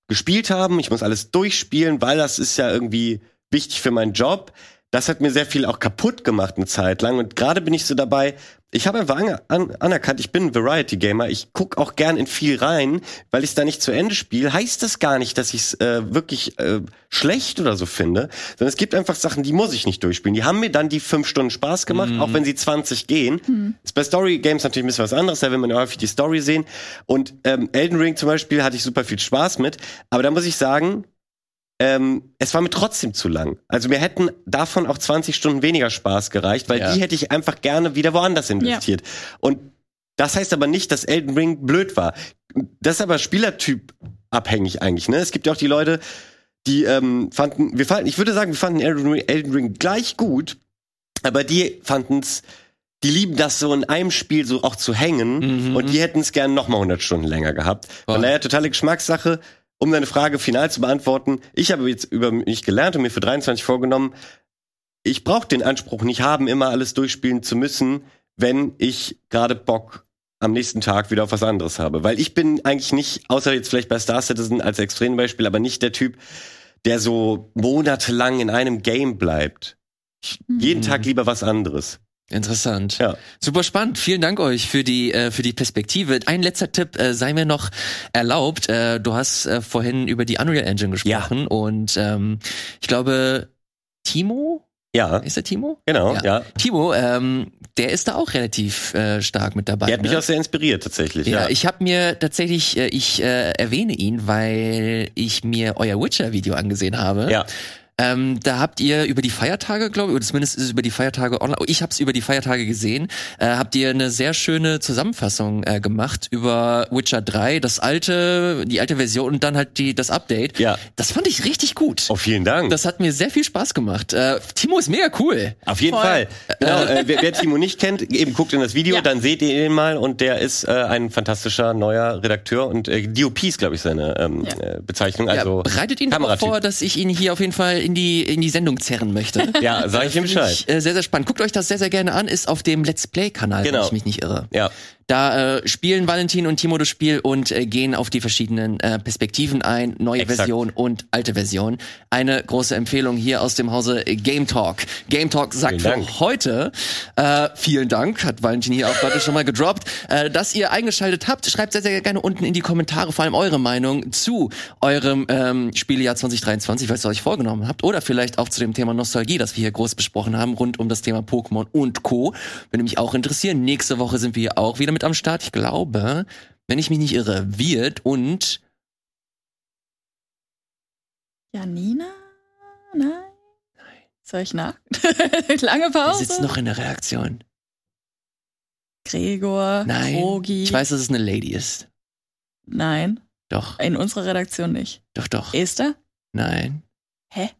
gespielt haben, ich muss alles durchspielen, weil das ist ja irgendwie wichtig für meinen Job. Das hat mir sehr viel auch kaputt gemacht eine Zeit lang und gerade bin ich so dabei, ich habe einfach an, an, anerkannt, ich bin ein Variety Gamer, ich guck auch gern in viel rein, weil ich es da nicht zu Ende spiele, heißt das gar nicht, dass ich es äh, wirklich äh, schlecht oder so finde, sondern es gibt einfach Sachen, die muss ich nicht durchspielen. Die haben mir dann die fünf Stunden Spaß gemacht, auch wenn sie 20 gehen. Ist bei Story Games natürlich ein bisschen was anderes, da will man ja häufig die Story sehen. Und ähm, Elden Ring zum Beispiel hatte ich super viel Spaß mit, aber da muss ich sagen, ähm, es war mir trotzdem zu lang. Also mir hätten davon auch 20 Stunden weniger Spaß gereicht, weil Ja. die hätte ich einfach gerne wieder woanders investiert. Und das heißt aber nicht, dass Elden Ring blöd war. Das ist aber Spielertyp abhängig eigentlich. Ne? Es gibt ja auch die Leute, die ähm, fanden, wir fanden, ich würde sagen, wir fanden Elden Ring, Elden Ring gleich gut, aber die fanden's, die lieben das so in einem Spiel so auch zu hängen Mhm. und die hätten es gern noch mal 100 Stunden länger gehabt. Von daher totale Geschmackssache. Um deine Frage final zu beantworten, ich habe jetzt über mich gelernt und mir für 23 vorgenommen, ich brauche den Anspruch nicht haben, immer alles durchspielen zu müssen, wenn ich gerade Bock am nächsten Tag wieder auf was anderes habe. Weil ich bin eigentlich nicht, außer jetzt vielleicht bei Star Citizen als Extrembeispiel, aber nicht der Typ, der so monatelang in einem Game bleibt. Ich, jeden Tag lieber was anderes. Interessant. Ja. Super spannend. Vielen Dank euch für die äh, für die Perspektive. Ein letzter Tipp äh, sei mir noch erlaubt. Äh, du hast äh, vorhin über die Unreal Engine gesprochen und ähm, ich glaube Timo Ja, ist der Timo? genau, Ja. ja. Timo, ähm, der ist da auch relativ äh, stark mit dabei. Der hat mich ne? auch sehr inspiriert tatsächlich. ja, Ja, ich habe mir tatsächlich, äh, ich äh, erwähne ihn, weil ich mir euer Witcher-Video angesehen habe. ja. Ähm, da habt ihr über die Feiertage, glaube ich, oder zumindest ist es über die Feiertage online, ich habe es über die Feiertage gesehen, äh, habt ihr eine sehr schöne Zusammenfassung äh, gemacht über Witcher 3, das alte, die alte Version und dann halt die, das Update. Ja. Das fand ich richtig gut. Oh, vielen Dank. Das hat mir sehr viel Spaß gemacht. Äh, Timo ist mega cool. Auf jeden Voll. Fall. Genau, äh, wer, wer Timo nicht kennt, eben guckt in das Video, Ja. dann seht ihr ihn mal und der ist äh, ein fantastischer neuer Redakteur und äh, DOP ist, glaube ich, seine ähm, Ja. äh, Bezeichnung. Also ja, bereitet ihn vor, dass ich ihn hier auf jeden Fall in die, in die Sendung zerren möchte. Ja, sag ich ihm Finde Bescheid. ich, äh, sehr, sehr spannend. Guckt euch das sehr, sehr gerne an. Ist auf dem Let's Play-Kanal, Genau. wenn ich mich nicht irre. Ja, Da äh, spielen Valentin und Timo das Spiel und äh, gehen auf die verschiedenen äh, Perspektiven ein, neue Exakt. Version und alte Version. Eine große Empfehlung hier aus dem Hause Game Talk. Game Talk sagt für heute äh, vielen Dank, hat Valentin hier auch gerade schon mal gedroppt, äh, dass ihr eingeschaltet habt. Schreibt sehr, sehr gerne unten in die Kommentare vor allem eure Meinung zu eurem ähm, Spielejahr 2023, was ihr euch vorgenommen habt. Oder vielleicht auch zu dem Thema Nostalgie, das wir hier groß besprochen haben, rund um das Thema Pokémon und Co. Würde mich auch interessieren. Nächste Woche sind wir auch wieder mit am Start. Ich glaube, wenn ich mich nicht irre, wird und Janina? Nein? Soll ich nach? Lange Pause? sitzen noch in der Reaktion. Gregor, Nein, Rogi. ich weiß, dass es eine Lady ist. Nein, Doch, in unserer Redaktion nicht. doch, doch. Esther? Nein. Hä?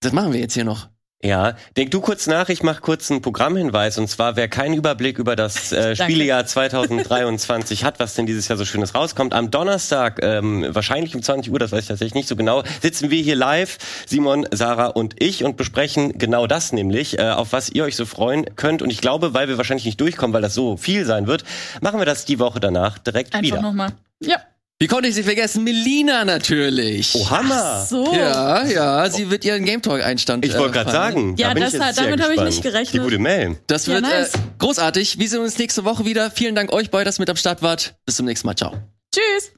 Das machen wir jetzt hier noch. Ja. Denk du kurz nach, ich mache kurz einen Programmhinweis und zwar, wer keinen Überblick über das äh. Spielejahr 2023 hat, was denn dieses Jahr so Schönes rauskommt, am Donnerstag, ähm, wahrscheinlich um 20 Uhr, das weiß ich tatsächlich nicht so genau, sitzen wir hier live, Simon, Sarah und ich und besprechen genau das nämlich, äh, auf was ihr euch so freuen könnt und ich glaube, weil wir wahrscheinlich nicht durchkommen, weil das so viel sein wird, machen wir das die Woche danach direkt Einfach wieder. nochmal. Ja. Wie konnte ich sie vergessen? Melina natürlich. Oh, Hammer! So. Ja, ja, sie wird ihren Game Talk Einstand. Ich wollte äh, gerade sagen, Ja, da bin das ich jetzt hat- damit habe ich nicht gerechnet. Die gute Mail. Das Ja, wird nice. äh, großartig. Wir sehen uns nächste Woche wieder. Vielen Dank euch beide, dass ihr mit am Start wart. Bis zum nächsten Mal. Ciao. Tschüss.